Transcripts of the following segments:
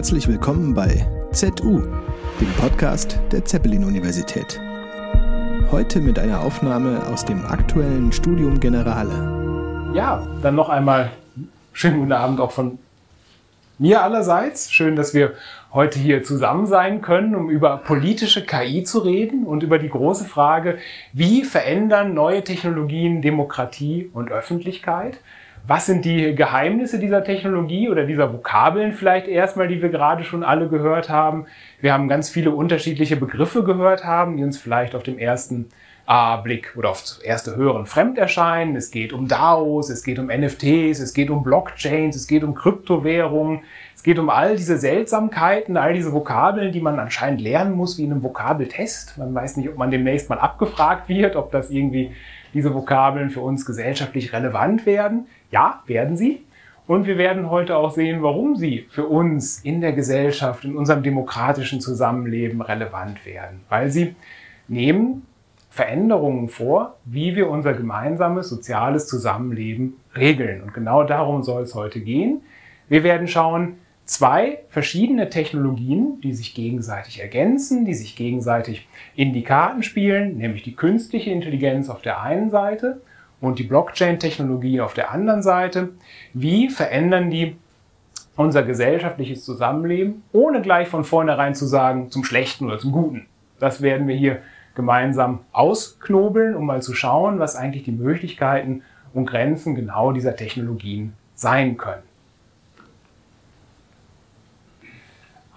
Herzlich willkommen bei ZU, dem Podcast der Zeppelin-Universität. Heute mit einer Aufnahme aus dem aktuellen Studium Generale. Ja, dann noch einmal schönen guten Abend auch von mir allerseits. Schön, dass wir heute hier zusammen sein können, um über politische KI zu reden und über die große Frage, wie verändern neue Technologien Demokratie und Öffentlichkeit? Was sind die Geheimnisse dieser Technologie oder dieser Vokabeln vielleicht erstmal, die wir gerade schon alle gehört haben? Wir haben ganz viele unterschiedliche Begriffe gehört haben, die uns vielleicht auf dem ersten äh, Blick oder aufs erste Hören fremd erscheinen. Es geht um DAOs, es geht um NFTs, es geht um Blockchains, es geht um Kryptowährungen, es geht um all diese Seltsamkeiten, all diese Vokabeln, die man anscheinend lernen muss, wie in einem Vokabeltest. Man weiß nicht, ob man demnächst mal abgefragt wird, ob das irgendwie diese Vokabeln für uns gesellschaftlich relevant werden. Ja, werden sie. Und wir werden heute auch sehen, warum sie für uns in der Gesellschaft, in unserem demokratischen Zusammenleben relevant werden. Weil sie nehmen Veränderungen vor, wie wir unser gemeinsames soziales Zusammenleben regeln. Und genau darum soll es heute gehen. Wir werden schauen, zwei verschiedene Technologien, die sich gegenseitig ergänzen, die sich gegenseitig in die Karten spielen, nämlich die künstliche Intelligenz auf der einen Seite und die Blockchain-Technologie auf der anderen Seite. Wie verändern die unser gesellschaftliches Zusammenleben, ohne gleich von vornherein zu sagen, zum Schlechten oder zum Guten? Das werden wir hier gemeinsam ausknobeln, um mal zu schauen, was eigentlich die Möglichkeiten und Grenzen genau dieser Technologien sein können.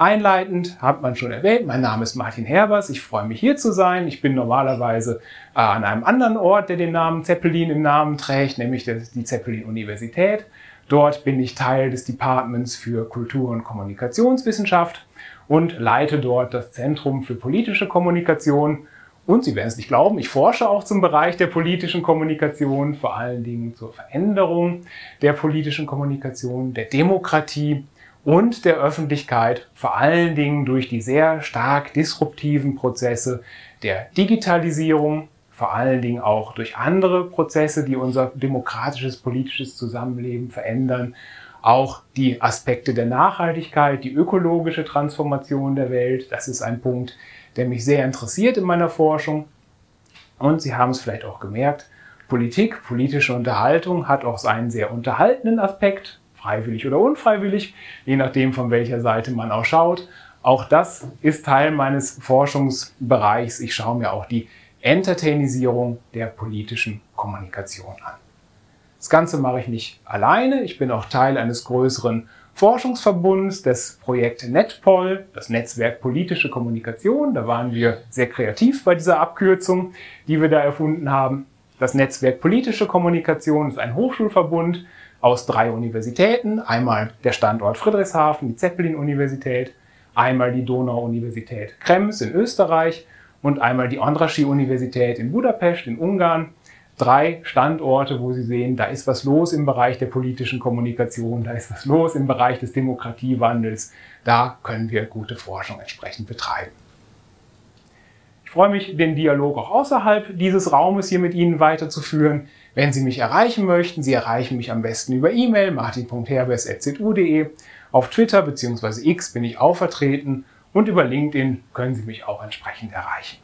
Einleitend hat man schon erwähnt, mein Name ist Martin Herbers, ich freue mich hier zu sein. Ich bin normalerweise äh, an einem anderen Ort, der den Namen Zeppelin im Namen trägt, nämlich die Zeppelin-Universität. Dort bin ich Teil des Departments für Kultur- und Kommunikationswissenschaft und leite dort das Zentrum für politische Kommunikation. Und Sie werden es nicht glauben, ich forsche auch zum Bereich der politischen Kommunikation, vor allen Dingen zur Veränderung der politischen Kommunikation, der Demokratie und der Öffentlichkeit, vor allen Dingen durch die sehr stark disruptiven Prozesse der Digitalisierung, vor allen Dingen auch durch andere Prozesse, die unser demokratisches politisches Zusammenleben verändern, auch die Aspekte der Nachhaltigkeit, die ökologische Transformation der Welt, das ist ein Punkt, der mich sehr interessiert in meiner Forschung. Und Sie haben es vielleicht auch gemerkt, Politik, politische Unterhaltung hat auch seinen sehr unterhaltenden Aspekt freiwillig oder unfreiwillig, je nachdem von welcher Seite man auch schaut. Auch das ist Teil meines Forschungsbereichs. Ich schaue mir auch die Entertainisierung der politischen Kommunikation an. Das Ganze mache ich nicht alleine. Ich bin auch Teil eines größeren Forschungsverbunds des Projekt NetPol, das Netzwerk Politische Kommunikation. Da waren wir sehr kreativ bei dieser Abkürzung, die wir da erfunden haben. Das Netzwerk Politische Kommunikation ist ein Hochschulverbund, aus drei Universitäten. Einmal der Standort Friedrichshafen, die Zeppelin-Universität, einmal die Donau-Universität Krems in Österreich und einmal die Andrassy-Universität in Budapest in Ungarn. Drei Standorte, wo Sie sehen, da ist was los im Bereich der politischen Kommunikation, da ist was los im Bereich des Demokratiewandels. Da können wir gute Forschung entsprechend betreiben. Freue mich, den Dialog auch außerhalb dieses Raumes hier mit Ihnen weiterzuführen. Wenn Sie mich erreichen möchten, Sie erreichen mich am besten über E-Mail martin.herbers.zu.de. Auf Twitter bzw. X bin ich auch vertreten und über LinkedIn können Sie mich auch entsprechend erreichen.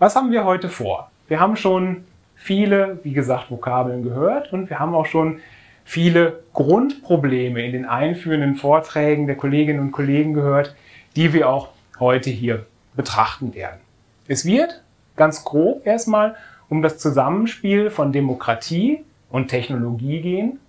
Was haben wir heute vor? Wir haben schon viele, wie gesagt, Vokabeln gehört und wir haben auch schon viele Grundprobleme in den einführenden Vorträgen der Kolleginnen und Kollegen gehört, die wir auch heute hier betrachten werden. Es wird ganz grob erstmal um das Zusammenspiel von Demokratie und Technologie gehen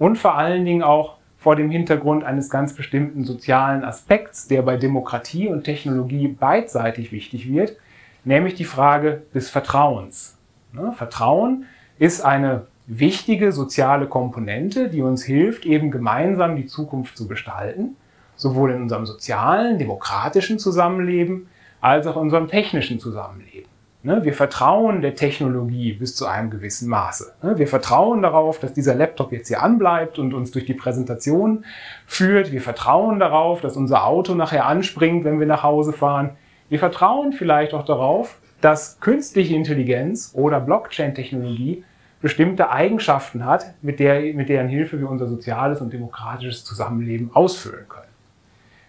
und vor allen Dingen auch vor dem Hintergrund eines ganz bestimmten sozialen Aspekts, der bei Demokratie und Technologie beidseitig wichtig wird, nämlich die Frage des Vertrauens. Ne, Vertrauen ist eine wichtige soziale Komponente, die uns hilft, eben gemeinsam die Zukunft zu gestalten, sowohl in unserem sozialen, demokratischen Zusammenleben als auch in unserem technischen Zusammenleben. Ne, wir vertrauen der Technologie bis zu einem gewissen Maße. Ne, wir vertrauen darauf, dass dieser Laptop jetzt hier anbleibt und uns durch die Präsentation führt. Wir vertrauen darauf, dass unser Auto nachher anspringt, wenn wir nach Hause fahren. Wir vertrauen vielleicht auch darauf, dass künstliche Intelligenz oder Blockchain-Technologie bestimmte Eigenschaften hat, mit, der, mit deren Hilfe wir unser soziales und demokratisches Zusammenleben ausfüllen können.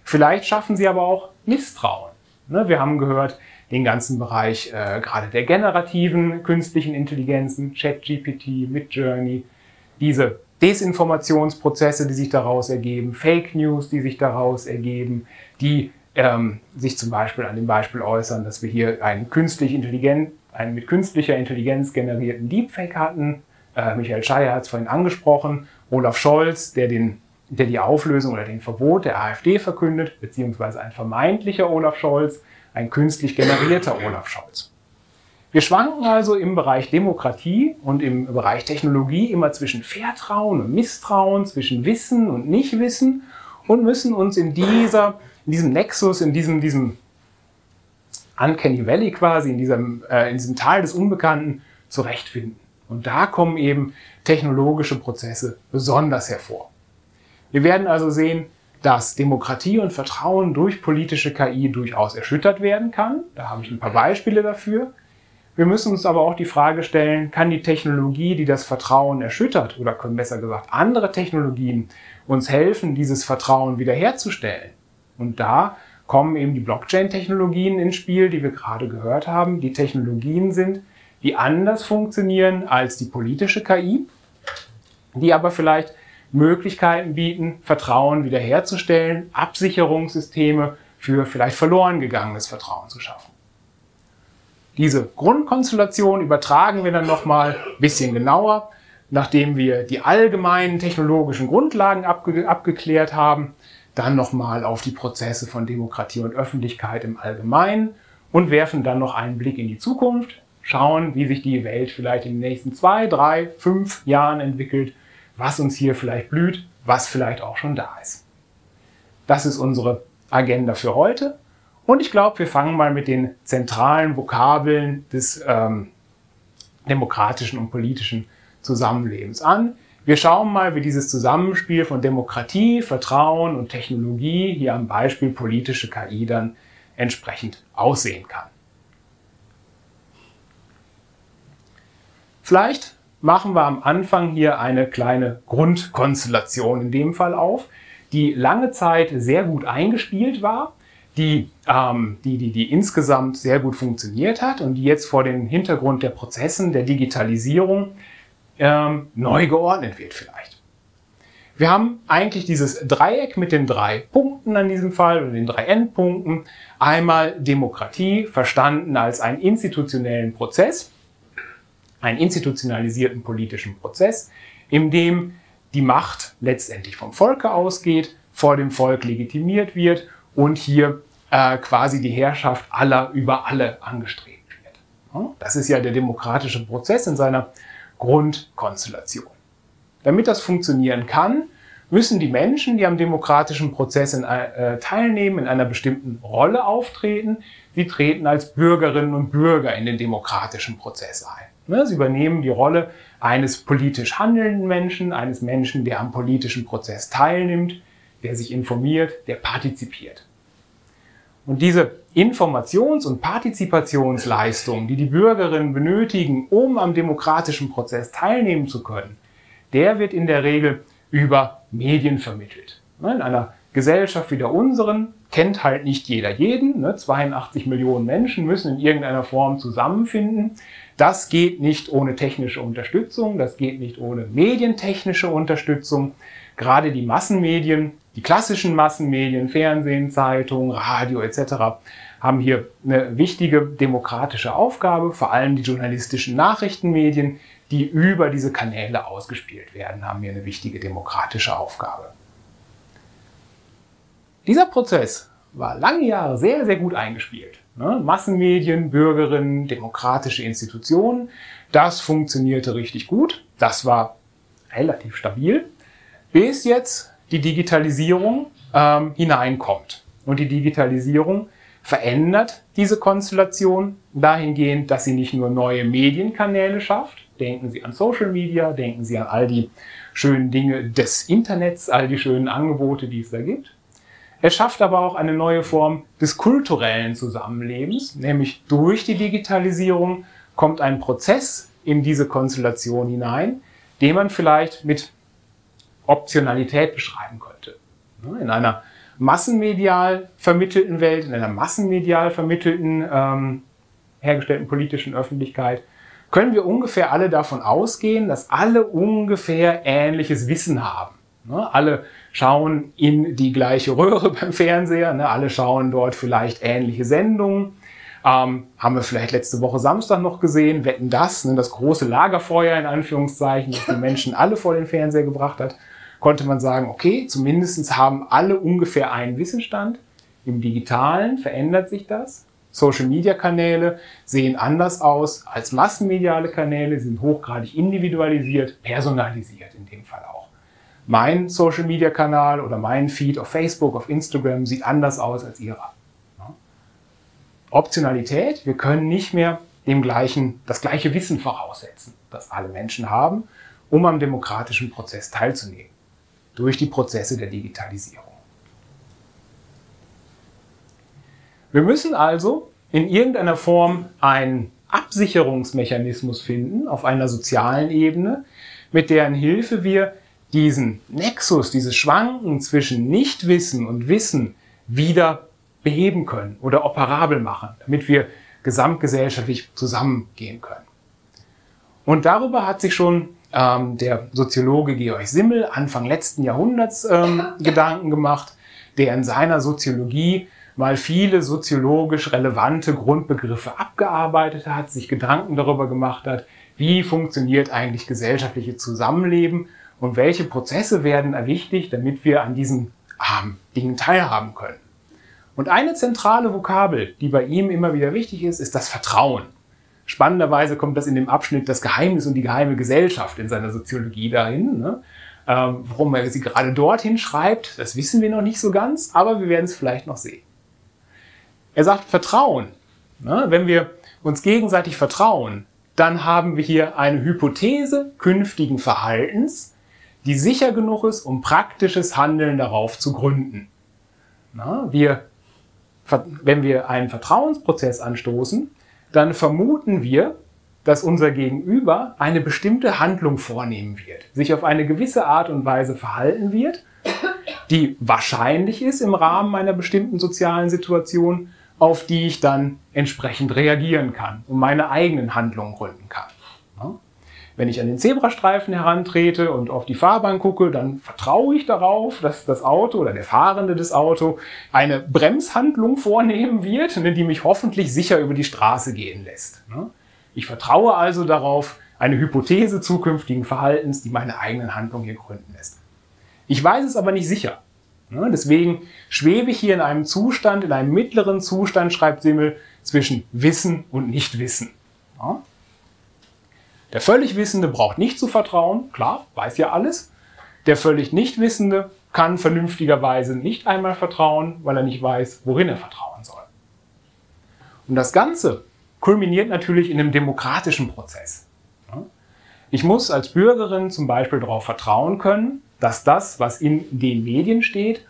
Vielleicht schaffen sie aber auch Misstrauen. Ne, wir haben gehört, den ganzen Bereich äh, gerade der generativen künstlichen Intelligenzen, ChatGPT, Midjourney, diese Desinformationsprozesse, die sich daraus ergeben, Fake News, die sich daraus ergeben, die ähm, sich zum Beispiel an dem Beispiel äußern, dass wir hier einen künstlich intelligent, einen mit künstlicher Intelligenz generierten Deepfake hatten. Äh, Michael Scheier hat es vorhin angesprochen. Olaf Scholz, der, den, der die Auflösung oder den Verbot der AfD verkündet, beziehungsweise ein vermeintlicher Olaf Scholz, ein künstlich generierter Olaf Scholz. Wir schwanken also im Bereich Demokratie und im Bereich Technologie immer zwischen Vertrauen und Misstrauen, zwischen Wissen und Nichtwissen und müssen uns in dieser, in diesem Nexus, in diesem, diesem Uncanny Valley quasi, in diesem, äh, in diesem Tal des Unbekannten zurechtfinden. Und da kommen eben technologische Prozesse besonders hervor. Wir werden also sehen, dass Demokratie und Vertrauen durch politische KI durchaus erschüttert werden kann. Da habe ich ein paar Beispiele dafür. Wir müssen uns aber auch die Frage stellen, kann die Technologie, die das Vertrauen erschüttert, oder können besser gesagt andere Technologien uns helfen, dieses Vertrauen wiederherzustellen? Und da kommen eben die Blockchain-Technologien ins Spiel, die wir gerade gehört haben, die Technologien sind, die anders funktionieren als die politische KI, die aber vielleicht Möglichkeiten bieten, Vertrauen wiederherzustellen, Absicherungssysteme für vielleicht verloren gegangenes Vertrauen zu schaffen. Diese Grundkonstellation übertragen wir dann nochmal ein bisschen genauer, nachdem wir die allgemeinen technologischen Grundlagen abge abgeklärt haben, dann nochmal auf die Prozesse von Demokratie und Öffentlichkeit im Allgemeinen und werfen dann noch einen Blick in die Zukunft, schauen, wie sich die Welt vielleicht in den nächsten zwei, drei, fünf Jahren entwickelt, was uns hier vielleicht blüht, was vielleicht auch schon da ist. Das ist unsere Agenda für heute. Und ich glaube, wir fangen mal mit den zentralen Vokabeln des ähm, demokratischen und politischen Zusammenlebens an. Wir schauen mal, wie dieses Zusammenspiel von Demokratie, Vertrauen und Technologie hier am Beispiel politische KI dann entsprechend aussehen kann. Vielleicht machen wir am Anfang hier eine kleine Grundkonstellation in dem Fall auf, die lange Zeit sehr gut eingespielt war die, ähm, die, die, die insgesamt sehr gut funktioniert hat und die jetzt vor dem Hintergrund der Prozessen der Digitalisierung ähm, neu geordnet wird vielleicht. Wir haben eigentlich dieses Dreieck mit den drei Punkten an diesem Fall oder den drei Endpunkten. Einmal Demokratie verstanden als einen institutionellen Prozess, einen institutionalisierten politischen Prozess, in dem die Macht letztendlich vom Volke ausgeht, vor dem Volk legitimiert wird und hier äh, quasi die Herrschaft aller über alle angestrebt wird. Das ist ja der demokratische Prozess in seiner Grundkonstellation. Damit das funktionieren kann, müssen die Menschen, die am demokratischen Prozess in, äh, teilnehmen, in einer bestimmten Rolle auftreten. Sie treten als Bürgerinnen und Bürger in den demokratischen Prozess ein. Ne, sie übernehmen die Rolle eines politisch handelnden Menschen, eines Menschen, der am politischen Prozess teilnimmt, der sich informiert, der partizipiert. Und diese Informations- und Partizipationsleistung, die die Bürgerinnen benötigen, um am demokratischen Prozess teilnehmen zu können, der wird in der Regel über Medien vermittelt. In einer Gesellschaft wie der unseren kennt halt nicht jeder jeden. 82 Millionen Menschen müssen in irgendeiner Form zusammenfinden. Das geht nicht ohne technische Unterstützung, das geht nicht ohne medientechnische Unterstützung. Gerade die Massenmedien die klassischen Massenmedien, Fernsehen, Zeitung, Radio etc. haben hier eine wichtige demokratische Aufgabe. Vor allem die journalistischen Nachrichtenmedien, die über diese Kanäle ausgespielt werden, haben hier eine wichtige demokratische Aufgabe. Dieser Prozess war lange Jahre sehr, sehr gut eingespielt. Ne? Massenmedien, Bürgerinnen, demokratische Institutionen, das funktionierte richtig gut. Das war relativ stabil. Bis jetzt die Digitalisierung ähm, hineinkommt. Und die Digitalisierung verändert diese Konstellation dahingehend, dass sie nicht nur neue Medienkanäle schafft. Denken Sie an Social Media, denken Sie an all die schönen Dinge des Internets, all die schönen Angebote, die es da gibt. Es schafft aber auch eine neue Form des kulturellen Zusammenlebens, nämlich durch die Digitalisierung kommt ein Prozess in diese Konstellation hinein, den man vielleicht mit Optionalität beschreiben könnte. In einer massenmedial vermittelten Welt, in einer massenmedial vermittelten, ähm, hergestellten politischen Öffentlichkeit, können wir ungefähr alle davon ausgehen, dass alle ungefähr ähnliches Wissen haben. Ne? Alle schauen in die gleiche Röhre beim Fernseher, ne? alle schauen dort vielleicht ähnliche Sendungen. Ähm, haben wir vielleicht letzte Woche Samstag noch gesehen, wetten das, ne? das große Lagerfeuer in Anführungszeichen, das die Menschen alle vor den Fernseher gebracht hat konnte man sagen, okay, zumindest haben alle ungefähr einen Wissensstand. Im digitalen verändert sich das. Social-Media-Kanäle sehen anders aus als massenmediale Kanäle, sind hochgradig individualisiert, personalisiert in dem Fall auch. Mein Social-Media-Kanal oder mein Feed auf Facebook, auf Instagram sieht anders aus als ihrer. Optionalität, wir können nicht mehr dem gleichen, das gleiche Wissen voraussetzen, das alle Menschen haben, um am demokratischen Prozess teilzunehmen durch die Prozesse der Digitalisierung. Wir müssen also in irgendeiner Form einen Absicherungsmechanismus finden auf einer sozialen Ebene, mit deren Hilfe wir diesen Nexus, dieses Schwanken zwischen Nichtwissen und Wissen wieder beheben können oder operabel machen, damit wir gesamtgesellschaftlich zusammengehen können. Und darüber hat sich schon ähm, der Soziologe Georg Simmel Anfang letzten Jahrhunderts ähm, Gedanken gemacht, der in seiner Soziologie mal viele soziologisch relevante Grundbegriffe abgearbeitet hat, sich Gedanken darüber gemacht hat, wie funktioniert eigentlich gesellschaftliche Zusammenleben und welche Prozesse werden wichtig, damit wir an diesen ähm, Dingen teilhaben können. Und eine zentrale Vokabel, die bei ihm immer wieder wichtig ist, ist das Vertrauen. Spannenderweise kommt das in dem Abschnitt das Geheimnis und die geheime Gesellschaft in seiner Soziologie dahin. Ne? Ähm, warum er sie gerade dorthin schreibt, das wissen wir noch nicht so ganz, aber wir werden es vielleicht noch sehen. Er sagt Vertrauen. Ne? Wenn wir uns gegenseitig vertrauen, dann haben wir hier eine Hypothese künftigen Verhaltens, die sicher genug ist, um praktisches Handeln darauf zu gründen. Na, wir, wenn wir einen Vertrauensprozess anstoßen, dann vermuten wir, dass unser Gegenüber eine bestimmte Handlung vornehmen wird, sich auf eine gewisse Art und Weise verhalten wird, die wahrscheinlich ist im Rahmen einer bestimmten sozialen Situation, auf die ich dann entsprechend reagieren kann und meine eigenen Handlungen gründen kann. Wenn ich an den Zebrastreifen herantrete und auf die Fahrbahn gucke, dann vertraue ich darauf, dass das Auto oder der Fahrende des Auto eine Bremshandlung vornehmen wird, ne, die mich hoffentlich sicher über die Straße gehen lässt. Ne. Ich vertraue also darauf, eine Hypothese zukünftigen Verhaltens, die meine eigenen Handlungen hier gründen lässt. Ich weiß es aber nicht sicher. Ne. Deswegen schwebe ich hier in einem Zustand, in einem mittleren Zustand, schreibt Simmel, zwischen Wissen und Nichtwissen. Der völlig Wissende braucht nicht zu vertrauen, klar, weiß ja alles. Der völlig Nichtwissende kann vernünftigerweise nicht einmal vertrauen, weil er nicht weiß, worin er vertrauen soll. Und das Ganze kulminiert natürlich in einem demokratischen Prozess. Ich muss als Bürgerin zum Beispiel darauf vertrauen können, dass das, was in den Medien steht,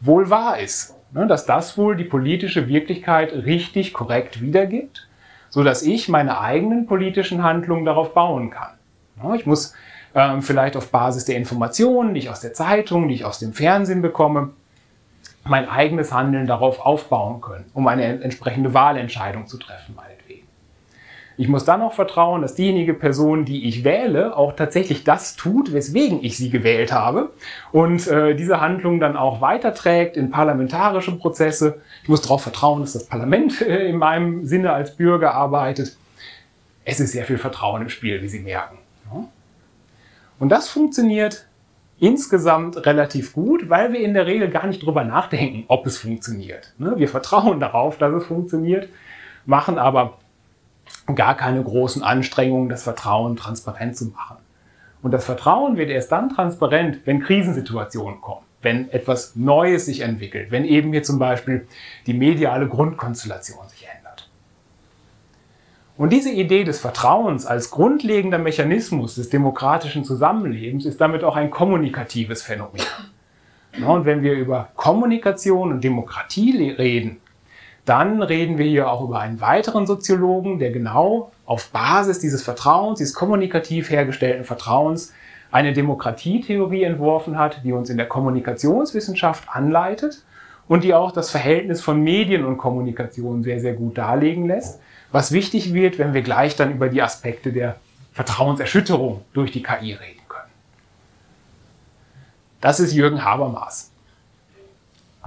wohl wahr ist. Dass das wohl die politische Wirklichkeit richtig, korrekt wiedergibt so dass ich meine eigenen politischen Handlungen darauf bauen kann. Ich muss ähm, vielleicht auf Basis der Informationen, die ich aus der Zeitung, die ich aus dem Fernsehen bekomme, mein eigenes Handeln darauf aufbauen können, um eine entsprechende Wahlentscheidung zu treffen. Ich muss dann auch vertrauen, dass diejenige Person, die ich wähle, auch tatsächlich das tut, weswegen ich sie gewählt habe und äh, diese Handlung dann auch weiterträgt in parlamentarische Prozesse. Ich muss darauf vertrauen, dass das Parlament äh, in meinem Sinne als Bürger arbeitet. Es ist sehr viel Vertrauen im Spiel, wie Sie merken. Und das funktioniert insgesamt relativ gut, weil wir in der Regel gar nicht drüber nachdenken, ob es funktioniert. Ne? Wir vertrauen darauf, dass es funktioniert, machen aber gar keine großen Anstrengungen, das Vertrauen transparent zu machen. Und das Vertrauen wird erst dann transparent, wenn Krisensituationen kommen, wenn etwas Neues sich entwickelt, wenn eben hier zum Beispiel die mediale Grundkonstellation sich ändert. Und diese Idee des Vertrauens als grundlegender Mechanismus des demokratischen Zusammenlebens ist damit auch ein kommunikatives Phänomen. Und wenn wir über Kommunikation und Demokratie reden, dann reden wir hier auch über einen weiteren Soziologen, der genau auf Basis dieses Vertrauens, dieses kommunikativ hergestellten Vertrauens, eine Demokratietheorie entworfen hat, die uns in der Kommunikationswissenschaft anleitet und die auch das Verhältnis von Medien und Kommunikation sehr, sehr gut darlegen lässt, was wichtig wird, wenn wir gleich dann über die Aspekte der Vertrauenserschütterung durch die KI reden können. Das ist Jürgen Habermas.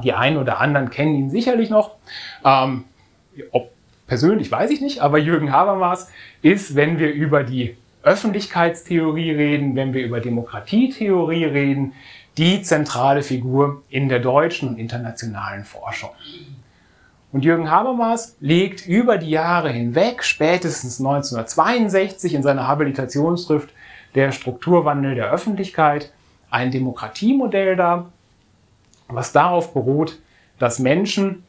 Die einen oder anderen kennen ihn sicherlich noch. Ähm, ob persönlich weiß ich nicht, aber Jürgen Habermas ist, wenn wir über die Öffentlichkeitstheorie reden, wenn wir über Demokratietheorie reden, die zentrale Figur in der deutschen und internationalen Forschung. Und Jürgen Habermas legt über die Jahre hinweg, spätestens 1962 in seiner Habilitationsschrift Der Strukturwandel der Öffentlichkeit, ein Demokratiemodell dar, was darauf beruht, dass Menschen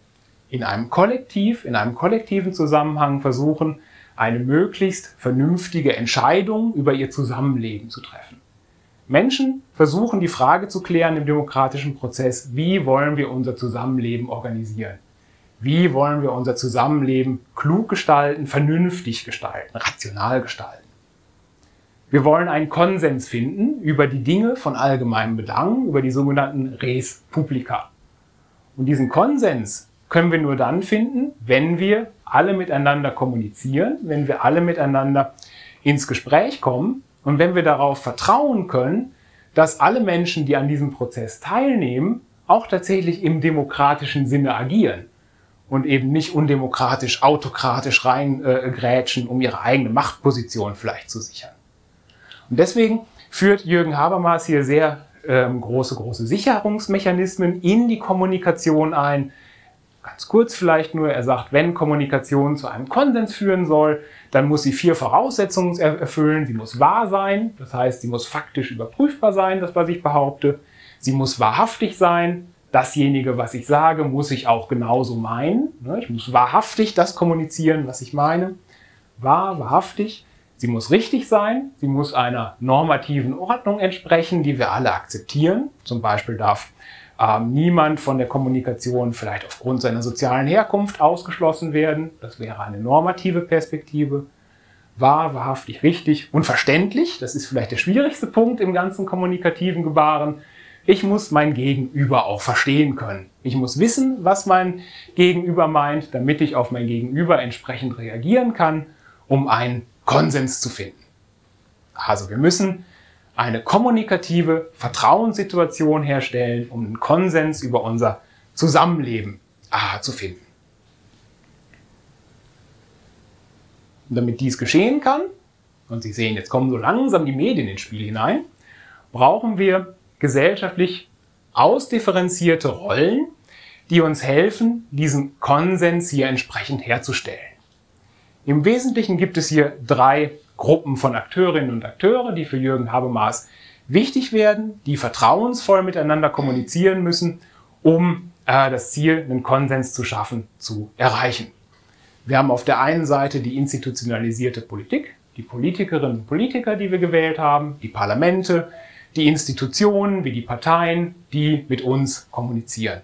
in einem Kollektiv, in einem kollektiven Zusammenhang versuchen, eine möglichst vernünftige Entscheidung über ihr Zusammenleben zu treffen. Menschen versuchen die Frage zu klären im demokratischen Prozess, wie wollen wir unser Zusammenleben organisieren? Wie wollen wir unser Zusammenleben klug gestalten, vernünftig gestalten, rational gestalten? Wir wollen einen Konsens finden über die Dinge von allgemeinem Belang, über die sogenannten Res Publica. Und diesen Konsens können wir nur dann finden, wenn wir alle miteinander kommunizieren, wenn wir alle miteinander ins Gespräch kommen und wenn wir darauf vertrauen können, dass alle Menschen, die an diesem Prozess teilnehmen, auch tatsächlich im demokratischen Sinne agieren und eben nicht undemokratisch, autokratisch reingrätschen, äh, um ihre eigene Machtposition vielleicht zu sichern. Und deswegen führt Jürgen Habermas hier sehr ähm, große, große Sicherungsmechanismen in die Kommunikation ein, Ganz kurz vielleicht nur, er sagt, wenn Kommunikation zu einem Konsens führen soll, dann muss sie vier Voraussetzungen erfüllen. Sie muss wahr sein, das heißt, sie muss faktisch überprüfbar sein, das was ich behaupte. Sie muss wahrhaftig sein, dasjenige, was ich sage, muss ich auch genauso meinen. Ne, ich muss wahrhaftig das kommunizieren, was ich meine. Wahr, wahrhaftig. Sie muss richtig sein, sie muss einer normativen Ordnung entsprechen, die wir alle akzeptieren. Zum Beispiel darf ähm, niemand von der Kommunikation vielleicht aufgrund seiner sozialen Herkunft ausgeschlossen werden. Das wäre eine normative Perspektive. Wahr, wahrhaftig, richtig und verständlich. Das ist vielleicht der schwierigste Punkt im ganzen kommunikativen Gebaren. Ich muss mein Gegenüber auch verstehen können. Ich muss wissen, was mein Gegenüber meint, damit ich auf mein Gegenüber entsprechend reagieren kann, um einen Konsens zu finden. Also wir müssen eine kommunikative Vertrauenssituation herstellen, um einen Konsens über unser Zusammenleben ah, zu finden. Und damit dies geschehen kann, und Sie sehen, jetzt kommen so langsam die Medien ins Spiel hinein, brauchen wir gesellschaftlich ausdifferenzierte Rollen, die uns helfen, diesen Konsens hier entsprechend herzustellen. Im Wesentlichen gibt es hier drei Gruppen von Akteurinnen und Akteuren, die für Jürgen Habermas wichtig werden, die vertrauensvoll miteinander kommunizieren müssen, um äh, das Ziel, einen Konsens zu schaffen, zu erreichen. Wir haben auf der einen Seite die institutionalisierte Politik, die Politikerinnen und Politiker, die wir gewählt haben, die Parlamente, die Institutionen wie die Parteien, die mit uns kommunizieren.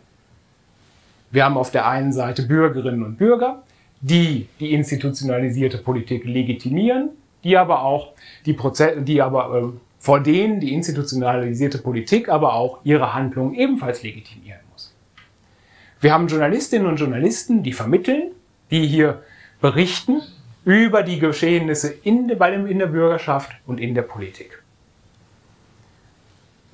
Wir haben auf der einen Seite Bürgerinnen und Bürger, die die institutionalisierte Politik legitimieren die aber auch die Prozesse, die aber äh, vor denen die institutionalisierte Politik aber auch ihre Handlungen ebenfalls legitimieren muss. Wir haben Journalistinnen und Journalisten, die vermitteln, die hier berichten über die Geschehnisse in, bei dem, in der Bürgerschaft und in der Politik.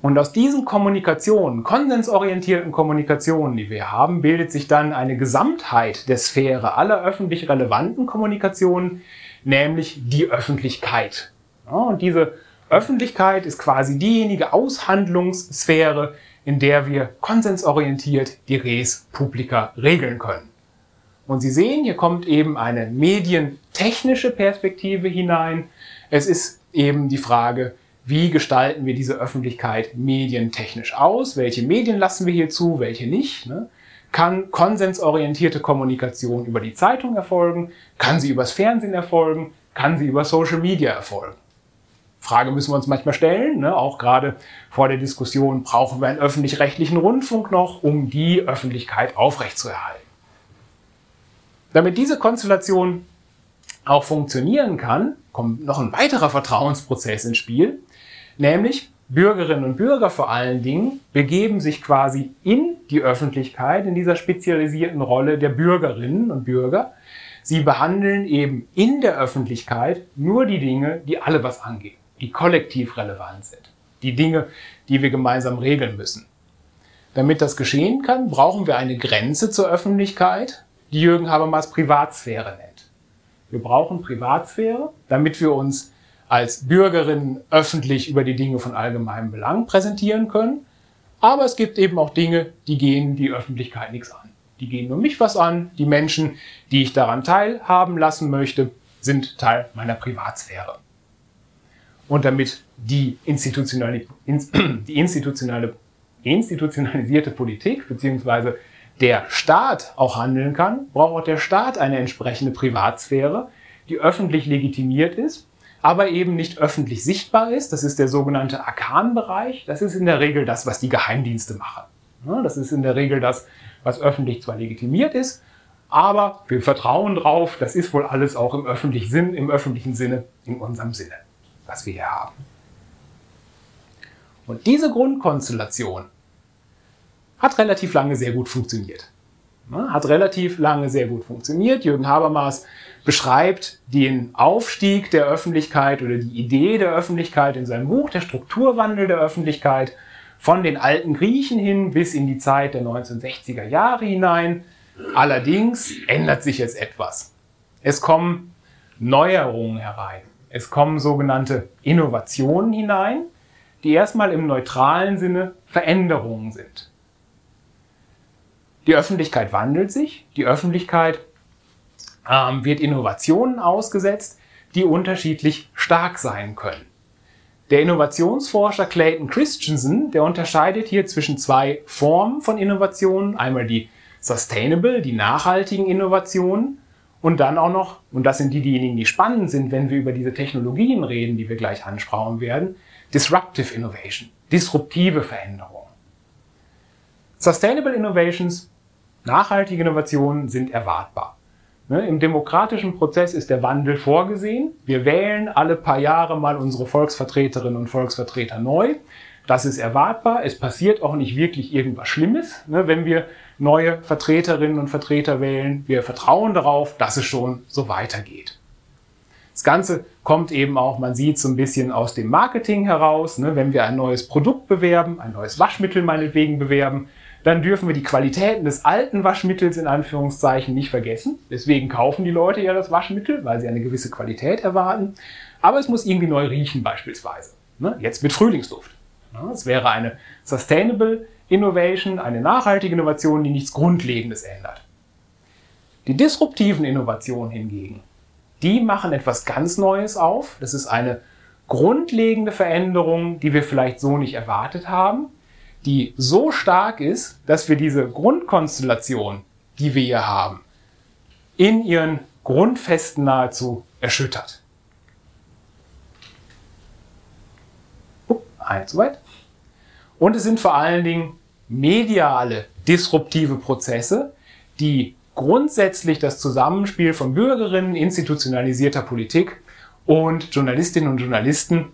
Und aus diesen Kommunikationen, konsensorientierten Kommunikationen, die wir haben, bildet sich dann eine Gesamtheit der Sphäre aller öffentlich relevanten Kommunikationen, nämlich die Öffentlichkeit. Ja, und diese Öffentlichkeit ist quasi diejenige Aushandlungssphäre, in der wir konsensorientiert die Res Publica regeln können. Und Sie sehen, hier kommt eben eine medientechnische Perspektive hinein. Es ist eben die Frage, wie gestalten wir diese Öffentlichkeit medientechnisch aus? Welche Medien lassen wir hier zu, welche nicht? Ne? kann konsensorientierte Kommunikation über die Zeitung erfolgen, kann sie übers Fernsehen erfolgen, kann sie über Social Media erfolgen. Frage müssen wir uns manchmal stellen, ne? auch gerade vor der Diskussion, brauchen wir einen öffentlich-rechtlichen Rundfunk noch, um die Öffentlichkeit aufrechtzuerhalten. Damit diese Konstellation auch funktionieren kann, kommt noch ein weiterer Vertrauensprozess ins Spiel, nämlich Bürgerinnen und Bürger vor allen Dingen begeben sich quasi in die Öffentlichkeit in dieser spezialisierten Rolle der Bürgerinnen und Bürger. Sie behandeln eben in der Öffentlichkeit nur die Dinge, die alle was angehen, die kollektiv relevant sind, die Dinge, die wir gemeinsam regeln müssen. Damit das geschehen kann, brauchen wir eine Grenze zur Öffentlichkeit, die Jürgen Habermas Privatsphäre nennt. Wir brauchen Privatsphäre, damit wir uns als Bürgerinnen öffentlich über die Dinge von allgemeinem Belang präsentieren können. Aber es gibt eben auch Dinge, die gehen die Öffentlichkeit nichts an. Die gehen nur mich was an. Die Menschen, die ich daran teilhaben lassen möchte, sind Teil meiner Privatsphäre. Und damit die, institutionelle, die institutionelle, institutionalisierte Politik bzw. der Staat auch handeln kann, braucht auch der Staat eine entsprechende Privatsphäre, die öffentlich legitimiert ist aber eben nicht öffentlich sichtbar ist. Das ist der sogenannte Arkanbereich. Das ist in der Regel das, was die Geheimdienste machen. Das ist in der Regel das, was öffentlich zwar legitimiert ist, aber wir vertrauen drauf, das ist wohl alles auch im öffentlichen, Sinn, im öffentlichen Sinne, in unserem Sinne, was wir hier haben. Und diese Grundkonstellation hat relativ lange sehr gut funktioniert. Hat relativ lange sehr gut funktioniert. Jürgen Habermas beschreibt den Aufstieg der Öffentlichkeit oder die Idee der Öffentlichkeit in seinem Buch, der Strukturwandel der Öffentlichkeit, von den alten Griechen hin bis in die Zeit der 1960er Jahre hinein. Allerdings ändert sich jetzt etwas. Es kommen Neuerungen herein. Es kommen sogenannte Innovationen hinein, die erstmal im neutralen Sinne Veränderungen sind. Die Öffentlichkeit wandelt sich, die Öffentlichkeit ähm, wird Innovationen ausgesetzt, die unterschiedlich stark sein können. Der Innovationsforscher Clayton Christensen, der unterscheidet hier zwischen zwei Formen von Innovationen. Einmal die Sustainable, die nachhaltigen Innovationen und dann auch noch, und das sind die, diejenigen, die spannend sind, wenn wir über diese Technologien reden, die wir gleich ansprauen werden, Disruptive Innovation, disruptive Veränderungen. Sustainable Innovations, nachhaltige Innovationen sind erwartbar. Ne, Im demokratischen Prozess ist der Wandel vorgesehen. Wir wählen alle paar Jahre mal unsere Volksvertreterinnen und Volksvertreter neu. Das ist erwartbar. Es passiert auch nicht wirklich irgendwas Schlimmes, ne, wenn wir neue Vertreterinnen und Vertreter wählen. Wir vertrauen darauf, dass es schon so weitergeht. Das Ganze kommt eben auch, man sieht so ein bisschen aus dem Marketing heraus. Ne, wenn wir ein neues Produkt bewerben, ein neues Waschmittel meinetwegen bewerben, dann dürfen wir die Qualitäten des alten Waschmittels in Anführungszeichen nicht vergessen. Deswegen kaufen die Leute ja das Waschmittel, weil sie eine gewisse Qualität erwarten. Aber es muss irgendwie neu riechen beispielsweise. Ne? Jetzt mit Frühlingsduft. Es wäre eine Sustainable Innovation, eine nachhaltige Innovation, die nichts Grundlegendes ändert. Die disruptiven Innovationen hingegen, die machen etwas ganz Neues auf. Das ist eine grundlegende Veränderung, die wir vielleicht so nicht erwartet haben die so stark ist, dass wir diese Grundkonstellation, die wir hier haben, in ihren Grundfesten nahezu erschüttert. Upp, ein zu weit. Und es sind vor allen Dingen mediale, disruptive Prozesse, die grundsätzlich das Zusammenspiel von Bürgerinnen, institutionalisierter Politik und Journalistinnen und Journalisten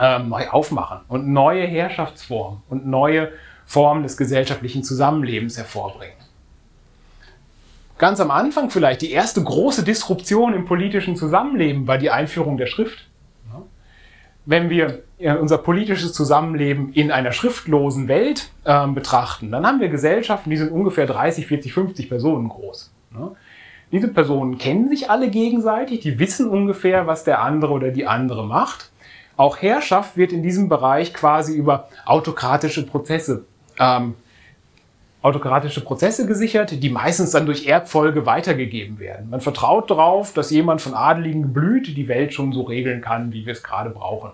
ähm, neu aufmachen und neue Herrschaftsformen und neue Formen des gesellschaftlichen Zusammenlebens hervorbringen. Ganz am Anfang vielleicht die erste große Disruption im politischen Zusammenleben war die Einführung der Schrift. Wenn wir äh, unser politisches Zusammenleben in einer schriftlosen Welt äh, betrachten, dann haben wir Gesellschaften, die sind ungefähr 30, 40, 50 Personen groß. Diese Personen kennen sich alle gegenseitig, die wissen ungefähr, was der andere oder die andere macht. Auch Herrschaft wird in diesem Bereich quasi über autokratische Prozesse ähm, autokratische Prozesse gesichert, die meistens dann durch Erbfolge weitergegeben werden. Man vertraut darauf, dass jemand von adeligen Geblüt die Welt schon so regeln kann, wie wir es gerade brauchen.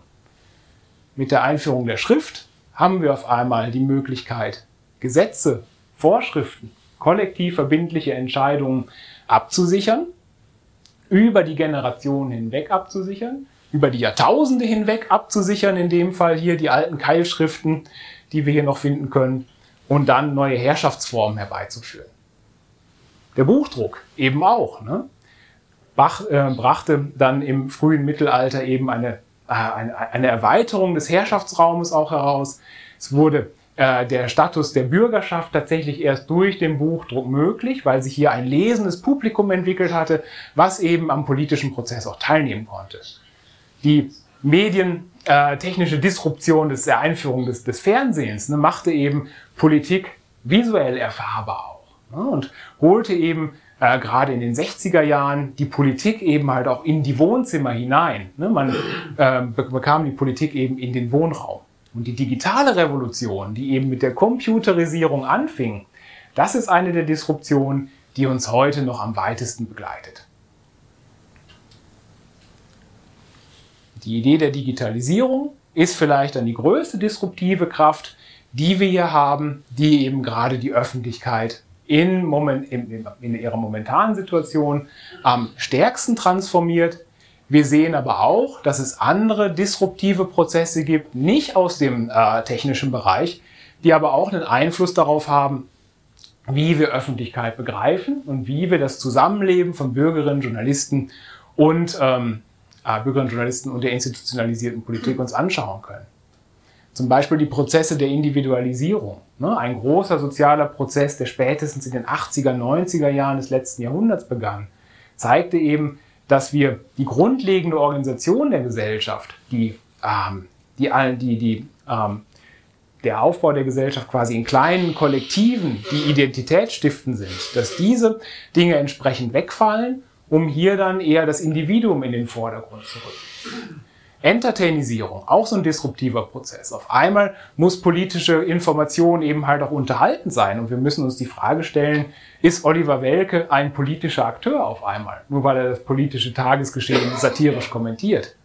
Mit der Einführung der Schrift haben wir auf einmal die Möglichkeit, Gesetze, Vorschriften, kollektiv verbindliche Entscheidungen abzusichern, über die Generationen hinweg abzusichern über die Jahrtausende hinweg abzusichern, in dem Fall hier die alten Keilschriften, die wir hier noch finden können, und dann neue Herrschaftsformen herbeizuführen. Der Buchdruck eben auch. Ne? brach, äh, brachte dann im frühen Mittelalter eben eine, äh, eine, eine Erweiterung des Herrschaftsraumes auch heraus. Es wurde äh, der Status der Bürgerschaft tatsächlich erst durch den Buchdruck möglich, weil sich hier ein lesendes Publikum entwickelt hatte, was eben am politischen Prozess auch teilnehmen konnte. Die medientechnische äh, Disruption des, der Einführung des, des Fernsehens ne, machte eben Politik visuell erfahrbar auch ne, und holte eben äh, gerade in den 60er Jahren die Politik eben halt auch in die Wohnzimmer hinein. Ne, man äh, bekam die Politik eben in den Wohnraum. Und die digitale Revolution, die eben mit der Computerisierung anfing, das ist eine der Disruptionen, die uns heute noch am weitesten begleitet. Die Idee der Digitalisierung ist vielleicht dann die größte disruptive Kraft, die wir hier haben, die eben gerade die Öffentlichkeit in, Moment, in, in ihrer momentanen Situation am stärksten transformiert. Wir sehen aber auch, dass es andere disruptive Prozesse gibt, nicht aus dem äh, technischen Bereich, die aber auch einen Einfluss darauf haben, wie wir Öffentlichkeit begreifen und wie wir das Zusammenleben von Bürgerinnen, Journalisten und ähm, Bürgerinnen und Journalisten und der institutionalisierten Politik uns anschauen können. Zum Beispiel die Prozesse der Individualisierung. Ne? Ein großer sozialer Prozess, der spätestens in den 80er, 90er Jahren des letzten Jahrhunderts begann, zeigte eben, dass wir die grundlegende Organisation der Gesellschaft, die, ähm, die, die, die ähm, der Aufbau der Gesellschaft quasi in kleinen Kollektiven, die identitätsstiftend sind, dass diese Dinge entsprechend wegfallen um hier dann eher das Individuum in den Vordergrund zu rücken. Entertainisierung, auch so ein disruptiver Prozess. Auf einmal muss politische Information eben halt auch unterhalten sein und wir müssen uns die Frage stellen, ist Oliver Welke ein politischer Akteur auf einmal, nur weil er das politische Tagesgeschehen satirisch kommentiert?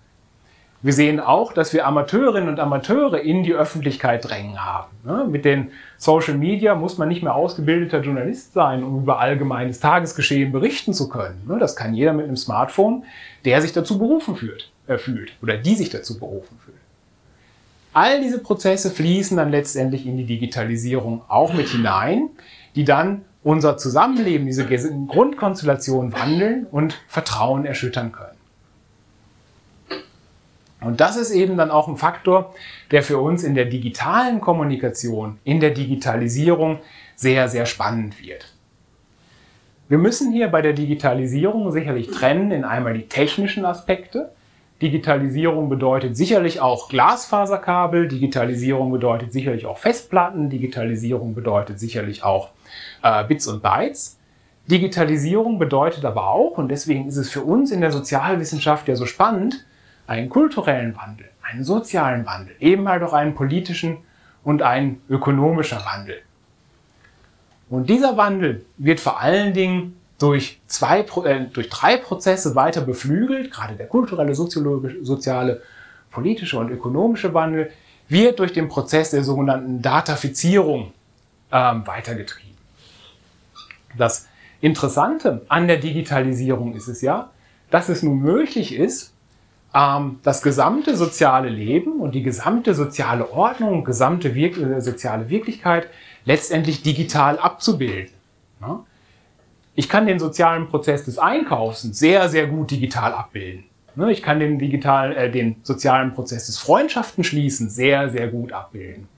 Wir sehen auch, dass wir Amateurinnen und Amateure in die Öffentlichkeit drängen haben. Ne? Mit den Social Media muss man nicht mehr ausgebildeter Journalist sein, um über allgemeines Tagesgeschehen berichten zu können. Ne? Das kann jeder mit einem Smartphone, der sich dazu berufen fühlt, äh, fühlt oder die sich dazu berufen fühlt. All diese Prozesse fließen dann letztendlich in die Digitalisierung auch mit hinein, die dann unser Zusammenleben, diese Grundkonstellation wandeln und Vertrauen erschüttern können. Und das ist eben dann auch ein Faktor, der für uns in der digitalen Kommunikation, in der Digitalisierung sehr, sehr spannend wird. Wir müssen hier bei der Digitalisierung sicherlich trennen in einmal die technischen Aspekte. Digitalisierung bedeutet sicherlich auch Glasfaserkabel, Digitalisierung bedeutet sicherlich auch Festplatten, Digitalisierung bedeutet sicherlich auch äh, Bits und Bytes. Digitalisierung bedeutet aber auch, und deswegen ist es für uns in der Sozialwissenschaft ja so spannend, einen kulturellen Wandel, einen sozialen Wandel, eben halt auch einen politischen und ein ökonomischer Wandel. Und dieser Wandel wird vor allen Dingen durch, zwei, äh, durch drei Prozesse weiter beflügelt, gerade der kulturelle, soziologische, soziale, politische und ökonomische Wandel wird durch den Prozess der sogenannten Datafizierung ähm, weitergetrieben. Das Interessante an der Digitalisierung ist es ja, dass es nun möglich ist, das gesamte soziale Leben und die gesamte soziale Ordnung, gesamte Wirk äh, soziale Wirklichkeit letztendlich digital abzubilden. Ja? Ich kann den sozialen Prozess des Einkaufs sehr, sehr gut digital abbilden. Ne? Ich kann den, digital, äh, den sozialen Prozess des Freundschaften schließen sehr, sehr gut abbilden.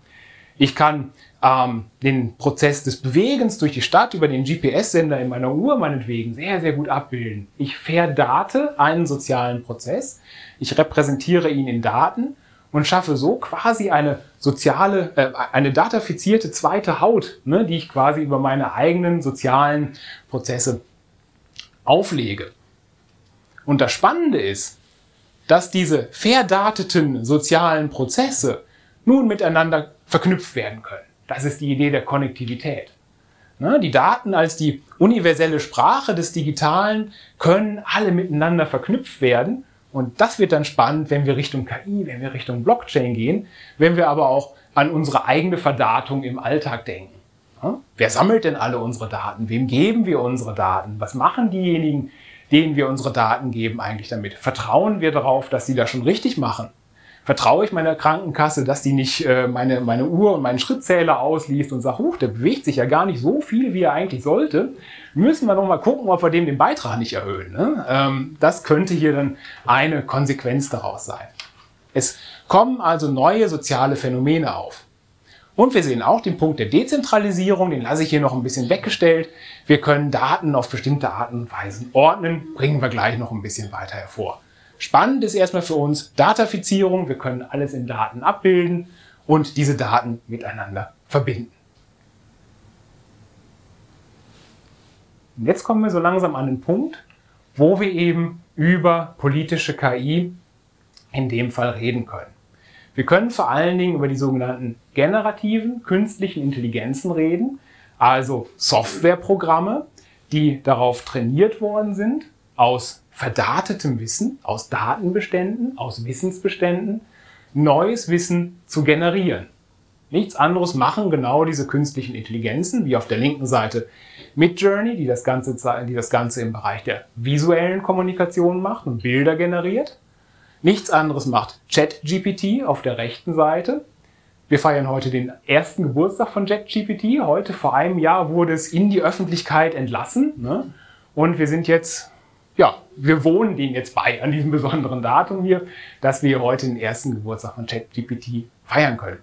Ich kann ähm, den Prozess des Bewegens durch die Stadt über den GPS-Sender in meiner Uhr meinetwegen sehr, sehr gut abbilden. Ich verdate einen sozialen Prozess, ich repräsentiere ihn in Daten und schaffe so quasi eine soziale, äh, eine datafizierte zweite Haut, ne, die ich quasi über meine eigenen sozialen Prozesse auflege. Und das Spannende ist, dass diese verdateten sozialen Prozesse nun miteinander verknüpft werden können. Das ist die Idee der Konnektivität. Ne, die Daten als die universelle Sprache des Digitalen können alle miteinander verknüpft werden. Und das wird dann spannend, wenn wir Richtung KI, wenn wir Richtung Blockchain gehen, wenn wir aber auch an unsere eigene Verdatung im Alltag denken. Wer sammelt denn alle unsere Daten? Wem geben wir unsere Daten? Was machen diejenigen, denen wir unsere Daten geben, eigentlich damit? Vertrauen wir darauf, dass sie das schon richtig machen? Vertraue ich meiner Krankenkasse, dass die nicht äh, meine, meine Uhr und meinen Schrittzähler ausliest und sagt, huch, der bewegt sich ja gar nicht so viel, wie er eigentlich sollte. Müssen wir noch mal gucken, ob wir dem den Beitrag nicht erhöhen. Ne? Ähm, das könnte hier dann eine Konsequenz daraus sein. Es kommen also neue soziale Phänomene auf. Und wir sehen auch den Punkt der Dezentralisierung, den lasse ich hier noch ein bisschen weggestellt. Wir können Daten auf bestimmte Arten und Weisen ordnen, bringen wir gleich noch ein bisschen weiter hervor. Spannend ist erstmal für uns Datafizierung. Wir können alles in Daten abbilden und diese Daten miteinander verbinden. Und jetzt kommen wir so langsam an den Punkt, wo wir eben über politische KI in dem Fall reden können. Wir können vor allen Dingen über die sogenannten generativen künstlichen Intelligenzen reden, also Softwareprogramme, die darauf trainiert worden sind, aus verdatetem Wissen, aus Datenbeständen, aus Wissensbeständen, neues Wissen zu generieren. Nichts anderes machen genau diese künstlichen Intelligenzen, wie auf der linken Seite Midjourney, die das Ganze, die das Ganze im Bereich der visuellen Kommunikation macht und Bilder generiert. Nichts anderes macht ChatGPT auf der rechten Seite. Wir feiern heute den ersten Geburtstag von ChatGPT. Heute vor einem Jahr wurde es in die Öffentlichkeit entlassen. Ne? Und wir sind jetzt ja, wir wohnen denen jetzt bei an diesem besonderen Datum hier, dass wir heute den ersten Geburtstag von ChatGPT feiern können.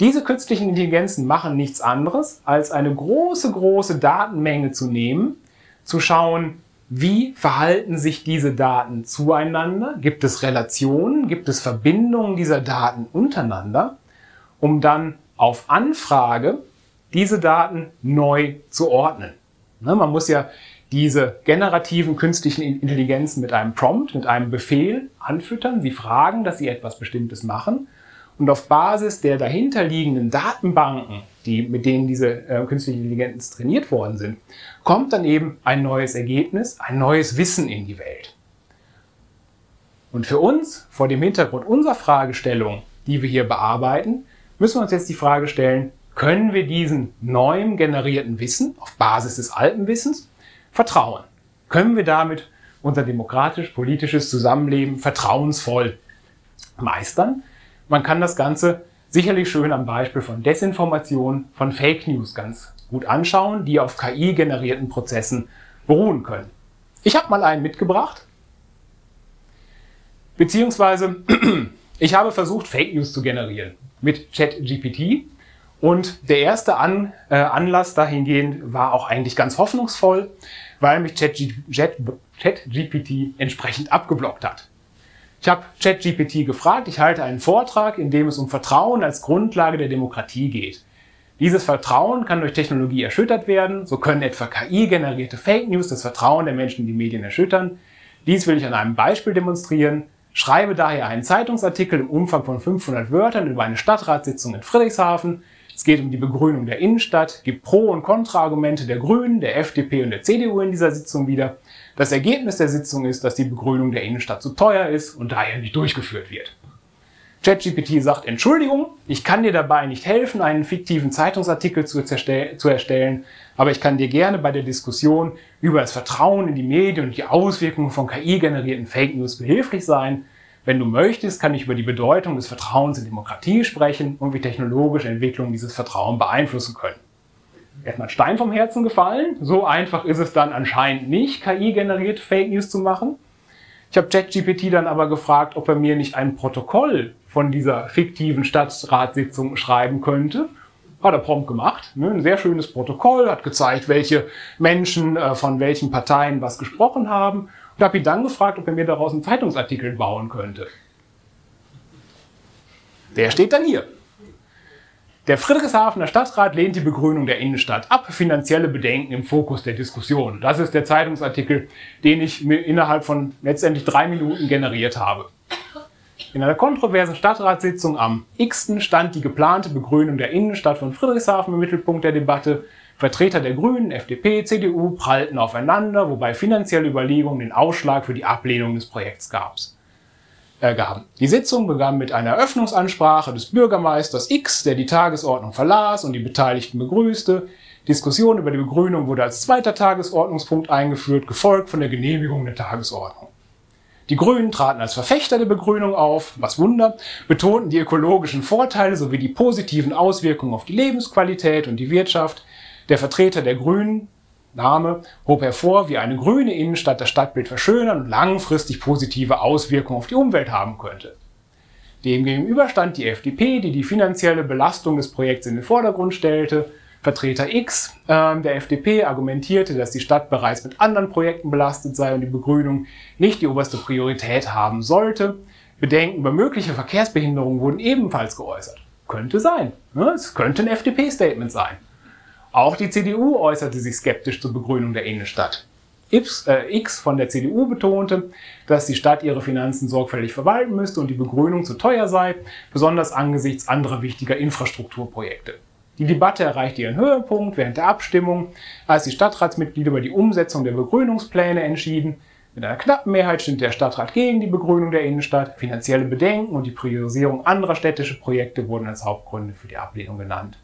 Diese künstlichen Intelligenzen machen nichts anderes, als eine große, große Datenmenge zu nehmen, zu schauen, wie verhalten sich diese Daten zueinander, gibt es Relationen, gibt es Verbindungen dieser Daten untereinander, um dann auf Anfrage diese Daten neu zu ordnen. Ne, man muss ja diese generativen künstlichen Intelligenzen mit einem Prompt, mit einem Befehl anfüttern. Sie fragen, dass sie etwas Bestimmtes machen. Und auf Basis der dahinterliegenden Datenbanken, die, mit denen diese äh, künstlichen Intelligenzen trainiert worden sind, kommt dann eben ein neues Ergebnis, ein neues Wissen in die Welt. Und für uns, vor dem Hintergrund unserer Fragestellung, die wir hier bearbeiten, müssen wir uns jetzt die Frage stellen, können wir diesen neuen generierten Wissen auf Basis des alten Wissens Vertrauen. Können wir damit unser demokratisch-politisches Zusammenleben vertrauensvoll meistern? Man kann das Ganze sicherlich schön am Beispiel von Desinformation, von Fake News ganz gut anschauen, die auf KI-generierten Prozessen beruhen können. Ich habe mal einen mitgebracht, beziehungsweise ich habe versucht, Fake News zu generieren mit ChatGPT. Und der erste An, äh, Anlass dahingehend war auch eigentlich ganz hoffnungsvoll, weil mich ChatGPT entsprechend abgeblockt hat. Ich habe ChatGPT gefragt, ich halte einen Vortrag, in dem es um Vertrauen als Grundlage der Demokratie geht. Dieses Vertrauen kann durch Technologie erschüttert werden, so können etwa KI-generierte Fake News das Vertrauen der Menschen in die Medien erschüttern. Dies will ich an einem Beispiel demonstrieren. Schreibe daher einen Zeitungsartikel im Umfang von 500 Wörtern über eine Stadtratssitzung in Friedrichshafen, es geht um die Begrünung der Innenstadt, gibt Pro- und Kontraargumente der Grünen, der FDP und der CDU in dieser Sitzung wieder. Das Ergebnis der Sitzung ist, dass die Begrünung der Innenstadt zu teuer ist und daher nicht durchgeführt wird. ChatGPT sagt, Entschuldigung, ich kann dir dabei nicht helfen, einen fiktiven Zeitungsartikel zu, zu, erstellen, aber ich kann dir gerne bei der Diskussion über das Vertrauen in die Medien und die Auswirkungen von KI-generierten Fake News behilflich sein. Wenn du möchtest, kann ich über die Bedeutung des Vertrauens in Demokratie sprechen und wie technologische Entwicklungen dieses Vertrauen beeinflussen können. Erstmal Stein vom Herzen gefallen. So einfach ist es dann anscheinend nicht, KI-generierte Fake News zu machen. Ich habe ChatGPT dann aber gefragt, ob er mir nicht ein Protokoll von dieser fiktiven Stadtratssitzung schreiben könnte. Hat er prompt gemacht. Ne? Ein sehr schönes Protokoll, hat gezeigt, welche Menschen äh, von welchen Parteien was gesprochen haben und habe ihn dann gefragt, ob er mir daraus einen Zeitungsartikel bauen könnte. Der steht dann hier. Der Friedrichshafener Stadtrat lehnt die Begrünung der Innenstadt ab. Finanzielle Bedenken im Fokus der Diskussion. Das ist der Zeitungsartikel, den ich mir innerhalb von letztendlich drei Minuten generiert habe. In einer kontroversen Stadtratssitzung am X. stand die geplante Begrünung der Innenstadt von Friedrichshafen im Mittelpunkt der Debatte. Vertreter der Grünen, FDP, CDU prallten aufeinander, wobei finanzielle Überlegungen den Ausschlag für die Ablehnung des Projekts gab's, äh. Die Sitzung begann mit einer Eröffnungsansprache des Bürgermeisters X, der die Tagesordnung verlas und die Beteiligten begrüßte. Diskussion über die Begrünung wurde als zweiter Tagesordnungspunkt eingeführt, gefolgt von der Genehmigung der Tagesordnung. Die Grünen traten als Verfechter der Begrünung auf, was Wunder, betonten die ökologischen Vorteile sowie die positiven Auswirkungen auf die Lebensqualität und die Wirtschaft. Der Vertreter der Grünen, Name, hob hervor, wie eine grüne Innenstadt das Stadtbild verschönern und langfristig positive Auswirkungen auf die Umwelt haben könnte. Demgegenüber stand die FDP, die die finanzielle Belastung des Projekts in den Vordergrund stellte. Vertreter X äh, der FDP argumentierte, dass die Stadt bereits mit anderen Projekten belastet sei und die Begrünung nicht die oberste Priorität haben sollte. Bedenken über mögliche Verkehrsbehinderungen wurden ebenfalls geäußert. Könnte sein. Ne? Es könnte ein FDP-Statement sein. Auch die CDU äußerte sich skeptisch zur Begrünung der Innenstadt. X, äh, von der CDU betonte, dass die Stadt ihre Finanzen sorgfältig verwalten müsste und die Begrünung zu teuer sei, besonders angesichts anderer wichtiger Infrastrukturprojekte. Die Debatte erreichte ihren Höhepunkt während der Abstimmung, als die Stadtratsmitglieder über die Umsetzung der Begrünungspläne entschieden. Mit einer knappen Mehrheit stimmte der Stadtrat gegen die Begrünung der Innenstadt. Finanzielle Bedenken und die Priorisierung anderer städtischer Projekte wurden als Hauptgründe für die Ablehnung genannt.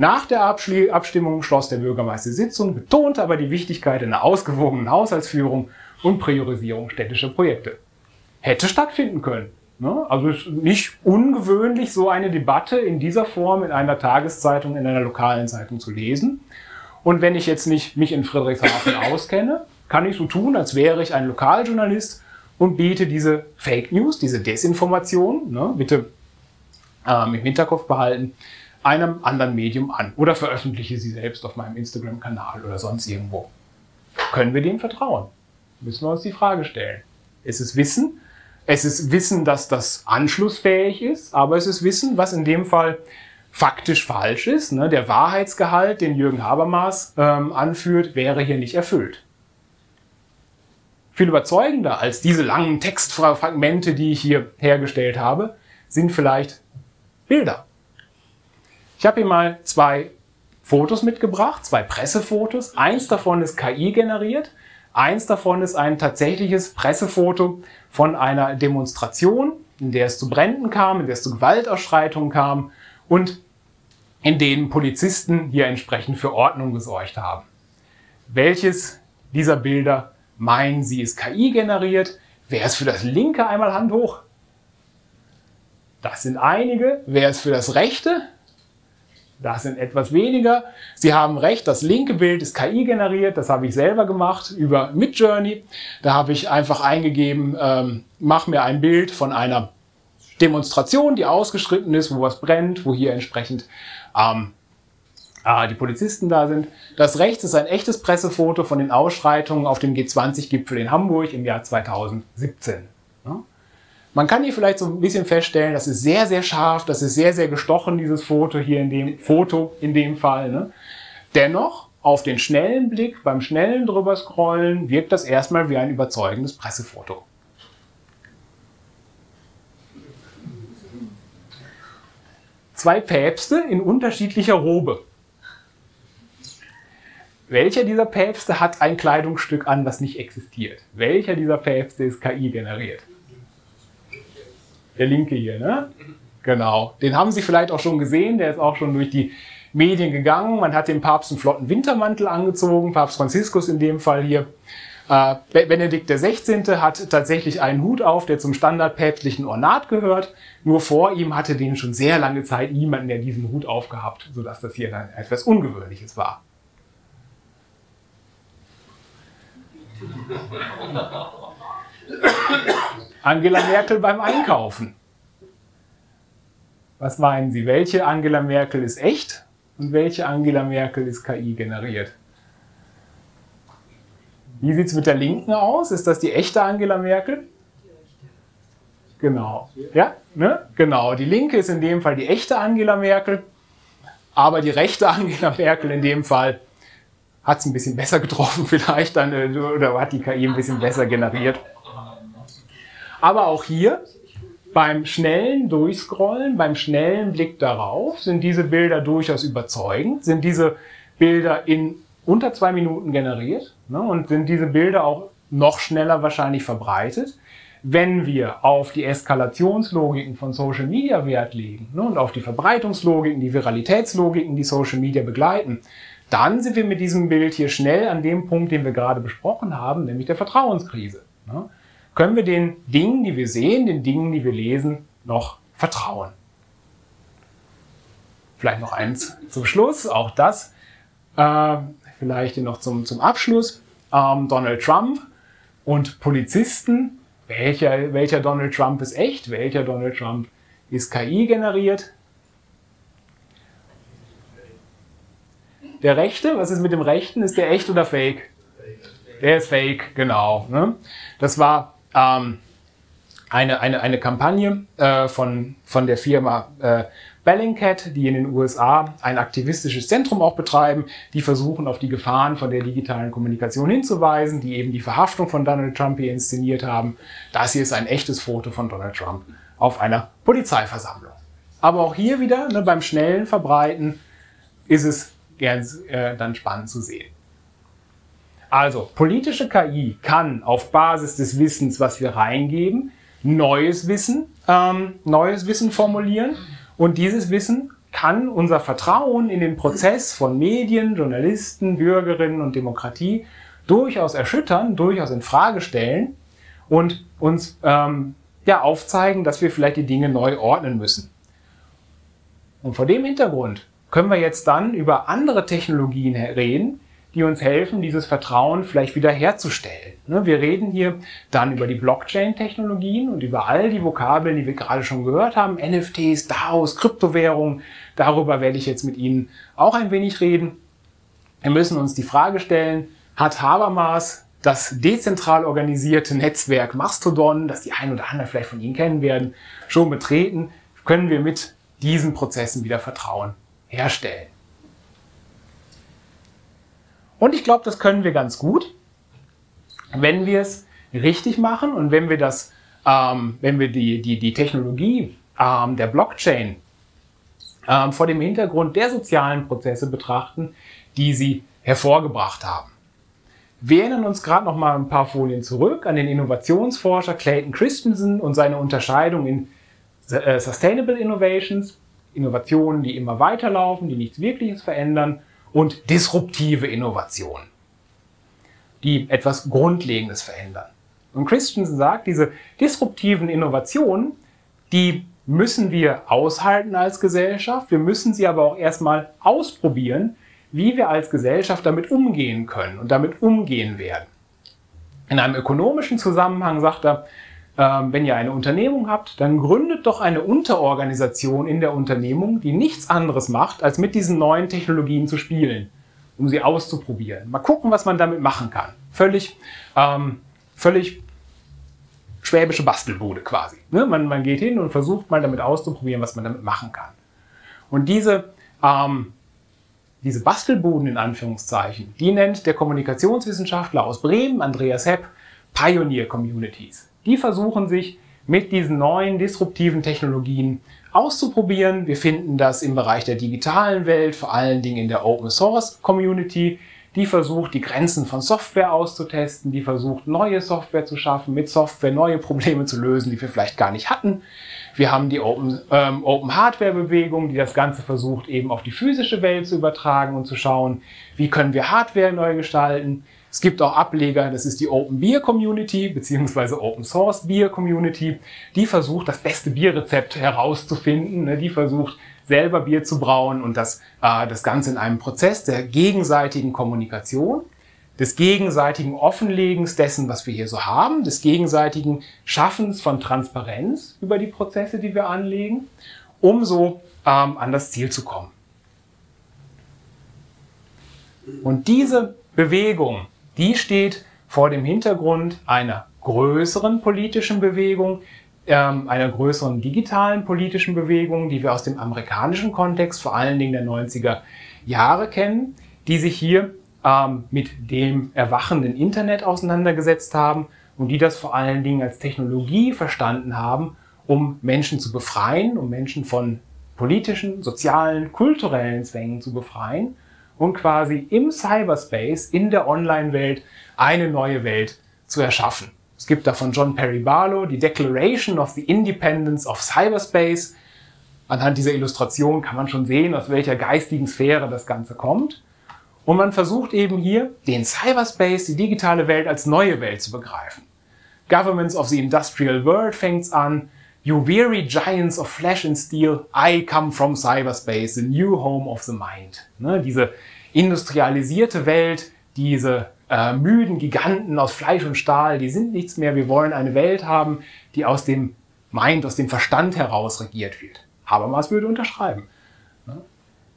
Nach der Abstimmung schloss der Bürgermeister Sitzung, betonte aber die Wichtigkeit einer ausgewogenen Haushaltsführung und Priorisierung städtischer Projekte. Hätte stattfinden können. Ne? Also ist nicht ungewöhnlich, so eine Debatte in dieser Form in einer Tageszeitung, in einer lokalen Zeitung zu lesen. Und wenn ich jetzt nicht mich in Friedrichshafen auskenne, kann ich so tun, als wäre ich ein Lokaljournalist und biete diese Fake News, diese Desinformation, ne, bitte ähm, im Hinterkopf behalten, einem anderen Medium an oder veröffentliche sie selbst auf meinem Instagram-Kanal oder sonst irgendwo. Können wir dem vertrauen? Müssen wir uns die Frage stellen. Es ist Wissen, es ist Wissen, dass das anschlussfähig ist, aber es ist Wissen, was in dem Fall faktisch falsch ist. Ne? Der Wahrheitsgehalt, den Jürgen Habermas ähm, anführt, wäre hier nicht erfüllt. Viel überzeugender als diese langen Textfragmente, die ich hier hergestellt habe, sind vielleicht Bilder. Ich habe hier mal zwei Fotos mitgebracht, zwei Pressefotos. Eins davon ist KI generiert. Eins davon ist ein tatsächliches Pressefoto von einer Demonstration, in der es zu Bränden kam, in der es zu Gewaltausschreitungen kam und in denen Polizisten hier entsprechend für Ordnung gesorgt haben. Welches dieser Bilder meinen Sie ist KI generiert? Wer ist für das linke einmal Hand hoch? Das sind einige. Wer ist für das rechte? Das sind etwas weniger. Sie haben recht, das linke Bild ist KI generiert. Das habe ich selber gemacht über Midjourney. Da habe ich einfach eingegeben, ähm, mach mir ein Bild von einer Demonstration, die ausgeschritten ist, wo was brennt, wo hier entsprechend ähm, äh, die Polizisten da sind. Das rechts ist ein echtes Pressefoto von den Ausschreitungen auf dem G20-Gipfel in Hamburg im Jahr 2017. Ja? Man kann hier vielleicht so ein bisschen feststellen, das ist sehr, sehr scharf, das ist sehr, sehr gestochen, dieses Foto hier in dem Foto in dem Fall. Ne? Dennoch, auf den schnellen Blick, beim schnellen drüber scrollen, wirkt das erstmal wie ein überzeugendes Pressefoto. Zwei Päpste in unterschiedlicher Robe. Welcher dieser Päpste hat ein Kleidungsstück an, was nicht existiert? Welcher dieser Päpste ist KI generiert? Der linke hier, ne? Genau. Den haben Sie vielleicht auch schon gesehen. Der ist auch schon durch die Medien gegangen. Man hat dem Papst einen flotten Wintermantel angezogen. Papst Franziskus in dem Fall hier. Äh, Benedikt XVI. hat tatsächlich einen Hut auf, der zum standardpäpstlichen Ornat gehört. Nur vor ihm hatte den schon sehr lange Zeit niemand mehr diesen Hut aufgehabt, sodass das hier dann etwas Ungewöhnliches war. Angela Merkel beim Einkaufen. Was meinen Sie? Welche Angela Merkel ist echt und welche Angela Merkel ist KI generiert? Wie sieht es mit der Linken aus? Ist das die echte Angela Merkel? Genau. Ja, ne? Genau. Die Linke ist in dem Fall die echte Angela Merkel, aber die rechte Angela Merkel in dem Fall hat es ein bisschen besser getroffen vielleicht dann, äh, oder hat die KI ein bisschen besser generiert. Aber auch hier beim schnellen Durchscrollen, beim schnellen Blick darauf sind diese Bilder durchaus überzeugend, sind diese Bilder in unter zwei Minuten generiert ne, und sind diese Bilder auch noch schneller wahrscheinlich verbreitet. Wenn wir auf die Eskalationslogiken von Social Media Wert legen ne, und auf die Verbreitungslogiken, die Viralitätslogiken, die Social Media begleiten, dann sind wir mit diesem Bild hier schnell an dem Punkt, den wir gerade besprochen haben, nämlich der Vertrauenskrise. Ne. Können wir den Dingen, die wir sehen, den Dingen, die wir lesen, noch vertrauen. Vielleicht noch eins zum Schluss, auch das äh, vielleicht noch zum, zum Abschluss. Ähm, Donald Trump und Polizisten. Welcher, welcher Donald Trump ist echt? Welcher Donald Trump ist KI generiert? Der Rechte, was ist mit dem Rechten? Ist der echt oder fake? Der ist fake, genau. Ne? Das war ähm, eine, eine, eine Kampagne äh, von, von der Firma äh, Bellingcat, die in den USA ein aktivistisches Zentrum auch betreiben, die versuchen auf die Gefahren von der digitalen Kommunikation hinzuweisen, die eben die Verhaftung von Donald Trump hier inszeniert haben. Das hier ist ein echtes Foto von Donald Trump auf einer Polizeiversammlung. Aber auch hier wieder ne, beim schnellen Verbreiten ist es gern, äh, dann spannend zu sehen. Also, politische KI kann auf Basis des Wissens, was wir reingeben, neues Wissen, ähm, neues Wissen formulieren. Und dieses Wissen kann unser Vertrauen in den Prozess von Medien, Journalisten, Bürgerinnen und Demokratie durchaus erschüttern, durchaus in Frage stellen und uns ähm, ja, aufzeigen, dass wir vielleicht die Dinge neu ordnen müssen. Und vor dem Hintergrund können wir jetzt dann über andere Technologien reden, die uns helfen, dieses Vertrauen vielleicht wieder herzustellen. Ne, wir reden hier dann über die Blockchain-Technologien und über all die Vokabeln, die wir gerade schon gehört haben, NFTs, DAOs, Kryptowährungen. Darüber werde ich jetzt mit Ihnen auch ein wenig reden. Wir müssen uns die Frage stellen, hat Habermas das dezentral organisierte Netzwerk Mastodon, das die ein oder anderen vielleicht von Ihnen kennen werden, schon betreten, können wir mit diesen Prozessen wieder Vertrauen herstellen. Und ich glaube, das können wir ganz gut, wenn wir es richtig machen und wenn wir das, ähm, wenn wir die, die, die Technologie ähm, der Blockchain ähm, vor dem Hintergrund der sozialen Prozesse betrachten, die sie hervorgebracht haben. Wir erinnern uns gerade noch mal ein paar Folien zurück an den Innovationsforscher Clayton Christensen und seine Unterscheidung in äh, Sustainable Innovations, Innovationen, die immer weiterlaufen, die nichts Wirkliches verändern, und disruptive Innovationen, die etwas Grundlegendes verändern. Und Christensen sagt, diese disruptiven Innovationen, die müssen wir aushalten als Gesellschaft. Wir müssen sie aber auch erstmal ausprobieren, wie wir als Gesellschaft damit umgehen können und damit umgehen werden. In einem ökonomischen Zusammenhang sagt er, wenn ihr eine Unternehmung habt, dann gründet doch eine Unterorganisation in der Unternehmung, die nichts anderes macht, als mit diesen neuen Technologien zu spielen, um sie auszuprobieren. Mal gucken, was man damit machen kann. Völlig, ähm, völlig schwäbische Bastelbude quasi. Ne? Man, man geht hin und versucht mal damit auszuprobieren, was man damit machen kann. Und diese, ähm, diese Bastelbuden in Anführungszeichen, die nennt der Kommunikationswissenschaftler aus Bremen, Andreas Hepp, Pioneer Communities. Die versuchen sich mit diesen neuen disruptiven Technologien auszuprobieren. Wir finden das im Bereich der digitalen Welt, vor allen Dingen in der Open Source Community. Die versucht, die Grenzen von Software auszutesten, die versucht, neue Software zu schaffen, mit Software neue Probleme zu lösen, die wir vielleicht gar nicht hatten. Wir haben die Open, ähm, Open Hardware Bewegung, die das Ganze versucht, eben auf die physische Welt zu übertragen und zu schauen, wie können wir Hardware neu gestalten. Es gibt auch Ableger, das ist die Open Beer Community beziehungsweise Open Source Beer Community. Die versucht, das beste Bierrezept herauszufinden. Ne? Die versucht, selber Bier zu brauen und das, äh, das Ganze in einem Prozess der gegenseitigen Kommunikation, des gegenseitigen Offenlegens dessen, was wir hier so haben, des gegenseitigen Schaffens von Transparenz über die Prozesse, die wir anlegen, um so ähm, an das Ziel zu kommen. Und diese Bewegung, die steht vor dem Hintergrund einer größeren politischen Bewegung, ähm, einer größeren digitalen politischen Bewegung, die wir aus dem amerikanischen Kontext, vor allen Dingen der 90er Jahre kennen, die sich hier ähm, mit dem erwachenden Internet auseinandergesetzt haben und die das vor allen Dingen als Technologie verstanden haben, um Menschen zu befreien, um Menschen von politischen, sozialen, kulturellen Zwängen zu befreien und quasi im Cyberspace, in der Online-Welt, eine neue Welt zu erschaffen. Es gibt da von John Perry Barlow die Declaration of the Independence of Cyberspace. Anhand dieser Illustration kann man schon sehen, aus welcher geistigen Sphäre das Ganze kommt. Und man versucht eben hier, den Cyberspace, die digitale Welt als neue Welt zu begreifen. Governments of the Industrial World fängt's an. You weary giants of flesh and steel, I come from cyberspace, the new home of the mind. Ne, diese industrialisierte Welt, diese äh, müden Giganten aus Fleisch und Stahl, die sind nichts mehr. Wir wollen eine Welt haben, die aus dem Mind, aus dem Verstand heraus regiert wird. Habermas würde unterschreiben. Ne?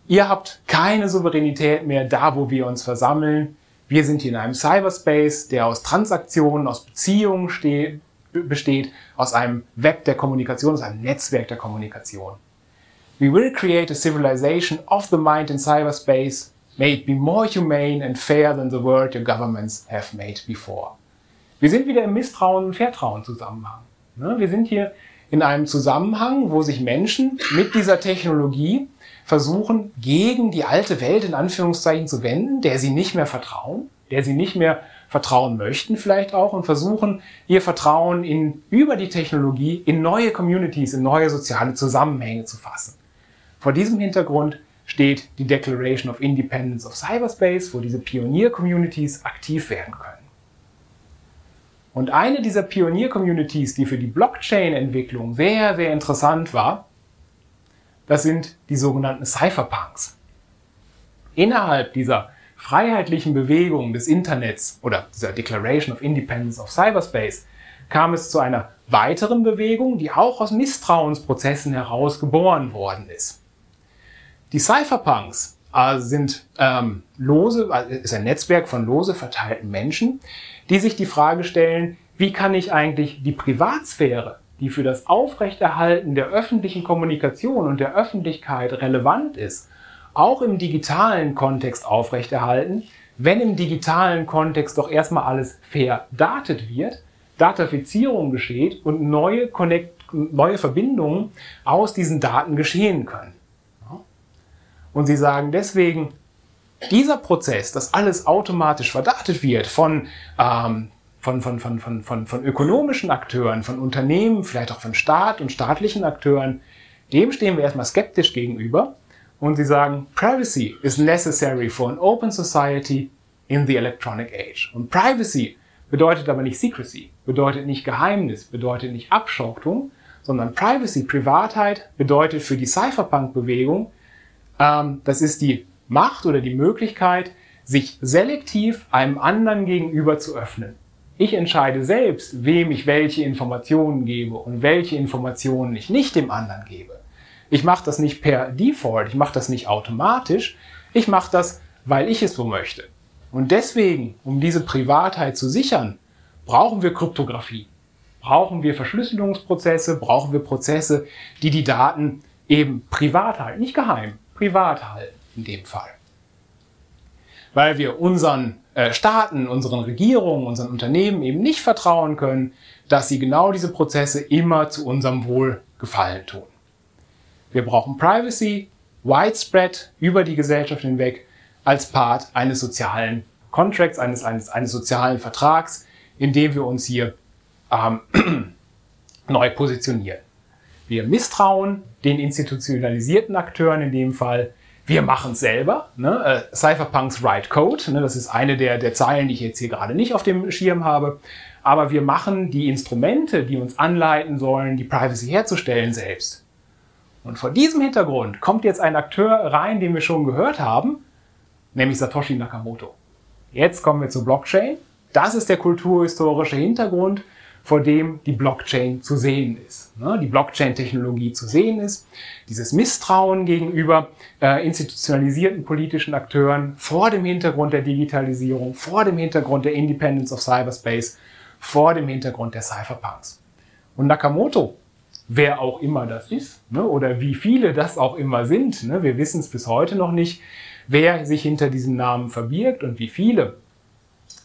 Ihr habt keine Souveränität mehr da, wo wir uns versammeln. Wir sind hier in einem Cyberspace, der aus Transaktionen, aus Beziehungen steht, besteht, aus einem Web der Kommunikation, aus einem Netzwerk der Kommunikation. We will create a civilization of the mind in cyberspace. May it be more humane and fair than the world your governments have made before. Wir sind wieder im Misstrauen- und Vertrauen-Zusammenhang. Ne? Wir sind hier in einem Zusammenhang, wo sich Menschen mit dieser Technologie versuchen, gegen die alte Welt in Anführungszeichen zu wenden, der sie nicht mehr vertrauen, der sie nicht mehr vertrauen möchten vielleicht auch und versuchen, ihr Vertrauen in, über die Technologie in neue Communities, in neue soziale Zusammenhänge zu fassen. Vor diesem Hintergrund steht die Declaration of Independence of Cyberspace, wo diese Pionier-Communities aktiv werden können. Und eine dieser Pionier-Communities, die für die Blockchain-Entwicklung sehr, sehr interessant war, das sind die sogenannten Cypherpunks. Innerhalb dieser freiheitlichen Bewegung des Internets oder dieser Declaration of Independence of Cyberspace kam es zu einer weiteren Bewegung, die auch aus Misstrauensprozessen heraus geboren worden ist. Die Cypherpunks äh, sind ähm, lose, also ist ein Netzwerk von lose verteilten Menschen, die sich die Frage stellen, wie kann ich eigentlich die Privatsphäre, die für das Aufrechterhalten der öffentlichen Kommunikation und der Öffentlichkeit relevant ist, auch im digitalen Kontext aufrechterhalten, wenn im digitalen Kontext doch erstmal alles verdatet wird, Datafizierung geschieht und neue, Connect, neue Verbindungen aus diesen Daten geschehen können. Und sie sagen deswegen, dieser Prozess, dass alles automatisch verdatet wird von, ähm, von, von, von, von, von, von ökonomischen Akteuren, von Unternehmen, vielleicht auch von Staat und staatlichen Akteuren, dem stehen wir erstmal skeptisch gegenüber. Und sie sagen, Privacy is necessary for an open society in the electronic age. Und Privacy bedeutet aber nicht Secrecy, bedeutet nicht Geheimnis, bedeutet nicht Abschottung, sondern Privacy, Privatheit bedeutet für die Cypherpunk-Bewegung, ähm, das ist die Macht oder die Möglichkeit, sich selektiv einem anderen gegenüber zu öffnen. Ich entscheide selbst, wem ich welche Informationen gebe und welche Informationen ich nicht dem anderen gebe. Ich mache das nicht per Default, ich mache das nicht automatisch, ich mache das, weil ich es so möchte. Und deswegen, um diese Privatheit zu sichern, brauchen wir Kryptographie, brauchen wir Verschlüsselungsprozesse, brauchen wir Prozesse, die die Daten eben privat halten, nicht geheim, privat halten in dem Fall. Weil wir unseren äh, Staaten, unseren Regierungen, unseren Unternehmen eben nicht vertrauen können, dass sie genau diese Prozesse immer zu unserem Wohl gefallen tun. Wir brauchen Privacy, widespread über die Gesellschaft hinweg, als Part eines sozialen Contracts, eines, eines, eines sozialen Vertrags, in dem wir uns hier ähm, neu positionieren. Wir misstrauen den institutionalisierten Akteuren in dem Fall. Wir machen es selber. Ne? Äh, Cypherpunks Write Code, ne? das ist eine der, der Zeilen, die ich jetzt hier gerade nicht auf dem Schirm habe. Aber wir machen die Instrumente, die uns anleiten sollen, die Privacy herzustellen, selbst. Und vor diesem Hintergrund kommt jetzt ein Akteur rein, den wir schon gehört haben, nämlich Satoshi Nakamoto. Jetzt kommen wir zur Blockchain. Das ist der kulturhistorische Hintergrund vor dem die Blockchain zu sehen ist. Ne? Die Blockchain-Technologie zu sehen ist, dieses Misstrauen gegenüber äh, institutionalisierten politischen Akteuren vor dem Hintergrund der Digitalisierung, vor dem Hintergrund der Independence of Cyberspace, vor dem Hintergrund der Cypherpunks. Und Nakamoto, wer auch immer das ist, ne, oder wie viele das auch immer sind, ne, wir wissen es bis heute noch nicht, wer sich hinter diesem Namen verbirgt und wie viele,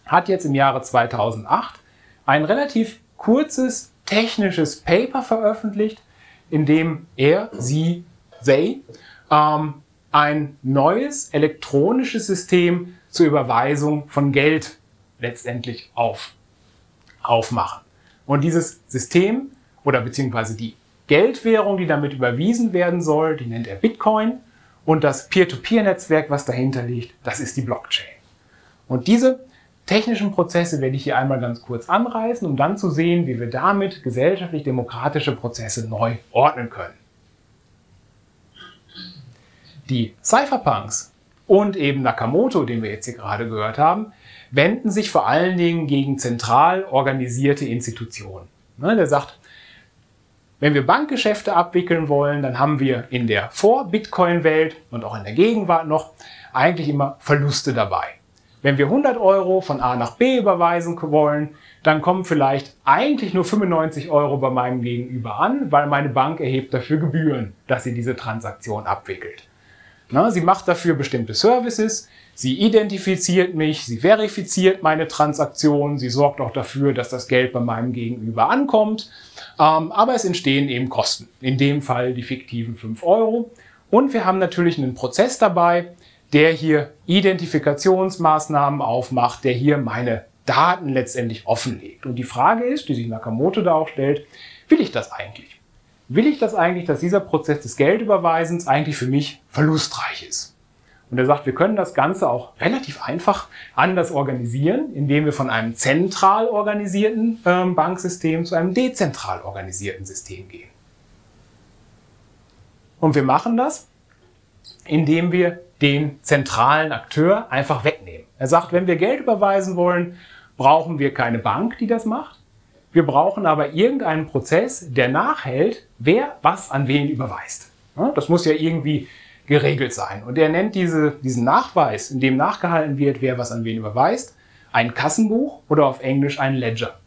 hat jetzt im Jahre 2008 ein relativ kurzes technisches Paper veröffentlicht, in dem er, sie, they ähm, ein neues elektronisches System zur Überweisung von Geld letztendlich auf, aufmachen. Und dieses System oder beziehungsweise die Geldwährung, die damit überwiesen werden soll, die nennt er Bitcoin. Und das Peer-to-Peer-Netzwerk, was dahinter liegt, das ist die Blockchain. Und diese technischen Prozesse werde ich hier einmal ganz kurz anreißen, um dann zu sehen, wie wir damit gesellschaftlich-demokratische Prozesse neu ordnen können. Die Cypherpunks und eben Nakamoto, den wir jetzt hier gerade gehört haben, wenden sich vor allen Dingen gegen zentral organisierte Institutionen. Ne, der sagt, wenn wir Bankgeschäfte abwickeln wollen, dann haben wir in der Vor-Bitcoin-Welt und auch in der Gegenwart noch eigentlich immer Verluste dabei. Wenn wir 100 Euro von A nach B überweisen wollen, dann kommen vielleicht eigentlich nur 95 Euro bei meinem Gegenüber an, weil meine Bank erhebt dafür Gebühren, dass sie diese Transaktion abwickelt. Na, sie macht dafür bestimmte Services, sie identifiziert mich, sie verifiziert meine Transaktion, sie sorgt auch dafür, dass das Geld bei meinem Gegenüber ankommt. Ähm, aber es entstehen eben Kosten, in dem Fall die fiktiven 5 Euro. Und wir haben natürlich einen Prozess dabei, der hier Identifikationsmaßnahmen aufmacht, der hier meine Daten letztendlich offenlegt. Und die Frage ist, die sich Nakamoto da auch stellt, will ich das eigentlich? will ich das eigentlich, dass dieser Prozess des Geldüberweisens eigentlich für mich verlustreich ist? Und er sagt, wir können das Ganze auch relativ einfach anders organisieren, indem wir von einem zentral organisierten ähm, Banksystem zu einem dezentral organisierten System gehen. Und wir machen das, indem wir den zentralen Akteur einfach wegnehmen. Er sagt, wenn wir Geld überweisen wollen, brauchen wir keine Bank, die das macht, wir brauchen aber irgendeinen Prozess, der nachhält, wer was an wen überweist. Das muss ja irgendwie geregelt sein. Und er nennt diese, diesen Nachweis, in dem nachgehalten wird, wer was an wen überweist, ein Kassenbuch oder auf Englisch ein Ledger.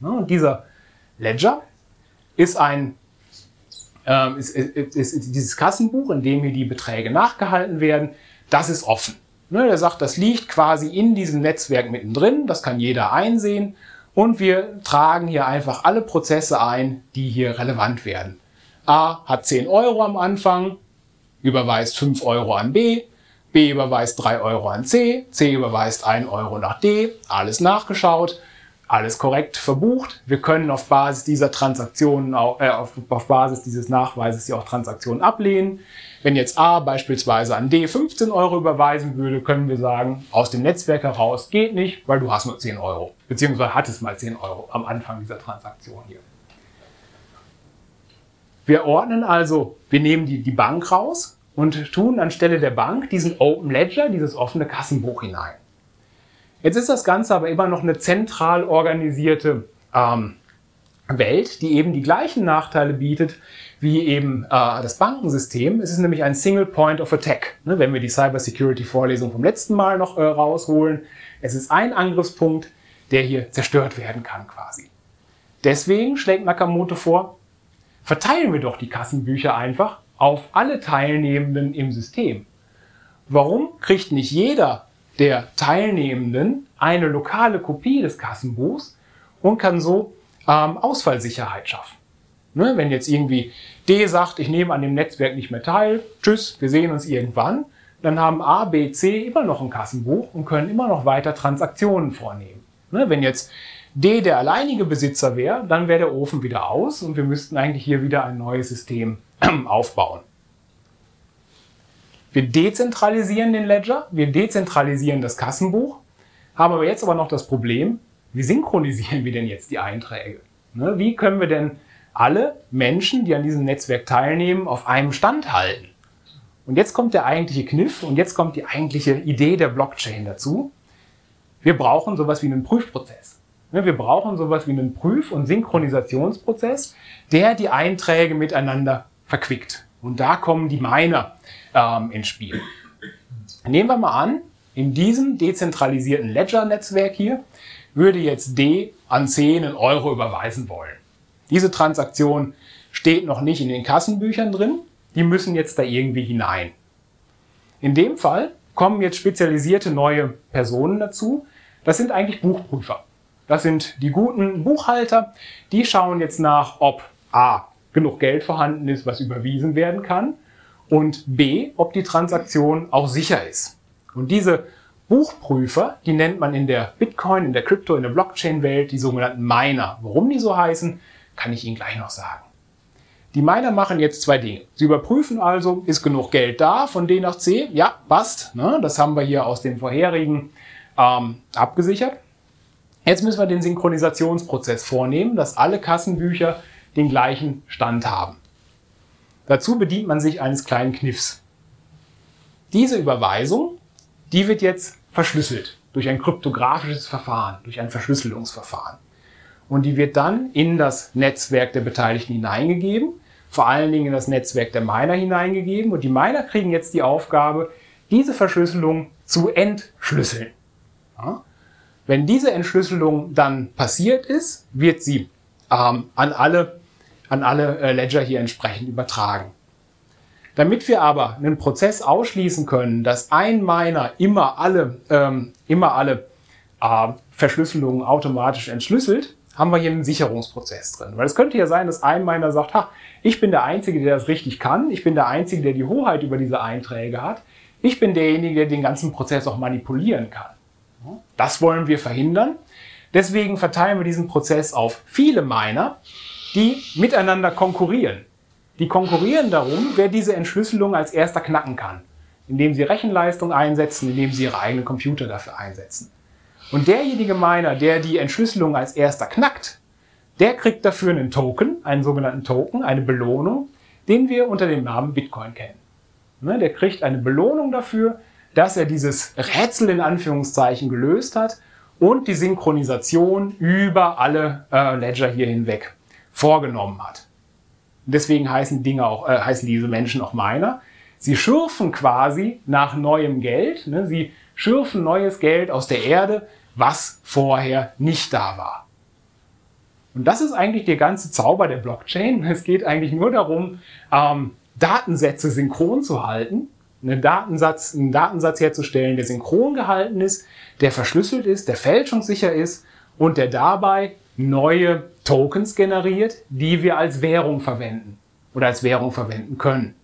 Und dieser Ledger ist ein ähm, ist, ist, ist, dieses Kassenbuch, in dem hier die Beträge nachgehalten werden, das ist offen. Ne, er sagt, das liegt quasi in diesem Netzwerk mittendrin, das kann jeder einsehen und wir tragen hier einfach alle Prozesse ein, die hier relevant werden. A hat 10 Euro am Anfang, überweist 5 Euro an B, B überweist 3 Euro an C, C überweist 1 Euro nach D, alles nachgeschaut, alles korrekt verbucht. Wir können auf Basis dieser Transaktionen, auch, äh, auf, auf Basis dieses Nachweises ja auch Transaktionen ablehnen. Wenn jetzt A beispielsweise an D 15 Euro überweisen würde, können wir sagen, aus dem Netzwerk heraus geht nicht, weil du hast nur 10 Euro. Beziehungsweise hattest mal 10 Euro am Anfang dieser Transaktion hier. Wir ordnen also, wir nehmen die, die Bank raus und tun anstelle der Bank diesen Open Ledger, dieses offene Kassenbuch hinein. Jetzt ist das Ganze aber immer noch eine zentral organisierte ähm, Welt, die eben die gleichen Nachteile bietet wie eben äh, das Bankensystem. Es ist nämlich ein Single Point of Attack. Ne, wenn wir die Cybersecurity-Vorlesung vom letzten Mal noch äh, rausholen, es ist ein Angriffspunkt, der hier zerstört werden kann quasi. Deswegen schlägt Nakamoto vor, verteilen wir doch die Kassenbücher einfach auf alle Teilnehmenden im System. Warum kriegt nicht jeder der Teilnehmenden eine lokale Kopie des Kassenbuchs und kann so ähm, Ausfallsicherheit schaffen? Ne, wenn jetzt irgendwie D sagt, ich nehme an dem Netzwerk nicht mehr teil, tschüss, wir sehen uns irgendwann, dann haben A, B, C immer noch ein Kassenbuch und können immer noch weiter Transaktionen vornehmen. Ne, wenn jetzt D der alleinige Besitzer wäre, dann wäre der Ofen wieder aus und wir müssten eigentlich hier wieder ein neues System aufbauen. Wir dezentralisieren den Ledger, wir dezentralisieren das Kassenbuch, haben aber jetzt aber noch das Problem, wie synchronisieren wir denn jetzt die Einträge? Ne, wie können wir denn alle Menschen, die an diesem Netzwerk teilnehmen, auf einem Stand halten. Und jetzt kommt der eigentliche Kniff und jetzt kommt die eigentliche Idee der Blockchain dazu. Wir brauchen sowas wie einen Prüfprozess. Wir brauchen sowas wie einen Prüf- und Synchronisationsprozess, der die Einträge miteinander verquickt. Und da kommen die Miner ähm, ins Spiel. Nehmen wir mal an, in diesem dezentralisierten Ledger-Netzwerk hier würde jetzt D an C einen Euro überweisen wollen. Diese Transaktion steht noch nicht in den Kassenbüchern drin. Die müssen jetzt da irgendwie hinein. In dem Fall kommen jetzt spezialisierte neue Personen dazu. Das sind eigentlich Buchprüfer. Das sind die guten Buchhalter. Die schauen jetzt nach, ob A, genug Geld vorhanden ist, was überwiesen werden kann und B, ob die Transaktion auch sicher ist. Und diese Buchprüfer, die nennt man in der Bitcoin, in der Krypto, in der Blockchain-Welt die sogenannten Miner. Warum die so heißen? kann ich Ihnen gleich noch sagen. Die Miner machen jetzt zwei Dinge. Sie überprüfen also, ist genug Geld da von D nach C? Ja, passt. Ne? Das haben wir hier aus den vorherigen ähm, abgesichert. Jetzt müssen wir den Synchronisationsprozess vornehmen, dass alle Kassenbücher den gleichen Stand haben. Dazu bedient man sich eines kleinen Kniffs. Diese Überweisung, die wird jetzt verschlüsselt durch ein kryptografisches Verfahren, durch ein Verschlüsselungsverfahren. Und die wird dann in das Netzwerk der Beteiligten hineingegeben, vor allen Dingen in das Netzwerk der Miner hineingegeben. Und die Miner kriegen jetzt die Aufgabe, diese Verschlüsselung zu entschlüsseln. Ja? Wenn diese Entschlüsselung dann passiert ist, wird sie ähm, an alle, an alle äh, Ledger hier entsprechend übertragen. Damit wir aber einen Prozess ausschließen können, dass ein Miner immer alle, ähm, immer alle äh, Verschlüsselungen automatisch entschlüsselt, haben wir hier einen Sicherungsprozess drin. Weil es könnte ja sein, dass ein Miner sagt, ha, ich bin der Einzige, der das richtig kann, ich bin der Einzige, der die Hoheit über diese Einträge hat, ich bin derjenige, der den ganzen Prozess auch manipulieren kann. Das wollen wir verhindern. Deswegen verteilen wir diesen Prozess auf viele Miner, die miteinander konkurrieren. Die konkurrieren darum, wer diese Entschlüsselung als erster knacken kann, indem sie Rechenleistung einsetzen, indem sie ihre eigenen Computer dafür einsetzen. Und derjenige Miner, der die Entschlüsselung als erster knackt, der kriegt dafür einen Token, einen sogenannten Token, eine Belohnung, den wir unter dem Namen Bitcoin kennen. Ne, der kriegt eine Belohnung dafür, dass er dieses Rätsel in Anführungszeichen gelöst hat und die Synchronisation über alle äh, Ledger hier hinweg vorgenommen hat. Deswegen heißen Dinge auch, äh, heißen diese Menschen auch Miner. Sie schürfen quasi nach neuem Geld. Ne? Sie schürfen neues Geld aus der Erde, was vorher nicht da war. Und das ist eigentlich der ganze Zauber der Blockchain. Es geht eigentlich nur darum, ähm, Datensätze synchron zu halten, einen Datensatz, einen Datensatz herzustellen, der synchron gehalten ist, der verschlüsselt ist, der fälschungssicher ist und der dabei neue Tokens generiert, die wir als Währung verwenden oder als Währung verwenden können.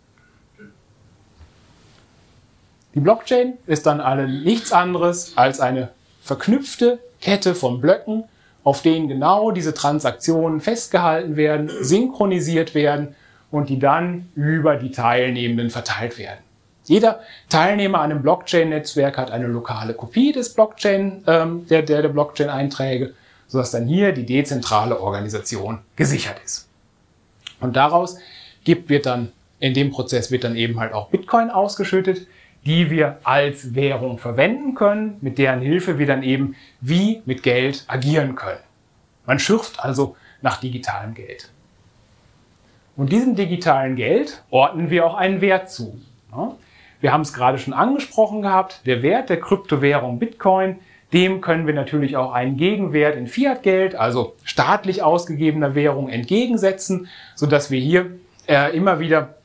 Die Blockchain ist dann alle nichts anderes als eine verknüpfte Kette von Blöcken, auf denen genau diese Transaktionen festgehalten werden, synchronisiert werden und die dann über die Teilnehmenden verteilt werden. Jeder Teilnehmer an einem Blockchain-Netzwerk hat eine lokale Kopie des Blockchain, ähm, der, der, der Blockchain-Einträge, sodass dann hier die dezentrale Organisation gesichert ist. Und daraus gibt, wird dann, in dem Prozess wird dann eben halt auch Bitcoin ausgeschüttet, die wir als Währung verwenden können, mit deren Hilfe wir dann eben wie mit Geld agieren können. Man schürft also nach digitalem Geld. Und diesem digitalen Geld ordnen wir auch einen Wert zu. Wir haben es gerade schon angesprochen gehabt, der Wert der Kryptowährung Bitcoin, dem können wir natürlich auch einen Gegenwert in Fiat-Geld, also staatlich ausgegebener Währung, entgegensetzen, sodass wir hier äh, immer wieder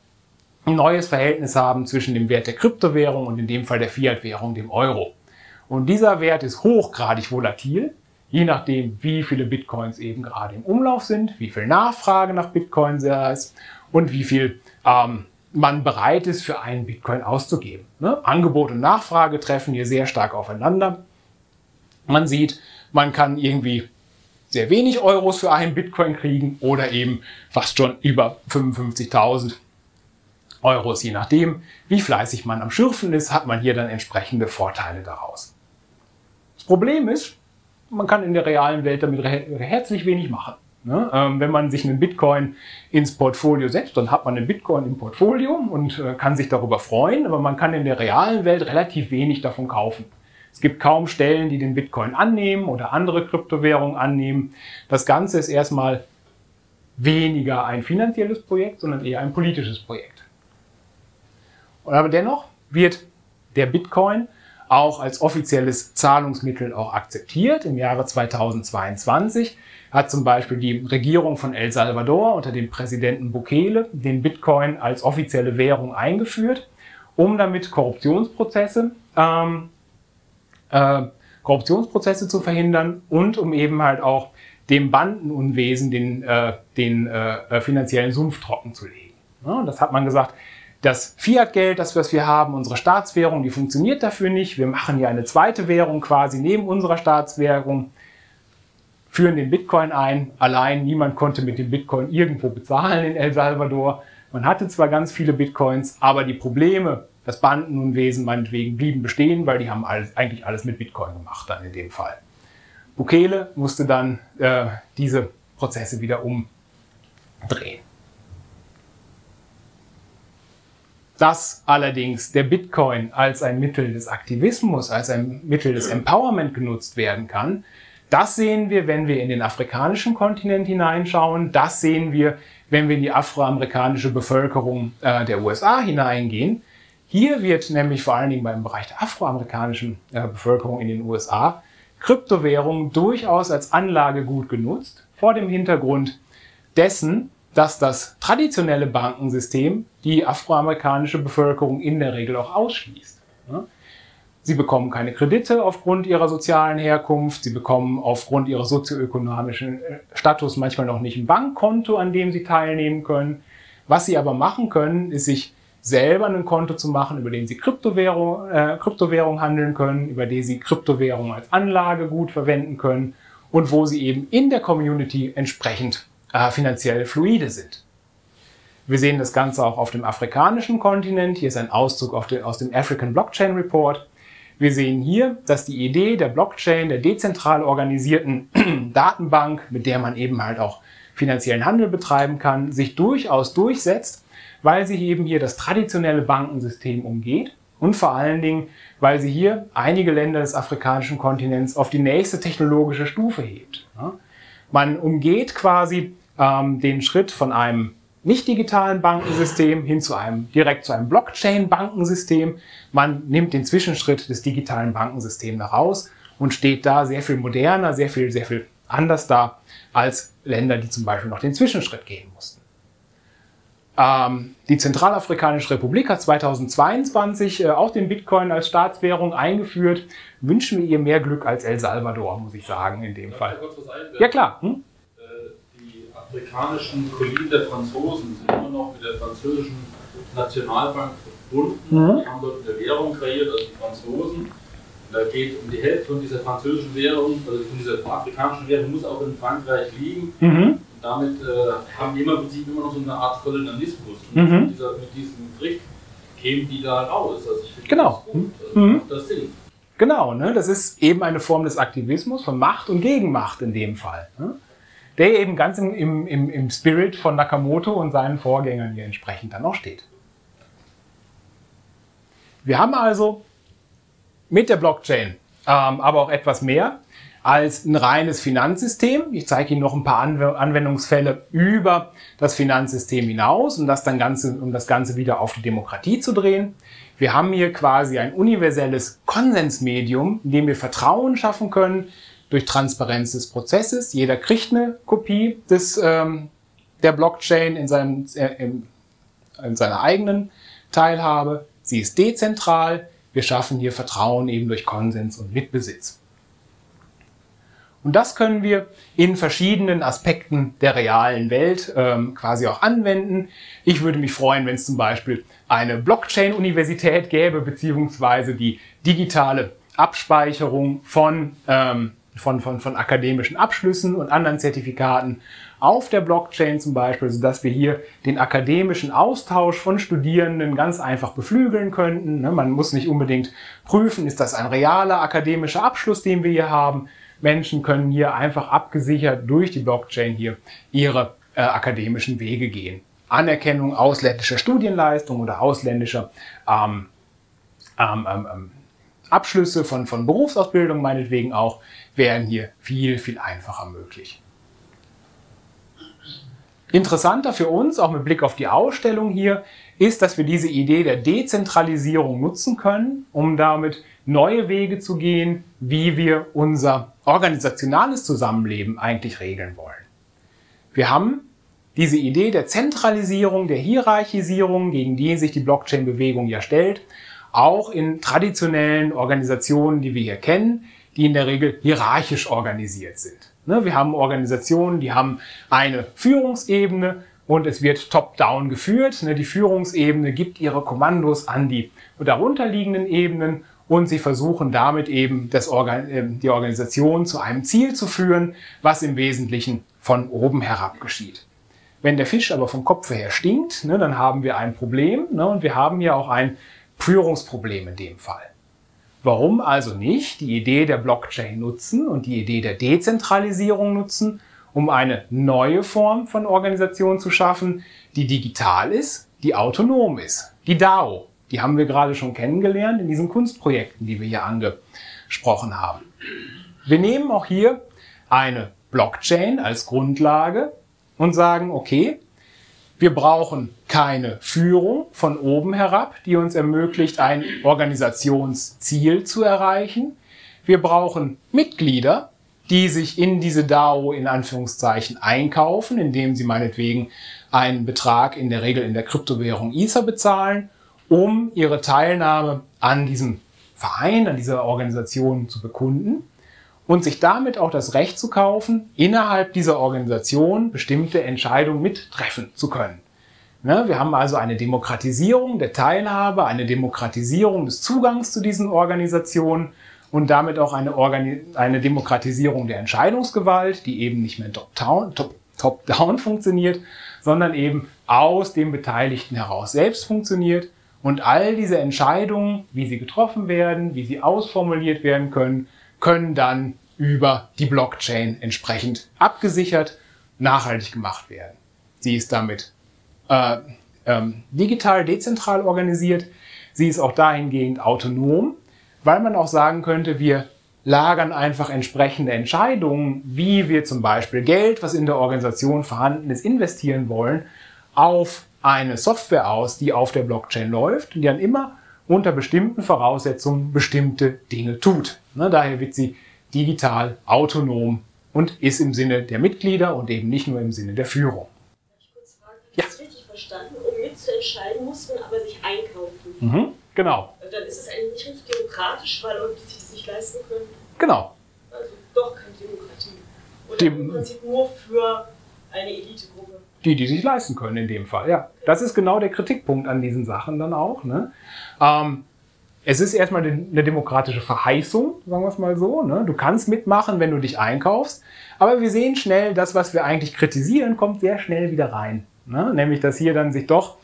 ein neues Verhältnis haben zwischen dem Wert der Kryptowährung und in dem Fall der Fiat-Währung, dem Euro. Und dieser Wert ist hochgradig volatil je nachdem, wie viele Bitcoins eben gerade im Umlauf sind, wie viel Nachfrage nach Bitcoins da ist und wie viel ähm, man bereit ist, für einen Bitcoin auszugeben. Ne? Angebot und Nachfrage treffen hier sehr stark aufeinander. Man sieht, man kann irgendwie sehr wenig Euros für einen Bitcoin kriegen oder eben fast schon über 55.000 Euros. Je nachdem, wie fleißig man am Schürfen ist, hat man hier dann entsprechende Vorteile daraus. Das Problem ist, man kann in der realen Welt damit herzlich wenig machen. Ne? Ähm, wenn man sich einen Bitcoin ins Portfolio setzt, dann hat man einen Bitcoin im Portfolio und äh, kann sich darüber freuen, aber man kann in der realen Welt relativ wenig davon kaufen. Es gibt kaum Stellen, die den Bitcoin annehmen oder andere Kryptowährungen annehmen. Das Ganze ist erstmal weniger ein finanzielles Projekt, sondern eher ein politisches Projekt. Aber dennoch wird der Bitcoin auch als offizielles Zahlungsmittel auch akzeptiert. Im Jahre 2022 hat zum Beispiel die Regierung von El Salvador unter dem Präsidenten Bukele den Bitcoin als offizielle Währung eingeführt, um damit Korruptionsprozesse, ähm, äh, Korruptionsprozesse zu verhindern und um eben halt auch dem Bandenunwesen den, äh, den äh, finanziellen Sumpf trocken zu legen. Ja, das hat man gesagt, das Fiat-Geld, das was wir haben, unsere Staatswährung, die funktioniert dafür nicht. Wir machen hier eine zweite Währung quasi neben unserer Staatswährung, führen den Bitcoin ein. Allein niemand konnte mit dem Bitcoin irgendwo bezahlen in El Salvador. Man hatte zwar ganz viele Bitcoins, aber die Probleme Das Bandenunwesen meinetwegen blieben bestehen, weil die haben alles, eigentlich alles mit Bitcoin gemacht dann in dem Fall. Bukele musste dann äh, diese Prozesse wieder umdrehen. Dass allerdings der Bitcoin als ein Mittel des Aktivismus, als ein Mittel des Empowerment genutzt werden kann, das sehen wir, wenn wir in den afrikanischen Kontinent hineinschauen. Das sehen wir, wenn wir in die afroamerikanische Bevölkerung äh, der USA hineingehen. Hier wird nämlich vor allen Dingen beim Bereich der afroamerikanischen äh, Bevölkerung in den USA Kryptowährung durchaus als Anlagegut genutzt, vor dem Hintergrund dessen, dass das traditionelle Bankensystem die afroamerikanische Bevölkerung in der Regel auch ausschließt. Sie bekommen keine Kredite aufgrund ihrer sozialen Herkunft, sie bekommen aufgrund ihres sozioökonomischen äh, Status manchmal noch nicht ein Bankkonto, an dem sie teilnehmen können. Was sie aber machen können, ist sich selber ein Konto zu machen, über den sie Kryptowährung, äh, Kryptowährung handeln können, über den sie Kryptowährung als Anlage gut verwenden können und wo sie eben in der Community entsprechend äh, finanziell fluide sind. Wir sehen das Ganze auch auf dem afrikanischen Kontinent. Hier ist ein Auszug aus dem African Blockchain Report. Wir sehen hier, dass die Idee der Blockchain, der dezentral organisierten Datenbank, mit der man eben halt auch finanziellen Handel betreiben kann, sich durchaus durchsetzt, weil sie eben hier das traditionelle Bankensystem umgeht und vor allen Dingen, weil sie hier einige Länder des afrikanischen Kontinents auf die nächste technologische Stufe hebt. Man umgeht quasi ähm, den Schritt von einem nicht digitalen Bankensystem hin zu einem direkt zu einem Blockchain-Bankensystem. Man nimmt den Zwischenschritt des digitalen Bankensystems heraus und steht da sehr viel moderner, sehr viel, sehr viel anders da als Länder, die zum Beispiel noch den Zwischenschritt gehen mussten. Ähm, die Zentralafrikanische Republik hat 2022 äh, auch den Bitcoin als Staatswährung eingeführt. Wünschen wir ihr mehr Glück als El Salvador, muss ich sagen, in dem Fall. Ja klar. Hm? Afrikanischen Kolonien der Franzosen sind immer noch mit der französischen Nationalbank verbunden. Mhm. Die haben dort eine Währung kreiert, also die Franzosen. Da geht um die Hälfte von dieser französischen Währung, also von dieser afrikanischen Währung, muss auch in Frankreich liegen. Mhm. Und damit äh, haben die immer, Prinzip immer noch so eine Art Kolonialismus. Und mhm. mit, dieser, mit, diesem Trick kämen die da raus. Also ich finde genau. das gut. Also mhm. macht das Sinn. Genau, ne? das ist eben eine Form des Aktivismus von Macht und Gegenmacht in dem Fall. Ne? Der eben ganz im, im, im Spirit von Nakamoto und seinen Vorgängern hier entsprechend dann auch steht. Wir haben also mit der Blockchain ähm, aber auch etwas mehr als ein reines Finanzsystem. Ich zeige Ihnen noch ein paar Anwendungsfälle über das Finanzsystem hinaus, um das, dann Ganze, um das Ganze wieder auf die Demokratie zu drehen. Wir haben hier quasi ein universelles Konsensmedium, in dem wir Vertrauen schaffen können durch Transparenz des Prozesses. Jeder kriegt eine Kopie des, ähm, der Blockchain in, seinem, äh, in, in seiner eigenen Teilhabe. Sie ist dezentral. Wir schaffen hier Vertrauen eben durch Konsens und Mitbesitz. Und das können wir in verschiedenen Aspekten der realen Welt ähm, quasi auch anwenden. Ich würde mich freuen, wenn es zum Beispiel eine Blockchain-Universität gäbe, beziehungsweise die digitale Abspeicherung von ähm, von, von, von akademischen Abschlüssen und anderen Zertifikaten auf der Blockchain zum Beispiel, sodass wir hier den akademischen Austausch von Studierenden ganz einfach beflügeln könnten. Ne, man muss nicht unbedingt prüfen, ist das ein realer akademischer Abschluss, den wir hier haben. Menschen können hier einfach abgesichert durch die Blockchain hier ihre äh, akademischen Wege gehen. Anerkennung ausländischer Studienleistungen oder ausländischer ähm, ähm, ähm Abschlüsse von, von Berufsausbildung meinetwegen auch, wären hier viel, viel einfacher möglich. Interessanter für uns, auch mit Blick auf die Ausstellung hier, ist, dass wir diese Idee der Dezentralisierung nutzen können, um damit neue Wege zu gehen, wie wir unser organisationales Zusammenleben eigentlich regeln wollen. Wir haben diese Idee der Zentralisierung, der Hierarchisierung, gegen die sich die Blockchain-Bewegung ja stellt, auch in traditionellen Organisationen, die wir hier kennen, die in der Regel hierarchisch organisiert sind. Ne, wir haben Organisationen, die haben eine Führungsebene und es wird top-down geführt. Ne, die Führungsebene gibt ihre Kommandos an die darunterliegenden Ebenen und sie versuchen damit eben Organ äh, die Organisation zu einem Ziel zu führen, was im Wesentlichen von oben herab geschieht. Wenn der Fisch aber vom Kopf her stinkt, ne, dann haben wir ein Problem und wir haben hier auch ein Führungsproblem in dem Fall. Warum also nicht die Idee der Blockchain nutzen und die Idee der Dezentralisierung nutzen, um eine neue Form von Organisation zu schaffen, die digital ist, die autonom ist, die DAO. Die haben wir gerade schon kennengelernt in diesen Kunstprojekten, die wir hier angesprochen haben. Wir nehmen auch hier eine Blockchain als Grundlage und sagen, okay, wir brauchen keine Führung von oben herab, die uns ermöglicht, ein Organisationsziel zu erreichen. Wir brauchen Mitglieder, die sich in diese DAO in Anführungszeichen einkaufen, indem sie meinetwegen einen Betrag in der Regel in der Kryptowährung Ether bezahlen, um ihre Teilnahme an diesem Verein, an dieser Organisation zu bekunden und sich damit auch das Recht zu kaufen, innerhalb dieser Organisation bestimmte Entscheidungen mittreffen zu können. Ne, wir haben also eine Demokratisierung der Teilhabe, eine Demokratisierung des Zugangs zu diesen Organisationen und damit auch eine, Organi eine Demokratisierung der Entscheidungsgewalt, die eben nicht mehr top-down top, top funktioniert, sondern eben aus dem Beteiligten heraus selbst funktioniert. Und all diese Entscheidungen, wie sie getroffen werden, wie sie ausformuliert werden können, können dann über die Blockchain entsprechend abgesichert, nachhaltig gemacht werden. Sie ist damit äh, ähm, digital, dezentral organisiert. Sie ist auch dahingehend autonom, weil man auch sagen könnte, wir lagern einfach entsprechende Entscheidungen, wie wir zum Beispiel Geld, was in der Organisation vorhanden ist, investieren wollen, auf eine Software aus, die auf der Blockchain läuft und die dann immer unter bestimmten Voraussetzungen bestimmte Dinge tut. Ne, daher wird sie digital, autonom und ist im Sinne der Mitglieder und eben nicht nur im Sinne der Führung. Ich kurz fragen, ja. das richtig verstanden? Um mitzuentscheiden, muss man aber sich einkaufen. Mhm, genau. Dann ist es eigentlich nicht richtig demokratisch, weil Leute sich das nicht leisten können. Genau. Also doch keine Demokratie. Oder Dem, im Prinzip nur für eine Elitegruppe. Die, die sich leisten können in dem Fall, ja. Das ist genau der Kritikpunkt an diesen Sachen dann auch. Ne? Ähm, es ist erstmal eine demokratische Verheißung, sagen wir es mal so. Ne? Du kannst mitmachen, wenn du dich einkaufst. Aber wir sehen schnell, das, was wir eigentlich kritisieren, kommt sehr schnell wieder rein. Ne? Nämlich, dass hier dann sich doch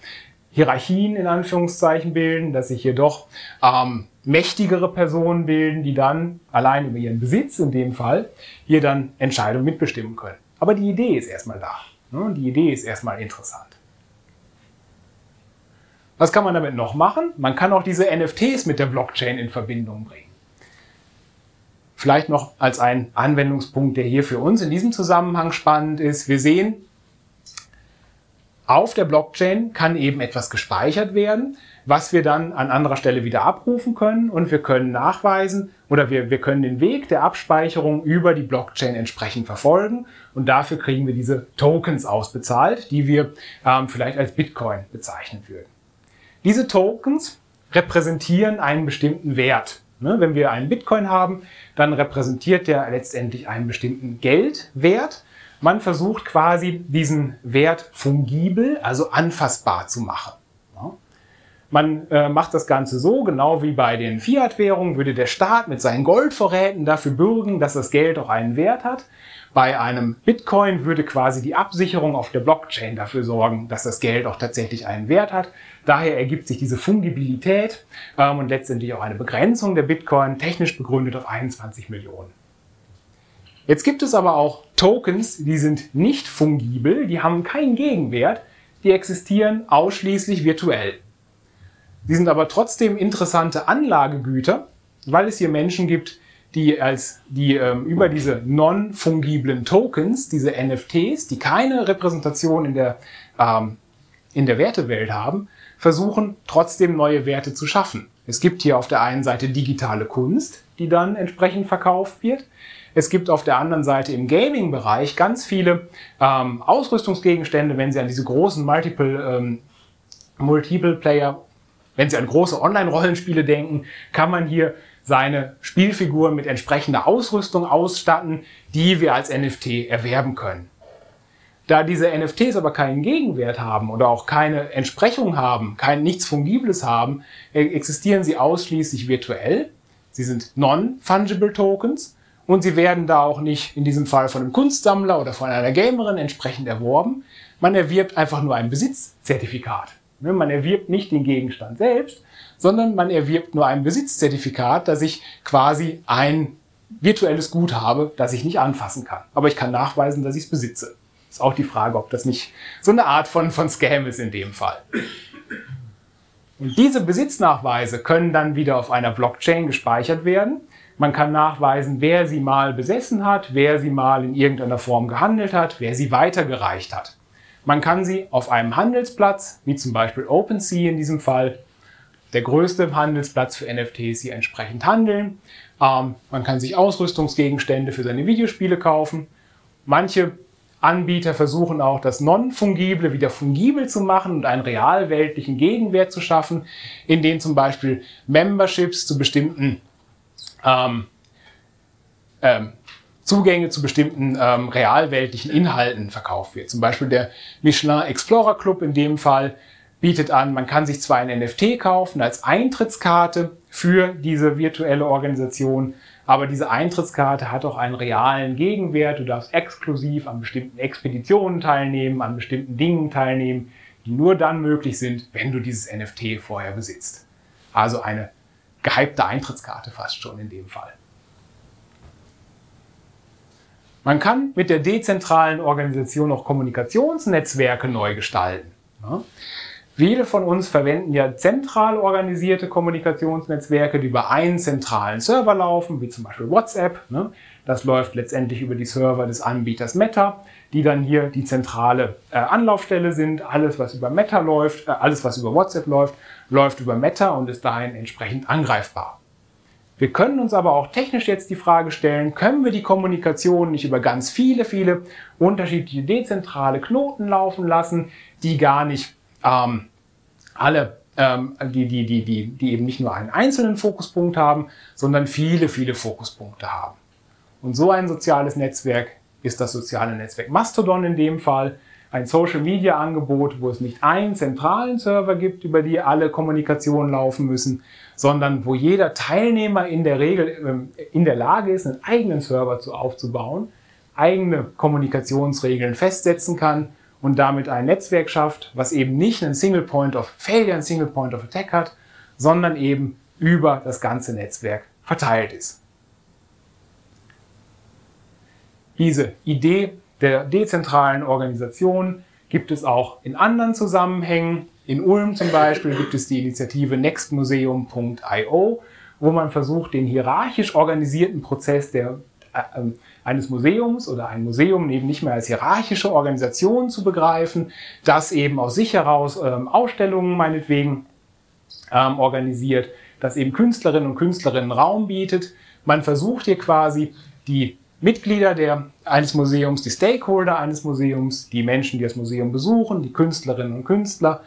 Hierarchien in Anführungszeichen bilden, dass sich hier doch ähm, mächtigere Personen bilden, die dann allein über ihren Besitz in dem Fall hier dann Entscheidungen mitbestimmen können. Aber die Idee ist erstmal da. Ne? Die Idee ist erstmal interessant. Was kann man damit noch machen? Man kann auch diese NFTs mit der Blockchain in Verbindung bringen. Vielleicht noch als ein Anwendungspunkt, der hier für uns in diesem Zusammenhang spannend ist. Wir sehen, auf der Blockchain kann eben etwas gespeichert werden, was wir dann an anderer Stelle wieder abrufen können und wir können nachweisen oder wir, wir können den Weg der Abspeicherung über die Blockchain entsprechend verfolgen und dafür kriegen wir diese Tokens ausbezahlt, die wir ähm, vielleicht als Bitcoin bezeichnen würden. Diese Tokens repräsentieren einen bestimmten Wert. Ne, wenn wir einen Bitcoin haben, dann repräsentiert der letztendlich einen bestimmten Geldwert. Man versucht quasi diesen Wert fungibel, also anfassbar zu machen. Man äh, macht das Ganze so, genau wie bei den Fiat-Währungen, würde der Staat mit seinen Goldvorräten dafür bürgen, dass das Geld auch einen Wert hat. Bei einem Bitcoin würde quasi die Absicherung auf der Blockchain dafür sorgen, dass das Geld auch tatsächlich einen Wert hat. Daher ergibt sich diese Fungibilität ähm, und letztendlich auch eine Begrenzung der Bitcoin, technisch begründet auf 21 Millionen. Jetzt gibt es aber auch Tokens, die sind nicht fungibel, die haben keinen Gegenwert, die existieren ausschließlich virtuell. Sie sind aber trotzdem interessante Anlagegüter, weil es hier Menschen gibt, die als die ähm, über diese non-fungiblen Tokens, diese NFTs, die keine Repräsentation in der ähm, in der Wertewelt haben, versuchen trotzdem neue Werte zu schaffen. Es gibt hier auf der einen Seite digitale Kunst, die dann entsprechend verkauft wird. Es gibt auf der anderen Seite im Gaming-Bereich ganz viele ähm, Ausrüstungsgegenstände, wenn Sie an diese großen Multiple, ähm, Multiple Player, wenn Sie an große Online-Rollenspiele denken, kann man hier seine Spielfiguren mit entsprechender Ausrüstung ausstatten, die wir als NFT erwerben können. Da diese NFTs aber keinen Gegenwert haben oder auch keine Entsprechung haben, kein nichts Fungibles haben, e-, existieren sie ausschließlich virtuell. Sie sind non-fungible Tokens und sie werden da auch nicht in diesem Fall von einem Kunstsammler oder von einer Gamerin entsprechend erworben. Man erwirbt einfach nur ein Besitzzertifikat. Ne, man erwirbt nicht den Gegenstand selbst, sondern man erwirbt nur ein Besitzzertifikat, dass ich quasi ein virtuelles Gut habe, das ich nicht anfassen kann. Aber ich kann nachweisen, dass ich es besitze. Ist auch die Frage, ob das nicht so eine Art von, von Scam ist in dem Fall. Und diese Besitznachweise können dann wieder auf einer Blockchain gespeichert werden. Man kann nachweisen, wer sie mal besessen hat, wer sie mal in irgendeiner Form gehandelt hat, wer sie weitergereicht hat. Man kann sie auf einem Handelsplatz, wie zum Beispiel OpenSea in diesem Fall, der größte Handelsplatz für NFTs, hier entsprechend handeln. Ähm, man kann sich Ausrüstungsgegenstände für seine Videospiele kaufen. Manche Anbieter versuchen auch, das Non-Fungible wieder fungibel zu machen und einen realweltlichen Gegenwert zu schaffen, in dem zum Beispiel Memberships zu bestimmten ähm, ähm, Zugänge zu bestimmten ähm, realweltlichen Inhalten verkauft wird. Zum Beispiel der Michelin Explorer Club in dem Fall bietet an, man kann sich zwar ein NFT kaufen als Eintrittskarte für diese virtuelle Organisation, aber diese Eintrittskarte hat auch einen realen Gegenwert. Du darfst exklusiv an bestimmten Expeditionen teilnehmen, an bestimmten Dingen teilnehmen, die nur dann möglich sind, wenn du dieses NFT vorher besitzt. Also eine gehypte Eintrittskarte fast schon in dem Fall. Man kann mit der dezentralen Organisation auch Kommunikationsnetzwerke neu gestalten. Viele von uns verwenden ja zentral organisierte Kommunikationsnetzwerke, die über einen zentralen Server laufen, wie zum Beispiel WhatsApp. Ne? Das läuft letztendlich über die Server des Anbieters Meta, die dann hier die zentrale äh, Anlaufstelle sind. Alles, was über Meta läuft, äh, alles, was über WhatsApp läuft, läuft über Meta und ist dahin entsprechend angreifbar. Wir können uns aber auch technisch jetzt die Frage stellen, können wir die Kommunikation nicht über ganz viele, viele unterschiedliche dezentrale Knoten laufen lassen, die gar nicht ähm, alle, ähm, die, die, die, die, die eben nicht nur einen einzelnen Fokuspunkt haben, sondern viele, viele Fokuspunkte haben. Und so ein soziales Netzwerk ist das soziale Netzwerk Mastodon in dem Fall. Ein Social Media Angebot, wo es nicht einen zentralen Server gibt, über die alle Kommunikationen laufen müssen, sondern wo jeder Teilnehmer in der Regel ähm, in der Lage ist, einen eigenen Server zu aufzubauen, eigene Kommunikationsregeln festsetzen kann und damit ein Netzwerk schafft, was eben nicht einen Single Point of Failure, einen Single Point of Attack hat, sondern eben über das ganze Netzwerk verteilt ist. Diese Idee der dezentralen Organisation gibt es auch in anderen Zusammenhängen. In Ulm zum Beispiel gibt es die Initiative nextmuseum.io, wo man versucht, den hierarchisch organisierten Prozess der äh, ähm, eines Museums oder ein Museum eben nicht mehr als hierarchische Organisation zu begreifen, das eben aus sich heraus ähm, Ausstellungen meinetwegen ähm, organisiert, das eben Künstlerinnen und Künstlerinnen Raum bietet. Man versucht hier quasi die Mitglieder der, eines Museums, die Stakeholder eines Museums, die Menschen, die das Museum besuchen, die Künstlerinnen und Künstler,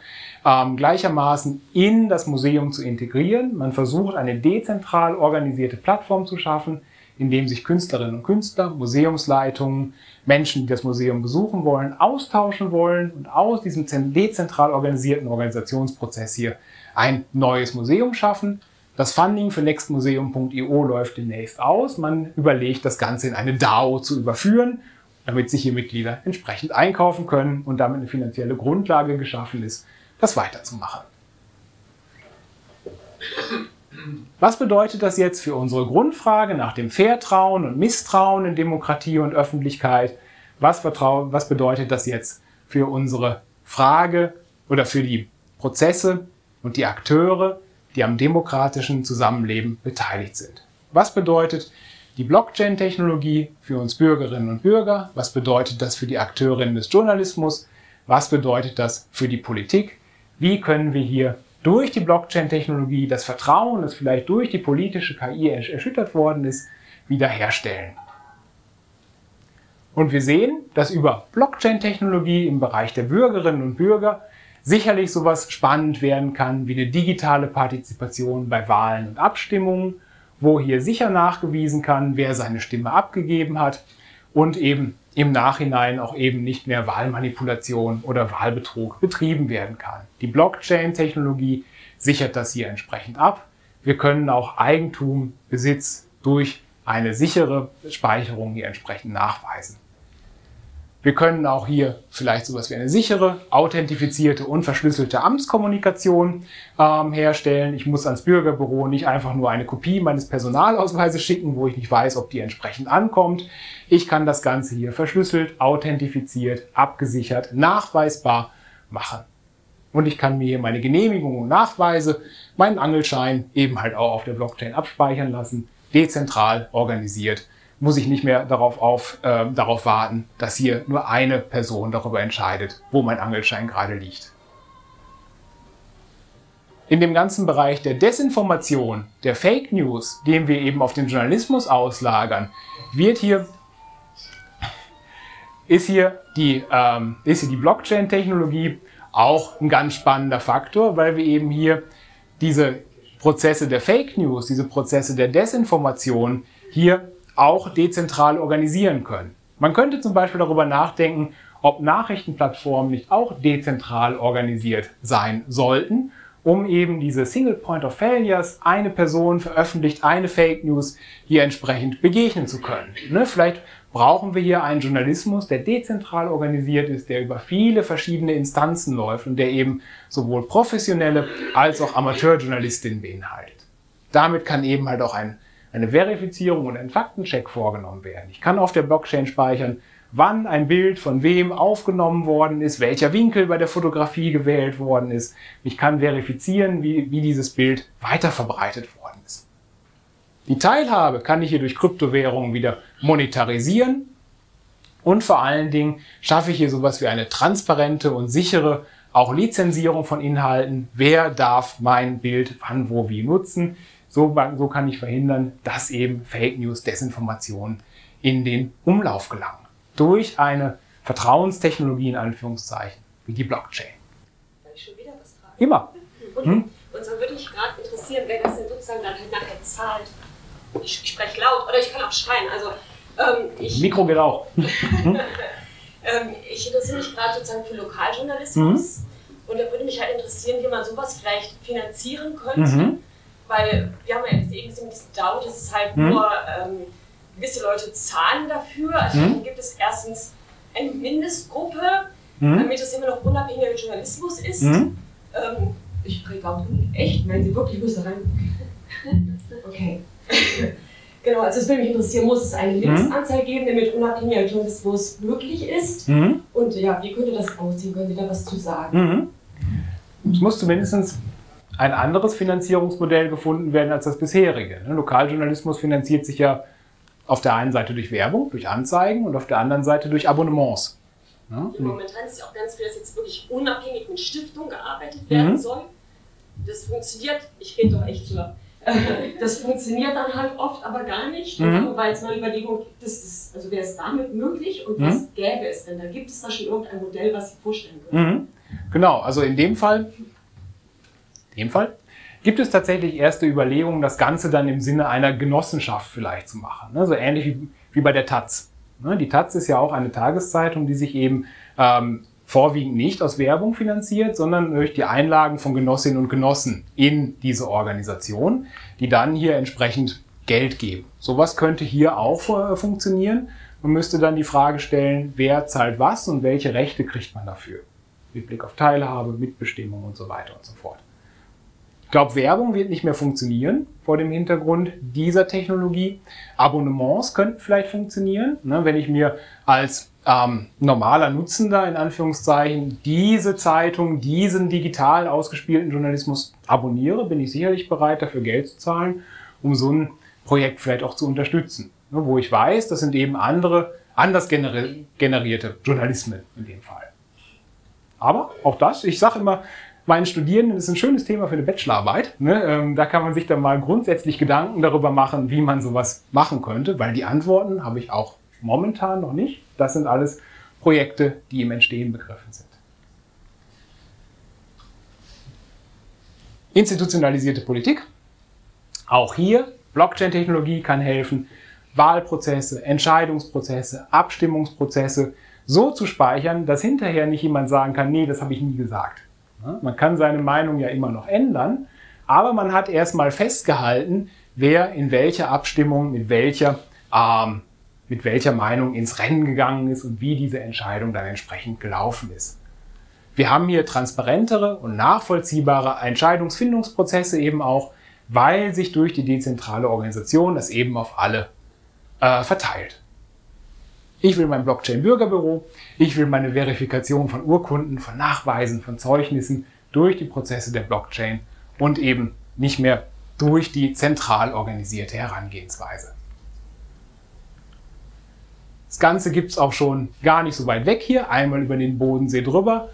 ähm, gleichermaßen in das Museum zu integrieren. Man versucht eine dezentral organisierte Plattform zu schaffen, in dem sich Künstlerinnen und Künstler, Museumsleitungen, Menschen, die das Museum besuchen wollen, austauschen wollen und aus diesem dezentral organisierten Organisationsprozess hier ein neues Museum schaffen. Das Funding für nextmuseum.io läuft demnächst aus. Man überlegt, das Ganze in eine DAO zu überführen, damit sich hier Mitglieder entsprechend einkaufen können und damit eine finanzielle Grundlage geschaffen ist, das weiterzumachen. Was bedeutet das jetzt für unsere Grundfrage nach dem Vertrauen und Misstrauen in Demokratie und Öffentlichkeit? Was, was bedeutet das jetzt für unsere Frage oder für die Prozesse und die Akteure, die am demokratischen Zusammenleben beteiligt sind? Was bedeutet die Blockchain-Technologie für uns Bürgerinnen und Bürger? Was bedeutet das für die Akteurinnen des Journalismus? Was bedeutet das für die Politik? Wie können wir hier durch die Blockchain-Technologie das Vertrauen, das vielleicht durch die politische KI erschüttert worden ist, wiederherstellen. Und wir sehen, dass über Blockchain-Technologie im Bereich der Bürgerinnen und Bürger sicherlich sowas spannend werden kann wie eine digitale Partizipation bei Wahlen und Abstimmungen, wo hier sicher nachgewiesen kann, wer seine Stimme abgegeben hat und eben im Nachhinein auch eben nicht mehr Wahlmanipulation oder Wahlbetrug betrieben werden kann. Die Blockchain-Technologie sichert das hier entsprechend ab. Wir können auch Eigentum, Besitz durch eine sichere Speicherung hier entsprechend nachweisen. Wir können auch hier vielleicht sowas wie eine sichere, authentifizierte und verschlüsselte Amtskommunikation ähm, herstellen. Ich muss ans Bürgerbüro nicht einfach nur eine Kopie meines Personalausweises schicken, wo ich nicht weiß, ob die entsprechend ankommt. Ich kann das Ganze hier verschlüsselt, authentifiziert, abgesichert, nachweisbar machen. Und ich kann mir hier meine Genehmigung und Nachweise, meinen Angelschein eben halt auch auf der Blockchain abspeichern lassen, dezentral organisiert muss ich nicht mehr darauf, auf, äh, darauf warten, dass hier nur eine Person darüber entscheidet, wo mein Angelschein gerade liegt. In dem ganzen Bereich der Desinformation, der Fake News, den wir eben auf den Journalismus auslagern, wird hier, ist hier die, ähm, ist hier die Blockchain-Technologie auch ein ganz spannender Faktor, weil wir eben hier diese Prozesse der Fake News, diese Prozesse der Desinformation hier auch dezentral organisieren können. Man könnte zum Beispiel darüber nachdenken, ob Nachrichtenplattformen nicht auch dezentral organisiert sein sollten, um eben diese Single Point of Failures, eine Person veröffentlicht eine Fake News, hier entsprechend begegnen zu können. Ne? Vielleicht brauchen wir hier einen Journalismus, der dezentral organisiert ist, der über viele verschiedene Instanzen läuft und der eben sowohl professionelle als auch Amateurjournalistinnen beinhaltet. Damit kann eben halt auch ein eine Verifizierung und ein Faktencheck vorgenommen werden. Ich kann auf der Blockchain speichern, wann ein Bild von wem aufgenommen worden ist, welcher Winkel bei der Fotografie gewählt worden ist. Ich kann verifizieren, wie, wie dieses Bild weiterverbreitet worden ist. Die Teilhabe kann ich hier durch Kryptowährungen wieder monetarisieren und vor allen Dingen schaffe ich hier sowas wie eine transparente und sichere auch Lizenzierung von Inhalten. Wer darf mein Bild wann, wo, wie nutzen? So, so kann ich verhindern, dass eben Fake News, Desinformationen in den Umlauf gelangen. Durch eine Vertrauenstechnologie in Anführungszeichen, wie die Blockchain. Kann ich schon wieder was fragen? Immer. Und, hm? und so würde mich gerade interessieren, wer das denn sozusagen dann halt nachher zahlt. Ich, ich spreche laut oder ich kann auch schreien. Also, ähm, ich, Mikro geht auch. ähm, ich interessiere mich gerade sozusagen für Lokaljournalismus. Mhm. Und da würde mich halt interessieren, wie man sowas vielleicht finanzieren könnte. Mhm weil wir haben ja jetzt eben gesehen mit diesem DAO, dass es halt mhm. nur ähm, gewisse Leute zahlen dafür. Also mhm. dann gibt es erstens eine Mindestgruppe, mhm. damit es immer noch unabhängiger Journalismus ist. Mhm. Ähm, ich kriege auch echt, wenn Sie wirklich müssen rein. okay. genau, also es würde mich interessieren, muss es eine mhm. Mindestanzahl geben, damit unabhängiger Journalismus möglich ist? Mhm. Und ja, wie könnte das aussehen? Können Sie da was zu sagen? Es muss zumindest ein anderes Finanzierungsmodell gefunden werden als das bisherige. Ne, Lokaljournalismus finanziert sich ja auf der einen Seite durch Werbung, durch Anzeigen und auf der anderen Seite durch Abonnements. Ja, momentan ist ja auch ganz viel, dass jetzt wirklich unabhängig mit Stiftungen gearbeitet werden mhm. soll. Das funktioniert, ich rede doch echt so. Das funktioniert dann halt oft aber gar nicht, mhm. weil es mal Überlegung gibt, das, also wäre es damit möglich und mhm. was gäbe es denn? Da gibt es da schon irgendein Modell, was Sie vorstellen können. Mhm. Genau, also in dem Fall dem Fall gibt es tatsächlich erste Überlegungen, das Ganze dann im Sinne einer Genossenschaft vielleicht zu machen. Ne? So ähnlich wie, wie bei der Taz. Ne? Die Taz ist ja auch eine Tageszeitung, die sich eben ähm, vorwiegend nicht aus Werbung finanziert, sondern durch die Einlagen von Genossinnen und Genossen in diese Organisation, die dann hier entsprechend Geld geben. Sowas könnte hier auch äh, funktionieren. Man müsste dann die Frage stellen, wer zahlt was und welche Rechte kriegt man dafür. Mit Blick auf Teilhabe, Mitbestimmung und so weiter und so fort glaube, Werbung wird nicht mehr funktionieren vor dem Hintergrund dieser Technologie. Abonnements könnten vielleicht funktionieren, ne, wenn ich mir als ähm, normaler Nutzender in Anführungszeichen diese Zeitung, diesen digital ausgespielten Journalismus abonniere, bin ich sicherlich bereit, dafür Geld zu zahlen, um so ein Projekt vielleicht auch zu unterstützen. Ne, wo ich weiß, das sind eben andere, anders generierte Journalismen in dem Fall. Aber auch das, ich sage immer, meinen Studierenden ist ein schönes Thema für eine Bachelorarbeit. Ne? Ähm, da kann man sich dann mal grundsätzlich Gedanken darüber machen, wie man sowas machen könnte, weil die Antworten habe ich auch momentan noch nicht. Das sind alles Projekte, die im Entstehen begriffen sind. Institutionalisierte Politik. Auch hier, Blockchain-Technologie kann helfen, Wahlprozesse, Entscheidungsprozesse, Abstimmungsprozesse so zu speichern, dass hinterher nicht jemand sagen kann, nee, das habe ich nie gesagt. Man kann seine Meinung ja immer noch ändern, aber man hat erstmal festgehalten, wer in welcher Abstimmung mit welcher ähm, mit welcher Meinung ins Rennen gegangen ist und wie diese Entscheidung dann entsprechend gelaufen ist. Wir haben hier transparentere und nachvollziehbare Entscheidungsfindungsprozesse eben auch, weil sich durch die dezentrale Organisation das eben auf alle äh, verteilt. Ich will mein Blockchain-Bürgerbüro, ich will meine Verifikation von Urkunden, von Nachweisen, von Zeugnissen durch die Prozesse der Blockchain und eben nicht mehr durch die zentral organisierte Herangehensweise. Das Ganze gibt es auch schon gar nicht so weit weg hier, einmal über den Bodensee drüber.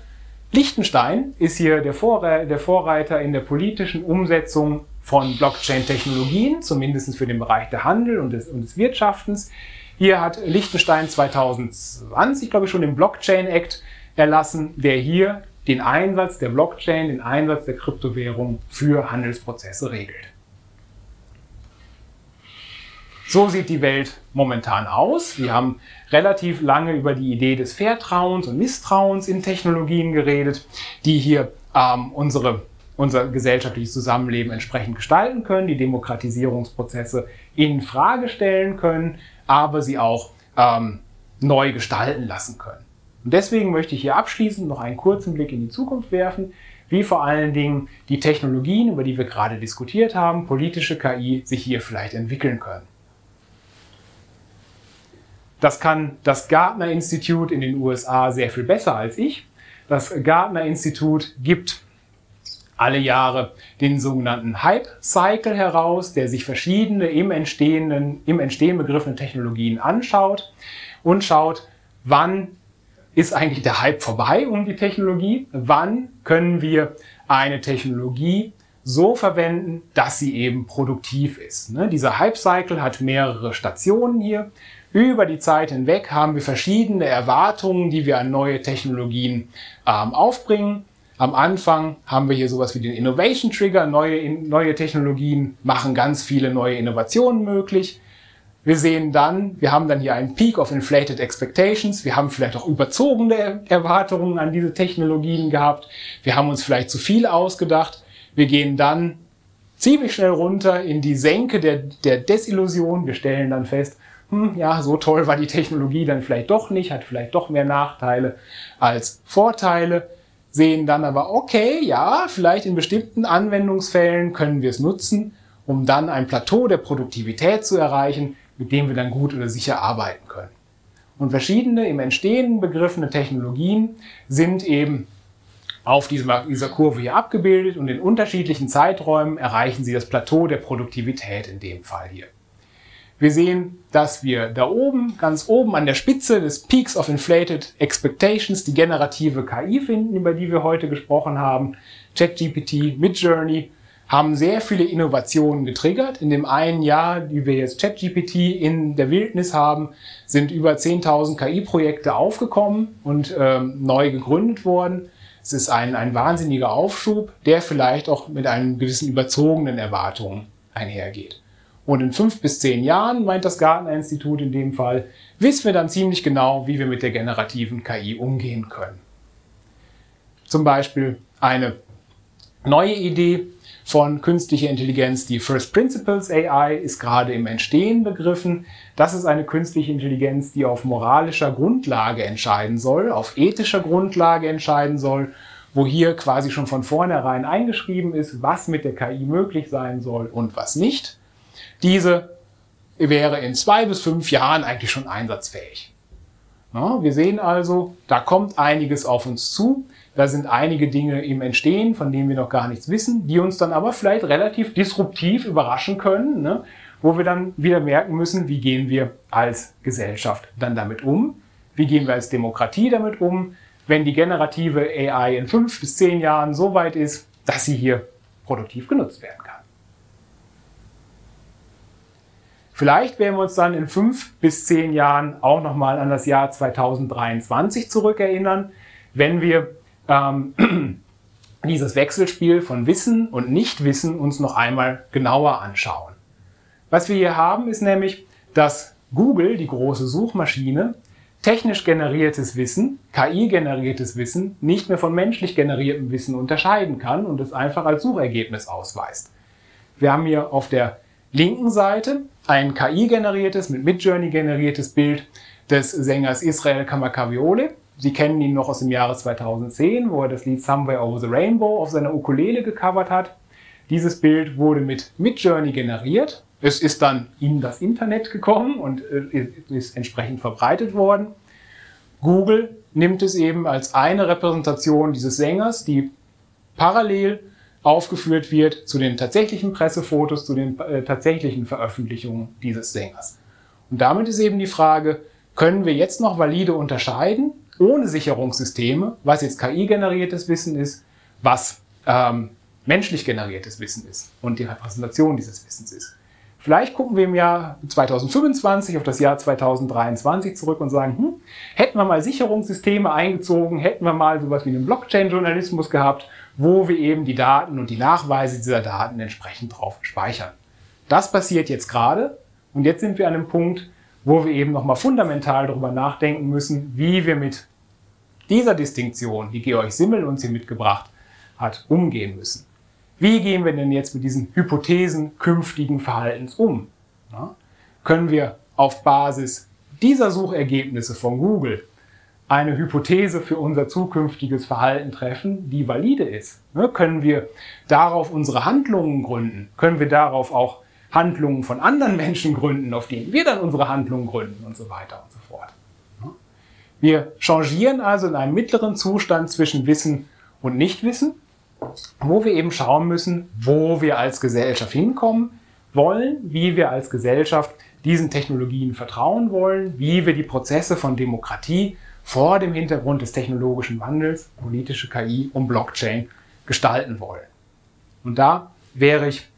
Liechtenstein ist hier der, Vorre der Vorreiter in der politischen Umsetzung von Blockchain-Technologien, zumindest für den Bereich der Handel und des, und des Wirtschaftens. Hier hat Liechtenstein 2020, glaube ich, schon den Blockchain Act erlassen, der hier den Einsatz der Blockchain, den Einsatz der Kryptowährung für Handelsprozesse regelt. So sieht die Welt momentan aus. Wir haben relativ lange über die Idee des Vertrauens und Misstrauens in Technologien geredet, die hier ähm, unsere, unser gesellschaftliches Zusammenleben entsprechend gestalten können, die Demokratisierungsprozesse in Frage stellen können, aber sie auch ähm, neu gestalten lassen können. Und deswegen möchte ich hier abschließend noch einen kurzen Blick in die Zukunft werfen, wie vor allen Dingen die Technologien, über die wir gerade diskutiert haben, politische KI, sich hier vielleicht entwickeln können. Das kann das Gartner Institute in den USA sehr viel besser als ich. Das Gartner Institute gibt alle Jahre den sogenannten Hype Cycle heraus, der sich verschiedene im entstehenden, im Entstehen begriffene Technologien anschaut und schaut, wann ist eigentlich der Hype vorbei um die Technologie? Wann können wir eine Technologie so verwenden, dass sie eben produktiv ist? Ne? Dieser Hype Cycle hat mehrere Stationen hier. Über die Zeit hinweg haben wir verschiedene Erwartungen, die wir an neue Technologien ähm, aufbringen. Am Anfang haben wir hier sowas wie den Innovation Trigger. Neue, neue Technologien machen ganz viele neue Innovationen möglich. Wir sehen dann, wir haben dann hier einen Peak of Inflated Expectations. Wir haben vielleicht auch überzogene Erwartungen an diese Technologien gehabt. Wir haben uns vielleicht zu viel ausgedacht. Wir gehen dann ziemlich schnell runter in die Senke der, der Desillusion. Wir stellen dann fest, hm, ja, so toll war die Technologie dann vielleicht doch nicht, hat vielleicht doch mehr Nachteile als Vorteile, sehen dann aber, okay, ja, vielleicht in bestimmten Anwendungsfällen können wir es nutzen, um dann ein Plateau der Produktivität zu erreichen, mit dem wir dann gut oder sicher arbeiten können. Und verschiedene im Entstehen begriffene Technologien sind eben auf dieser, dieser Kurve hier abgebildet und in unterschiedlichen Zeiträumen erreichen sie das Plateau der Produktivität in dem Fall hier. Wir sehen, dass wir da oben, ganz oben an der Spitze des Peaks of Inflated Expectations die generative KI finden, über die wir heute gesprochen haben. ChatGPT, Midjourney haben sehr viele Innovationen getriggert. In dem einen Jahr, die wir jetzt ChatGPT in der Wildnis haben, sind über 10.000 KI-Projekte aufgekommen und ähm, neu gegründet worden. Es ist ein, ein wahnsinniger Aufschub, der vielleicht auch mit einem gewissen überzogenen Erwartungen einhergeht. Und in fünf bis zehn Jahren, meint das Gartner-Institut in dem Fall, wissen wir dann ziemlich genau, wie wir mit der generativen KI umgehen können. Zum Beispiel eine neue Idee von künstlicher Intelligenz, die First Principles AI, ist gerade im Entstehen begriffen. Das ist eine künstliche Intelligenz, die auf moralischer Grundlage entscheiden soll, auf ethischer Grundlage entscheiden soll, wo hier quasi schon von vornherein eingeschrieben ist, was mit der KI möglich sein soll und was nicht. Diese wäre in zwei bis fünf Jahren eigentlich schon einsatzfähig. Ja, wir sehen also, da kommt einiges auf uns zu. Da sind einige Dinge im Entstehen, von denen wir noch gar nichts wissen, die uns dann aber vielleicht relativ disruptiv überraschen können, ne? wo wir dann wieder merken müssen, wie gehen wir als Gesellschaft dann damit um, wie gehen wir als Demokratie damit um, wenn die generative AI in fünf bis zehn Jahren so weit ist, dass sie hier produktiv genutzt werden kann. Vielleicht werden wir uns dann in fünf bis zehn Jahren auch nochmal an das Jahr 2023 zurückerinnern, wenn wir ähm, dieses Wechselspiel von Wissen und Nichtwissen uns noch einmal genauer anschauen. Was wir hier haben, ist nämlich, dass Google, die große Suchmaschine, technisch generiertes Wissen, KI-generiertes Wissen, nicht mehr von menschlich generiertem Wissen unterscheiden kann und es einfach als Suchergebnis ausweist. Wir haben hier auf der linken Seite ein KI-generiertes, mit Midjourney generiertes Bild des Sängers Israel Kamakawiole. Sie kennen ihn noch aus dem Jahre 2010, wo er das Lied Somewhere Over the Rainbow auf seiner Ukulele gecovert hat. Dieses Bild wurde mit Midjourney generiert. Es ist dann in das Internet gekommen und äh, ist entsprechend verbreitet worden. Google nimmt es eben als eine Repräsentation dieses Sängers, die parallel aufgeführt wird zu den tatsächlichen Pressefotos, zu den äh, tatsächlichen Veröffentlichungen dieses Sängers. Und damit ist eben die Frage, können wir jetzt noch valide unterscheiden, ohne Sicherungssysteme, was jetzt KI-generiertes Wissen ist, was ähm, menschlich generiertes Wissen ist und die Repräsentation dieses Wissens ist. Vielleicht gucken wir im Jahr 2025 auf das Jahr 2023 zurück und sagen, hm, hätten wir mal Sicherungssysteme eingezogen, hätten wir mal sowas wie einen Blockchain-Journalismus gehabt, wo wir eben die Daten und die Nachweise dieser Daten entsprechend drauf speichern. Das passiert jetzt gerade und jetzt sind wir an einem Punkt, wo wir eben nochmal fundamental darüber nachdenken müssen, wie wir mit dieser Distinktion, die Georg Simmel uns hier mitgebracht hat, umgehen müssen. Wie gehen wir denn jetzt mit diesen Hypothesen künftigen Verhaltens um? Ja? Können wir auf Basis dieser Suchergebnisse von Google eine Hypothese für unser zukünftiges Verhalten treffen, die valide ist? Ne? Können wir darauf unsere Handlungen gründen? Können wir darauf auch Handlungen von anderen Menschen gründen, auf denen wir dann unsere Handlungen gründen und so weiter und so fort? Wir changieren also in einem mittleren Zustand zwischen Wissen und Nichtwissen wo wir eben schauen müssen, wo wir als Gesellschaft hinkommen wollen, wie wir als Gesellschaft diesen Technologien vertrauen wollen, wie wir die Prozesse von Demokratie vor dem Hintergrund des technologischen Wandels, politische KI und Blockchain gestalten wollen. Und da wäre ich,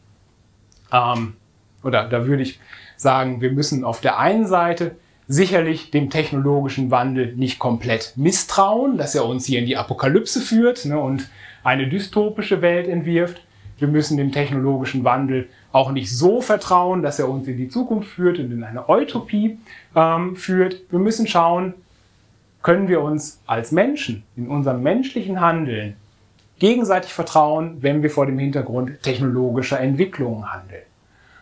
ähm, oder da würde ich sagen, wir müssen auf der einen Seite sicherlich dem technologischen Wandel nicht komplett misstrauen, dass er uns hier in die Apokalypse führt ne, und eine dystopische Welt entwirft. Wir müssen dem technologischen Wandel auch nicht so vertrauen, dass er uns in die Zukunft führt und in eine Utopie ähm, führt. Wir müssen schauen, können wir uns als Menschen in unserem menschlichen Handeln gegenseitig vertrauen, wenn wir vor dem Hintergrund technologischer Entwicklungen handeln.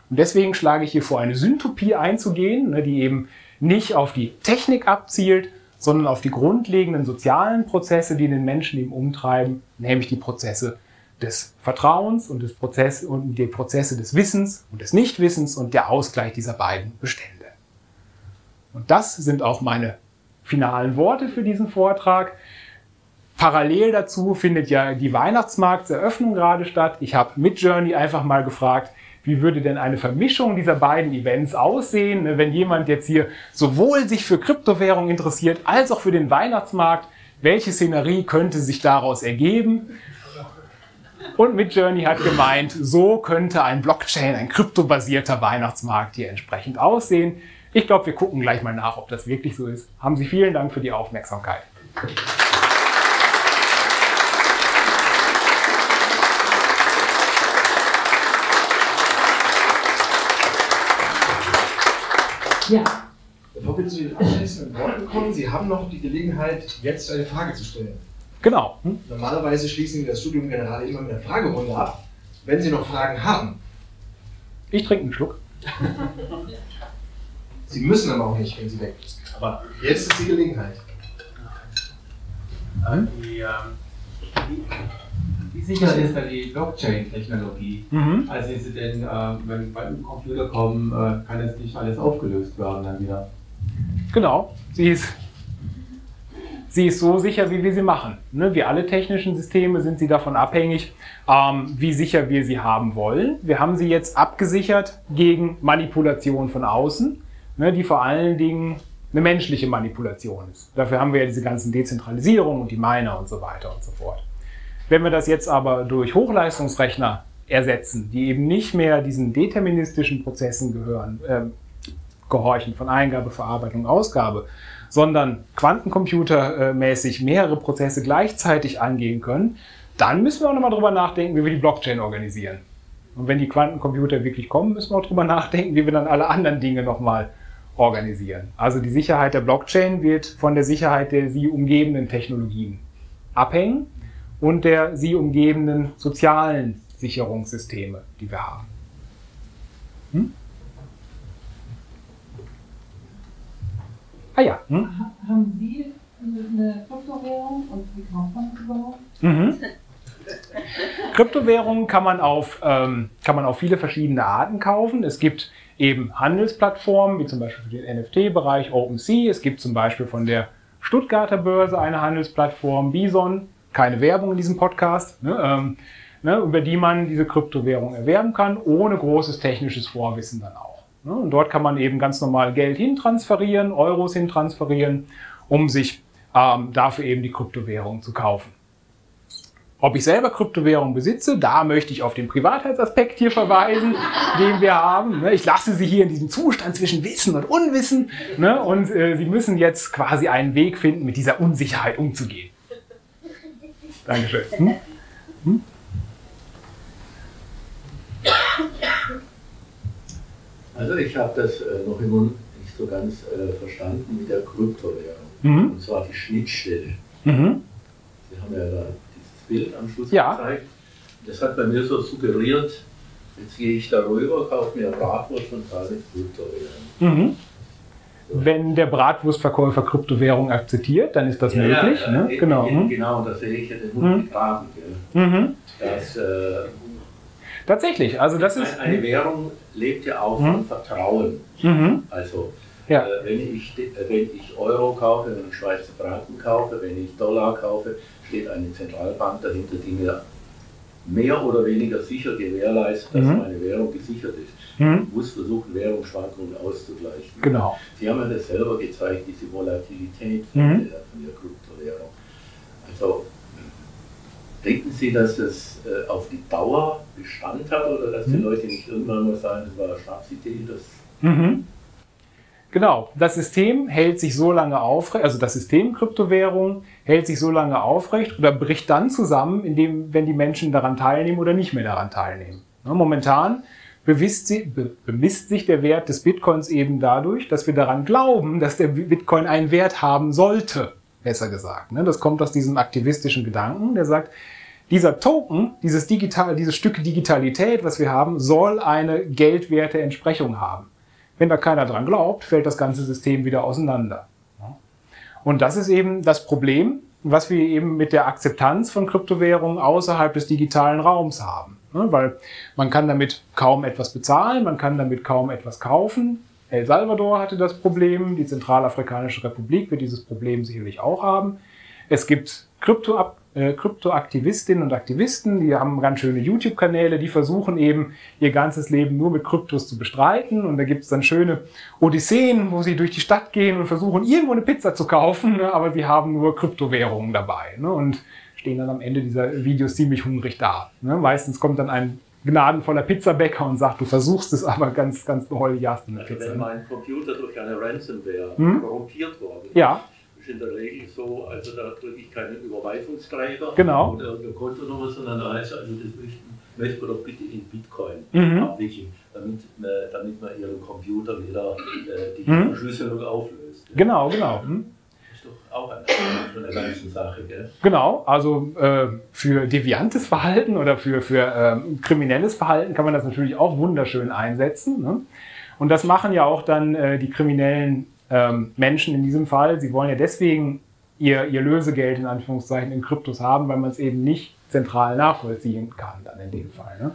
Und deswegen schlage ich hier vor, eine Syntopie einzugehen, ne, die eben nicht auf die Technik abzielt, sondern auf die grundlegenden sozialen Prozesse, die den Menschen eben umtreiben, nämlich die Prozesse des Vertrauens und, des Prozess, und die Prozesse des Wissens und des Nichtwissens und der Ausgleich dieser beiden Bestände. Und das sind auch meine finalen Worte für diesen Vortrag. Parallel dazu findet ja die Weihnachtsmarktseröffnung gerade statt. Ich habe mit Journey einfach mal gefragt, wie würde denn eine Vermischung dieser beiden Events aussehen, ne, wenn jemand jetzt hier sowohl sich für Kryptowährung interessiert als auch für den Weihnachtsmarkt? Welche Szenerie könnte sich daraus ergeben? Und Midjourney hat gemeint, so könnte ein Blockchain, ein kryptobasierter Weihnachtsmarkt hier entsprechend aussehen. Ich glaube, wir gucken gleich mal nach, ob das wirklich so ist. Haben Sie vielen Dank für die Aufmerksamkeit. Ja. Bevor wir zu den abschließenden Worten kommen, Sie haben noch die Gelegenheit, jetzt eine Frage zu stellen. Genau. Hm? Normalerweise schließen wir das Studium Generale immer mit einer Fragerunde ab. Wenn Sie noch Fragen haben. Ich trinke einen Schluck. Sie müssen aber auch nicht, wenn Sie weg sind. Aber jetzt ist die Gelegenheit. Die, ähm, wie sicher ist denn die Blockchain-Technologie? Mhm. Also ist sie denn, äh, wenn bei einem Computer kommen, äh, kann es nicht alles aufgelöst werden dann wieder? Genau, sie ist, sie ist so sicher, wie wir sie machen. Ne? Wie alle technischen Systeme sind sie davon abhängig, ähm, wie sicher wir sie haben wollen. Wir haben sie jetzt abgesichert gegen Manipulation von außen, ne, die vor allen Dingen eine menschliche Manipulation ist. Dafür haben wir ja diese ganzen Dezentralisierungen und die Miner und so weiter und so fort. Wenn wir das jetzt aber durch Hochleistungsrechner ersetzen, die eben nicht mehr diesen deterministischen Prozessen gehören, äh, gehorchen von Eingabe, Verarbeitung, Ausgabe, sondern quantencomputermäßig mehrere Prozesse gleichzeitig angehen können, dann müssen wir auch nochmal drüber nachdenken, wie wir die Blockchain organisieren. Und wenn die Quantencomputer wirklich kommen, müssen wir auch drüber nachdenken, wie wir dann alle anderen Dinge nochmal organisieren. Also die Sicherheit der Blockchain wird von der Sicherheit der sie umgebenden Technologien abhängen und der sie umgebenden sozialen Sicherungssysteme, die wir haben. Hm? Ah ja. Hm? Haben Sie eine Kryptowährung und wie kauft man das überhaupt? Mhm. Kryptowährungen kann man, auf, ähm, kann man auf viele verschiedene Arten kaufen. Es gibt eben Handelsplattformen, wie zum Beispiel für den NFT-Bereich OpenSea. Es gibt zum Beispiel von der Stuttgarter Börse eine Handelsplattform, Bison, keine Werbung in diesem Podcast, ne, ähm, ne, über die man diese Kryptowährung erwerben kann, ohne großes technisches Vorwissen dann auch. Ne. Und dort kann man eben ganz normal Geld hintransferieren, Euros hintransferieren, um sich ähm, dafür eben die Kryptowährung zu kaufen. Ob ich selber Kryptowährung besitze, da möchte ich auf den Privatheitsaspekt hier verweisen, den wir haben. Ne, ich lasse Sie hier in diesem Zustand zwischen Wissen und Unwissen ne, und äh, Sie müssen jetzt quasi einen Weg finden, mit dieser Unsicherheit umzugehen. Dankeschön. Hm? Hm? Also ich habe das äh, noch immer nicht so ganz äh, verstanden mit der Kryptowährung. Mhm. Und zwar die Schnittstelle. Mhm. Sie haben ja da Bild am Schluss ja. gezeigt. Das hat bei mir so suggeriert, jetzt gehe ich da rüber, kaufe mir Bratwurst und zahle Kryptowährung. Mhm. So. Wenn der Bratwurstverkäufer Kryptowährung akzeptiert, dann ist das ja, möglich. Ja, ne? genau. Eben, genau, da sehe ich ja den Multigraden. Mhm. Mhm. Das, äh, Tatsächlich, also das eine, ist. Eine Währung lebt ja auch von Vertrauen. Mhm. Also ja. äh, wenn, ich, wenn ich Euro kaufe, wenn ich Schweizer Franken kaufe, wenn ich Dollar kaufe, steht eine Zentralbank dahinter, die mir mehr oder weniger sicher gewährleistet, dass Mhm. meine Währung gesichert ist. Mhm. Ich muss versuchen, Währungsschwankungen auszugleichen. Genau. Sie haben ja das selber gezeigt, diese Volatilität von, Mhm. der, von der Kryptowährung. Also denken Sie, dass das äh, auf die Dauer Bestand hat oder dass die Mhm. Leute nicht irgendwann mal sagen, das war eine Schnapsidee, das Mhm. Genau, das System hält sich so lange aufrecht, also das System Kryptowährung hält sich so lange aufrecht oder bricht dann zusammen, indem, wenn die Menschen daran teilnehmen oder nicht mehr daran teilnehmen. Ne, Momentan bemisst, sich der Wert des Bitcoins eben dadurch, dass wir daran glauben, dass der Bitcoin einen Wert haben sollte, besser gesagt. Ne, Das kommt aus diesem aktivistischen Gedanken, der sagt, dieser Token, dieses, Digital, dieses Stück Digitalität, was wir haben, soll eine geldwerte Entsprechung haben. Wenn da keiner dran glaubt, fällt das ganze System wieder auseinander. Und das ist eben das Problem, was wir eben mit der Akzeptanz von Kryptowährungen außerhalb des digitalen Raums haben. Weil man kann damit kaum etwas bezahlen, man kann damit kaum etwas kaufen. El Salvador hatte das Problem, die Zentralafrikanische Republik wird dieses Problem sicherlich auch haben. Es gibt Krypto äh, Kryptoaktivistinnen und Aktivisten, die haben ganz schöne YouTube-Kanäle, die versuchen eben ihr ganzes Leben nur mit Kryptos zu bestreiten. Und da gibt es dann schöne Odysseen, wo sie durch die Stadt gehen und versuchen, irgendwo eine Pizza zu kaufen, ne? aber sie haben nur Kryptowährungen dabei ne? und stehen dann am Ende dieser Videos ziemlich hungrig da. Ne? Meistens kommt dann ein gnadenvoller Pizzabäcker und sagt, du versuchst es, aber ganz, ganz beholdig hast du eine Also Pizza. wenn mein Computer durch eine Ransomware Hm? korrumpiert worden ist, Ja, ist in der Regel so, also da drücke ich keinen Überweisungsträger Genau. oder irgendeine Kontonummer, sondern da heißt also, das möchten, möchten wir doch bitte in Bitcoin Mhm. abwickeln, damit, äh, damit man Ihren Computer wieder äh, die Mhm. Verschlüsselung auflöst. genau, genau. Hm? Das ist doch auch eine, eine ganze Sache, gell? Genau, also äh, für deviantes Verhalten oder für, für ähm, kriminelles Verhalten kann man das natürlich auch wunderschön einsetzen. Ne? Und das machen ja auch dann äh, die kriminellen ähm, Menschen in diesem Fall. Sie wollen ja deswegen ihr, ihr Lösegeld in Anführungszeichen in Kryptos haben, weil man es eben nicht zentral nachvollziehen kann dann in dem Fall. Ne?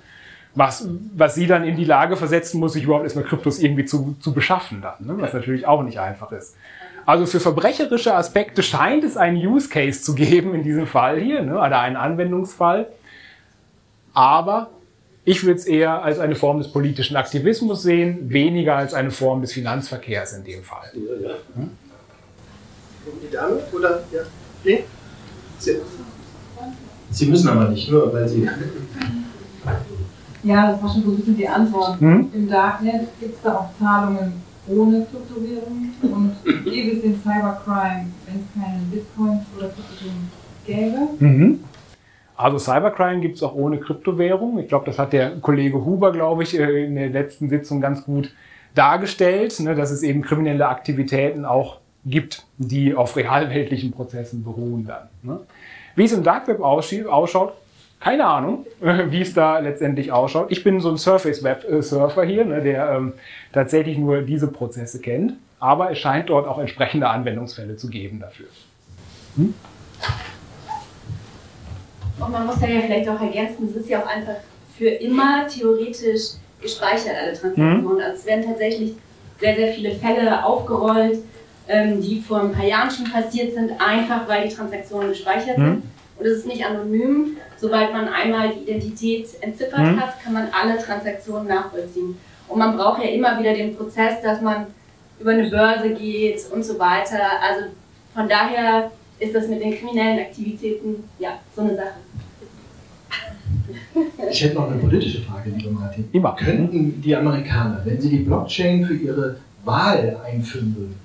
Was, was sie dann in die Lage versetzen muss, sich überhaupt erstmal Kryptos irgendwie zu, zu beschaffen dann, ne? was natürlich auch nicht einfach ist. Also für verbrecherische Aspekte scheint es einen Use Case zu geben in diesem Fall hier, ne? oder einen Anwendungsfall. Aber ich würde es eher als eine Form des politischen Aktivismus sehen, weniger als eine Form des Finanzverkehrs in dem Fall. Ja, ja. Die Dame? Oder? Ja. Nee? Sie, Sie müssen aber nicht, nur weil Sie. Ja, das war schon so ein bisschen die Antwort. Hm? Im Darknet gibt es da auch Zahlungen ohne Kryptowährung und gäbe es den Cybercrime, wenn es keinen Bitcoin oder Kryptowährung gäbe. Mhm. Also Cybercrime gibt es auch ohne Kryptowährung. Ich glaube, das hat der Kollege Huber, glaube ich, äh, in der letzten Sitzung ganz gut dargestellt, ne, dass es eben kriminelle Aktivitäten auch gibt, die auf realweltlichen Prozessen beruhen dann. Ne. Wie es im Dark Web ausschaut, keine Ahnung, wie es da letztendlich ausschaut. Ich bin so ein Surface-Web-Surfer hier, ne, der ähm, tatsächlich nur diese Prozesse kennt. Aber es scheint dort auch entsprechende Anwendungsfälle zu geben dafür. Hm? Und man muss da ja vielleicht auch ergänzen, es ist ja auch einfach für immer theoretisch gespeichert, alle Transaktionen. Mhm. Also es werden tatsächlich sehr, sehr viele Fälle aufgerollt, ähm, die vor ein paar Jahren schon passiert sind, einfach weil die Transaktionen gespeichert mhm. sind. Und es ist nicht anonym. Sobald man einmal die Identität entziffert mhm. hat, kann man alle Transaktionen nachvollziehen. Und man braucht ja immer wieder den Prozess, dass man über eine Börse geht und so weiter. Also von daher ist das mit den kriminellen Aktivitäten ja so eine Sache. Ich hätte noch eine politische Frage, lieber Martin. Immer. Könnten die Amerikaner, wenn sie die Blockchain für ihre Wahl einführen würden,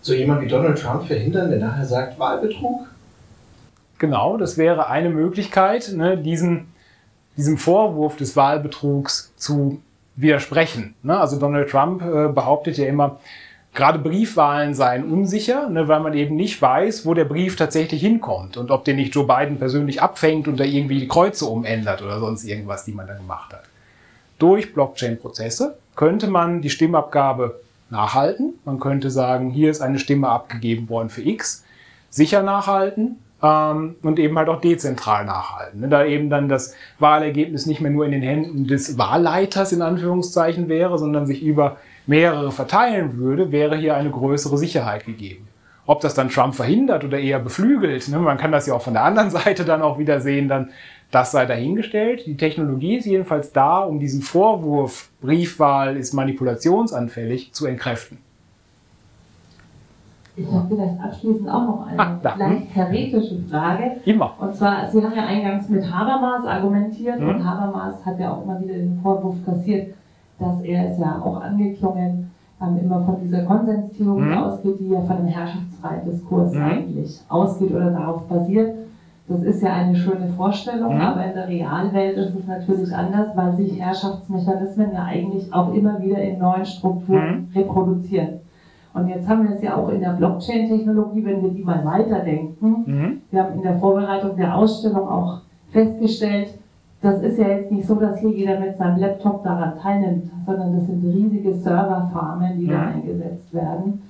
so jemand wie Donald Trump verhindern, der nachher sagt Wahlbetrug? Genau, das wäre eine Möglichkeit, ne, diesen, diesem Vorwurf des Wahlbetrugs zu widersprechen. Ne? Also Donald Trump äh, behauptet ja immer, gerade Briefwahlen seien unsicher, ne, weil man eben nicht weiß, wo der Brief tatsächlich hinkommt und ob den nicht Joe Biden persönlich abfängt und da irgendwie die Kreuze umändert oder sonst irgendwas, die man da gemacht hat. Durch Blockchain-Prozesse könnte man die Stimmabgabe nachhalten. Man könnte sagen, hier ist eine Stimme abgegeben worden für X, sicher nachhalten ähm, und eben halt auch dezentral nachhalten. Ne? Da eben dann das Wahlergebnis nicht mehr nur in den Händen des Wahlleiters in Anführungszeichen wäre, sondern sich über mehrere verteilen würde, wäre hier eine größere Sicherheit gegeben. Ob das dann Trump verhindert oder eher beflügelt, ne? man kann das ja auch von der anderen Seite dann auch wieder sehen, dann das sei dahingestellt. Die Technologie ist jedenfalls da, um diesen Vorwurf, Briefwahl ist manipulationsanfällig, zu entkräften. Ich habe vielleicht abschließend auch noch eine ah, leicht theoretische Frage. Immer. Und zwar, Sie haben ja eingangs mit Habermas argumentiert mhm. und Habermas hat ja auch mal wieder den Vorwurf kassiert, dass er ist ja auch angeklungen, ähm, immer von dieser Konsenstheorie mhm. ausgeht, die ja von einem herrschaftsfreien Diskurs mhm. eigentlich ausgeht oder darauf basiert. Das ist ja eine schöne Vorstellung, mhm. aber in der Realwelt ist es natürlich anders, weil sich Herrschaftsmechanismen ja eigentlich auch immer wieder in neuen Strukturen mhm. reproduzieren. Und jetzt haben wir es ja auch in der Blockchain-Technologie, wenn wir die mal weiterdenken. Mhm. Wir haben in der Vorbereitung der Ausstellung auch festgestellt, das ist ja jetzt nicht so, dass hier jeder mit seinem Laptop daran teilnimmt, sondern das sind riesige Serverfarmen, die ja. da eingesetzt werden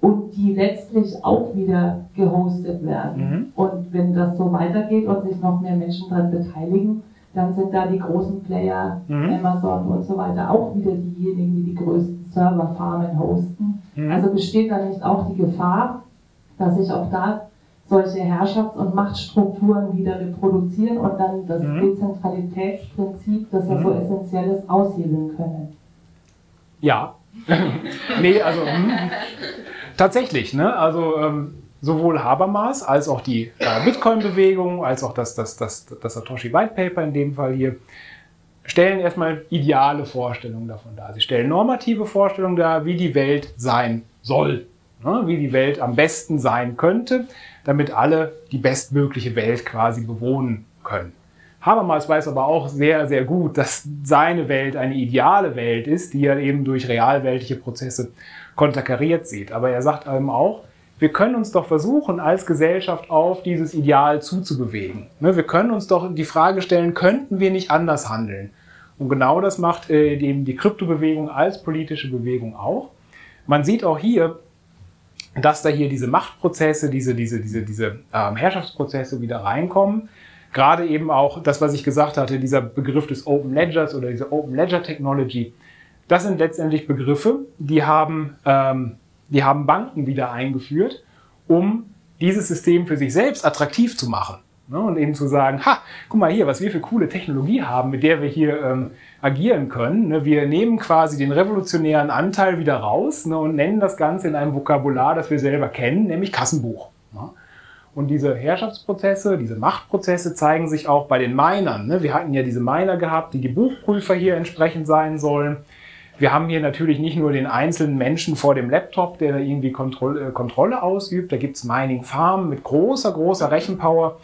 und die letztlich auch wieder gehostet werden. Mhm. Und wenn das so weitergeht und sich noch mehr Menschen daran beteiligen, dann sind da die großen Player, mhm. Amazon und so weiter, auch wieder diejenigen, die die größten Serverfarmen hosten. Mhm. Also besteht da nicht auch die Gefahr, dass sich auch da solche Herrschafts- und Machtstrukturen wieder reproduzieren und dann das mhm. Dezentralitätsprinzip, das ja mhm. so essentiell ist, aushebeln können. Ja. nee, also hm. tatsächlich, ne? Also ähm, sowohl Habermas als auch die äh, Bitcoin-Bewegung, als auch das, das, das, das Satoshi White Paper in dem Fall hier, stellen erstmal ideale Vorstellungen davon dar. Sie stellen normative Vorstellungen dar, wie die Welt sein soll, ne? wie die Welt am besten sein könnte damit alle die bestmögliche Welt quasi bewohnen können. Habermas weiß aber auch sehr, sehr gut, dass seine Welt eine ideale Welt ist, die er eben durch realweltliche Prozesse konterkariert sieht. Aber er sagt eben auch, wir können uns doch versuchen, als Gesellschaft auf dieses Ideal zuzubewegen. Ne, wir können uns doch die Frage stellen, könnten wir nicht anders handeln? Und genau das macht äh, eben die Kryptobewegung als politische Bewegung auch. Man sieht auch hier, dass da hier diese Machtprozesse, diese, diese, diese, diese ähm, Herrschaftsprozesse wieder reinkommen. Gerade eben auch das, was ich gesagt hatte, dieser Begriff des Open Ledgers oder diese Open Ledger Technology, das sind letztendlich Begriffe, die haben, ähm, die haben Banken wieder eingeführt, um dieses System für sich selbst attraktiv zu machen. Ne? Und eben zu sagen, ha, guck mal hier, was wir für coole Technologie haben, mit der wir hier ähm, agieren können. Ne? Wir nehmen quasi den revolutionären Anteil wieder raus ne? und nennen das Ganze in einem Vokabular, das wir selber kennen, nämlich Kassenbuch. Ne? Und diese Herrschaftsprozesse, diese Machtprozesse zeigen sich auch bei den Minern. Ne? Wir hatten ja diese Miner gehabt, die die Buchprüfer hier entsprechend sein sollen. Wir haben hier natürlich nicht nur den einzelnen Menschen vor dem Laptop, der irgendwie Kontrolle, äh, Kontrolle ausübt. Da gibt's Mining Farmen mit großer, großer Rechenpower,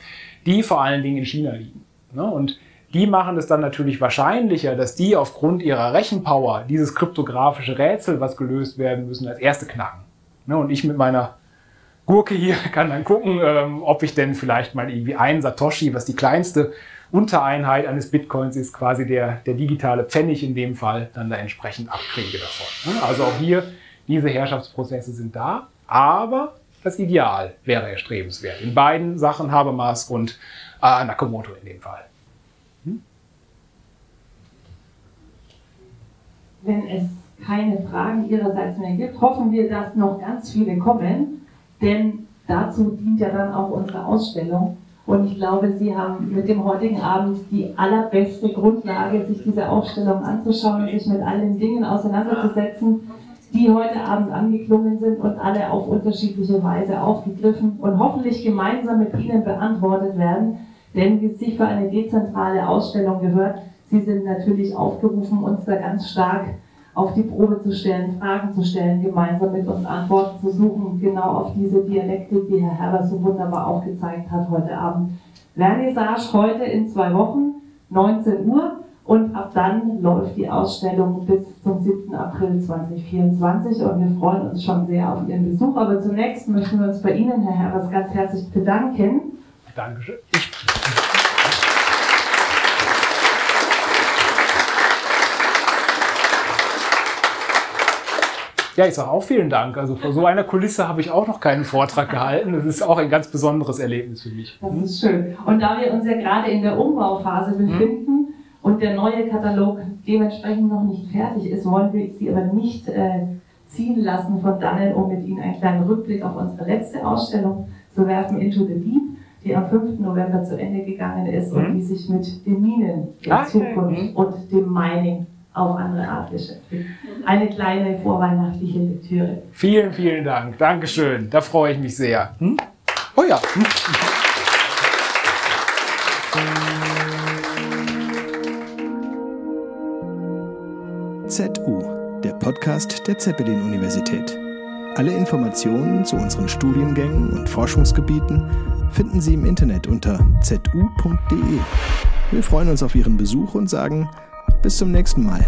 die vor allen Dingen in China liegen. Ne? Und die machen es dann natürlich wahrscheinlicher, dass die aufgrund ihrer Rechenpower dieses kryptografische Rätsel, was gelöst werden müssen, als erste knacken. Ne? Und ich mit meiner Gurke hier kann dann gucken, ähm, ob ich denn vielleicht mal irgendwie einen Satoshi, was die kleinste Untereinheit eines Bitcoins ist quasi der, der digitale Pfennig in dem Fall, dann da entsprechend abkriege davon. Ne? Also auch hier, diese Herrschaftsprozesse sind da, aber das Ideal wäre erstrebenswert. In beiden Sachen Habermas und äh, Nakamoto in dem Fall. Hm? Wenn es keine Fragen Ihrerseits mehr gibt, hoffen wir, dass noch ganz viele kommen, denn dazu dient ja dann auch unsere Ausstellung. Und ich glaube, Sie haben mit dem heutigen Abend die allerbeste Grundlage, sich diese Ausstellung anzuschauen sich mit all den Dingen auseinanderzusetzen, die heute Abend angeklungen sind und alle auf unterschiedliche Weise aufgegriffen und hoffentlich gemeinsam mit Ihnen beantwortet werden. Denn wie es sich für eine dezentrale Ausstellung gehört, Sie sind natürlich aufgerufen, uns da ganz stark auf die Probe zu stellen, Fragen zu stellen, gemeinsam mit uns Antworten zu suchen, genau auf diese Dialektik, die Herr Herber so wunderbar aufgezeigt hat heute Abend. Vernissage heute in zwei Wochen, 19 Uhr. Und ab dann läuft die Ausstellung bis zum 7. April 2024 und wir freuen uns schon sehr auf Ihren Besuch. Aber zunächst möchten wir uns bei Ihnen, Herr Herbers, ganz herzlich bedanken. Dankeschön. Ja, ich sage auch vielen Dank. Also vor so einer Kulisse habe ich auch noch keinen Vortrag gehalten. Das ist auch ein ganz besonderes Erlebnis für mich. Das ist schön. Und da wir uns ja gerade in der Umbauphase befinden mhm. Und der neue Katalog dementsprechend noch nicht fertig ist, wollen wir Sie aber nicht äh, ziehen lassen von dannen, um mit Ihnen einen kleinen Rückblick auf unsere letzte Ausstellung zu werfen, Into the Deep, die am 5. November zu Ende gegangen ist mhm. und die sich mit den Minen der okay. Zukunft mhm. und dem Mining auf andere Art beschäftigt. Eine kleine vorweihnachtliche Lektüre. Vielen, vielen Dank. Dankeschön. Da freue ich mich sehr. Hm? Oh ja. Hm? ZU, der Podcast der Zeppelin-Universität. Alle Informationen zu unseren Studiengängen und Forschungsgebieten finden Sie im Internet unter zu.de. Wir freuen uns auf Ihren Besuch und sagen bis zum nächsten Mal.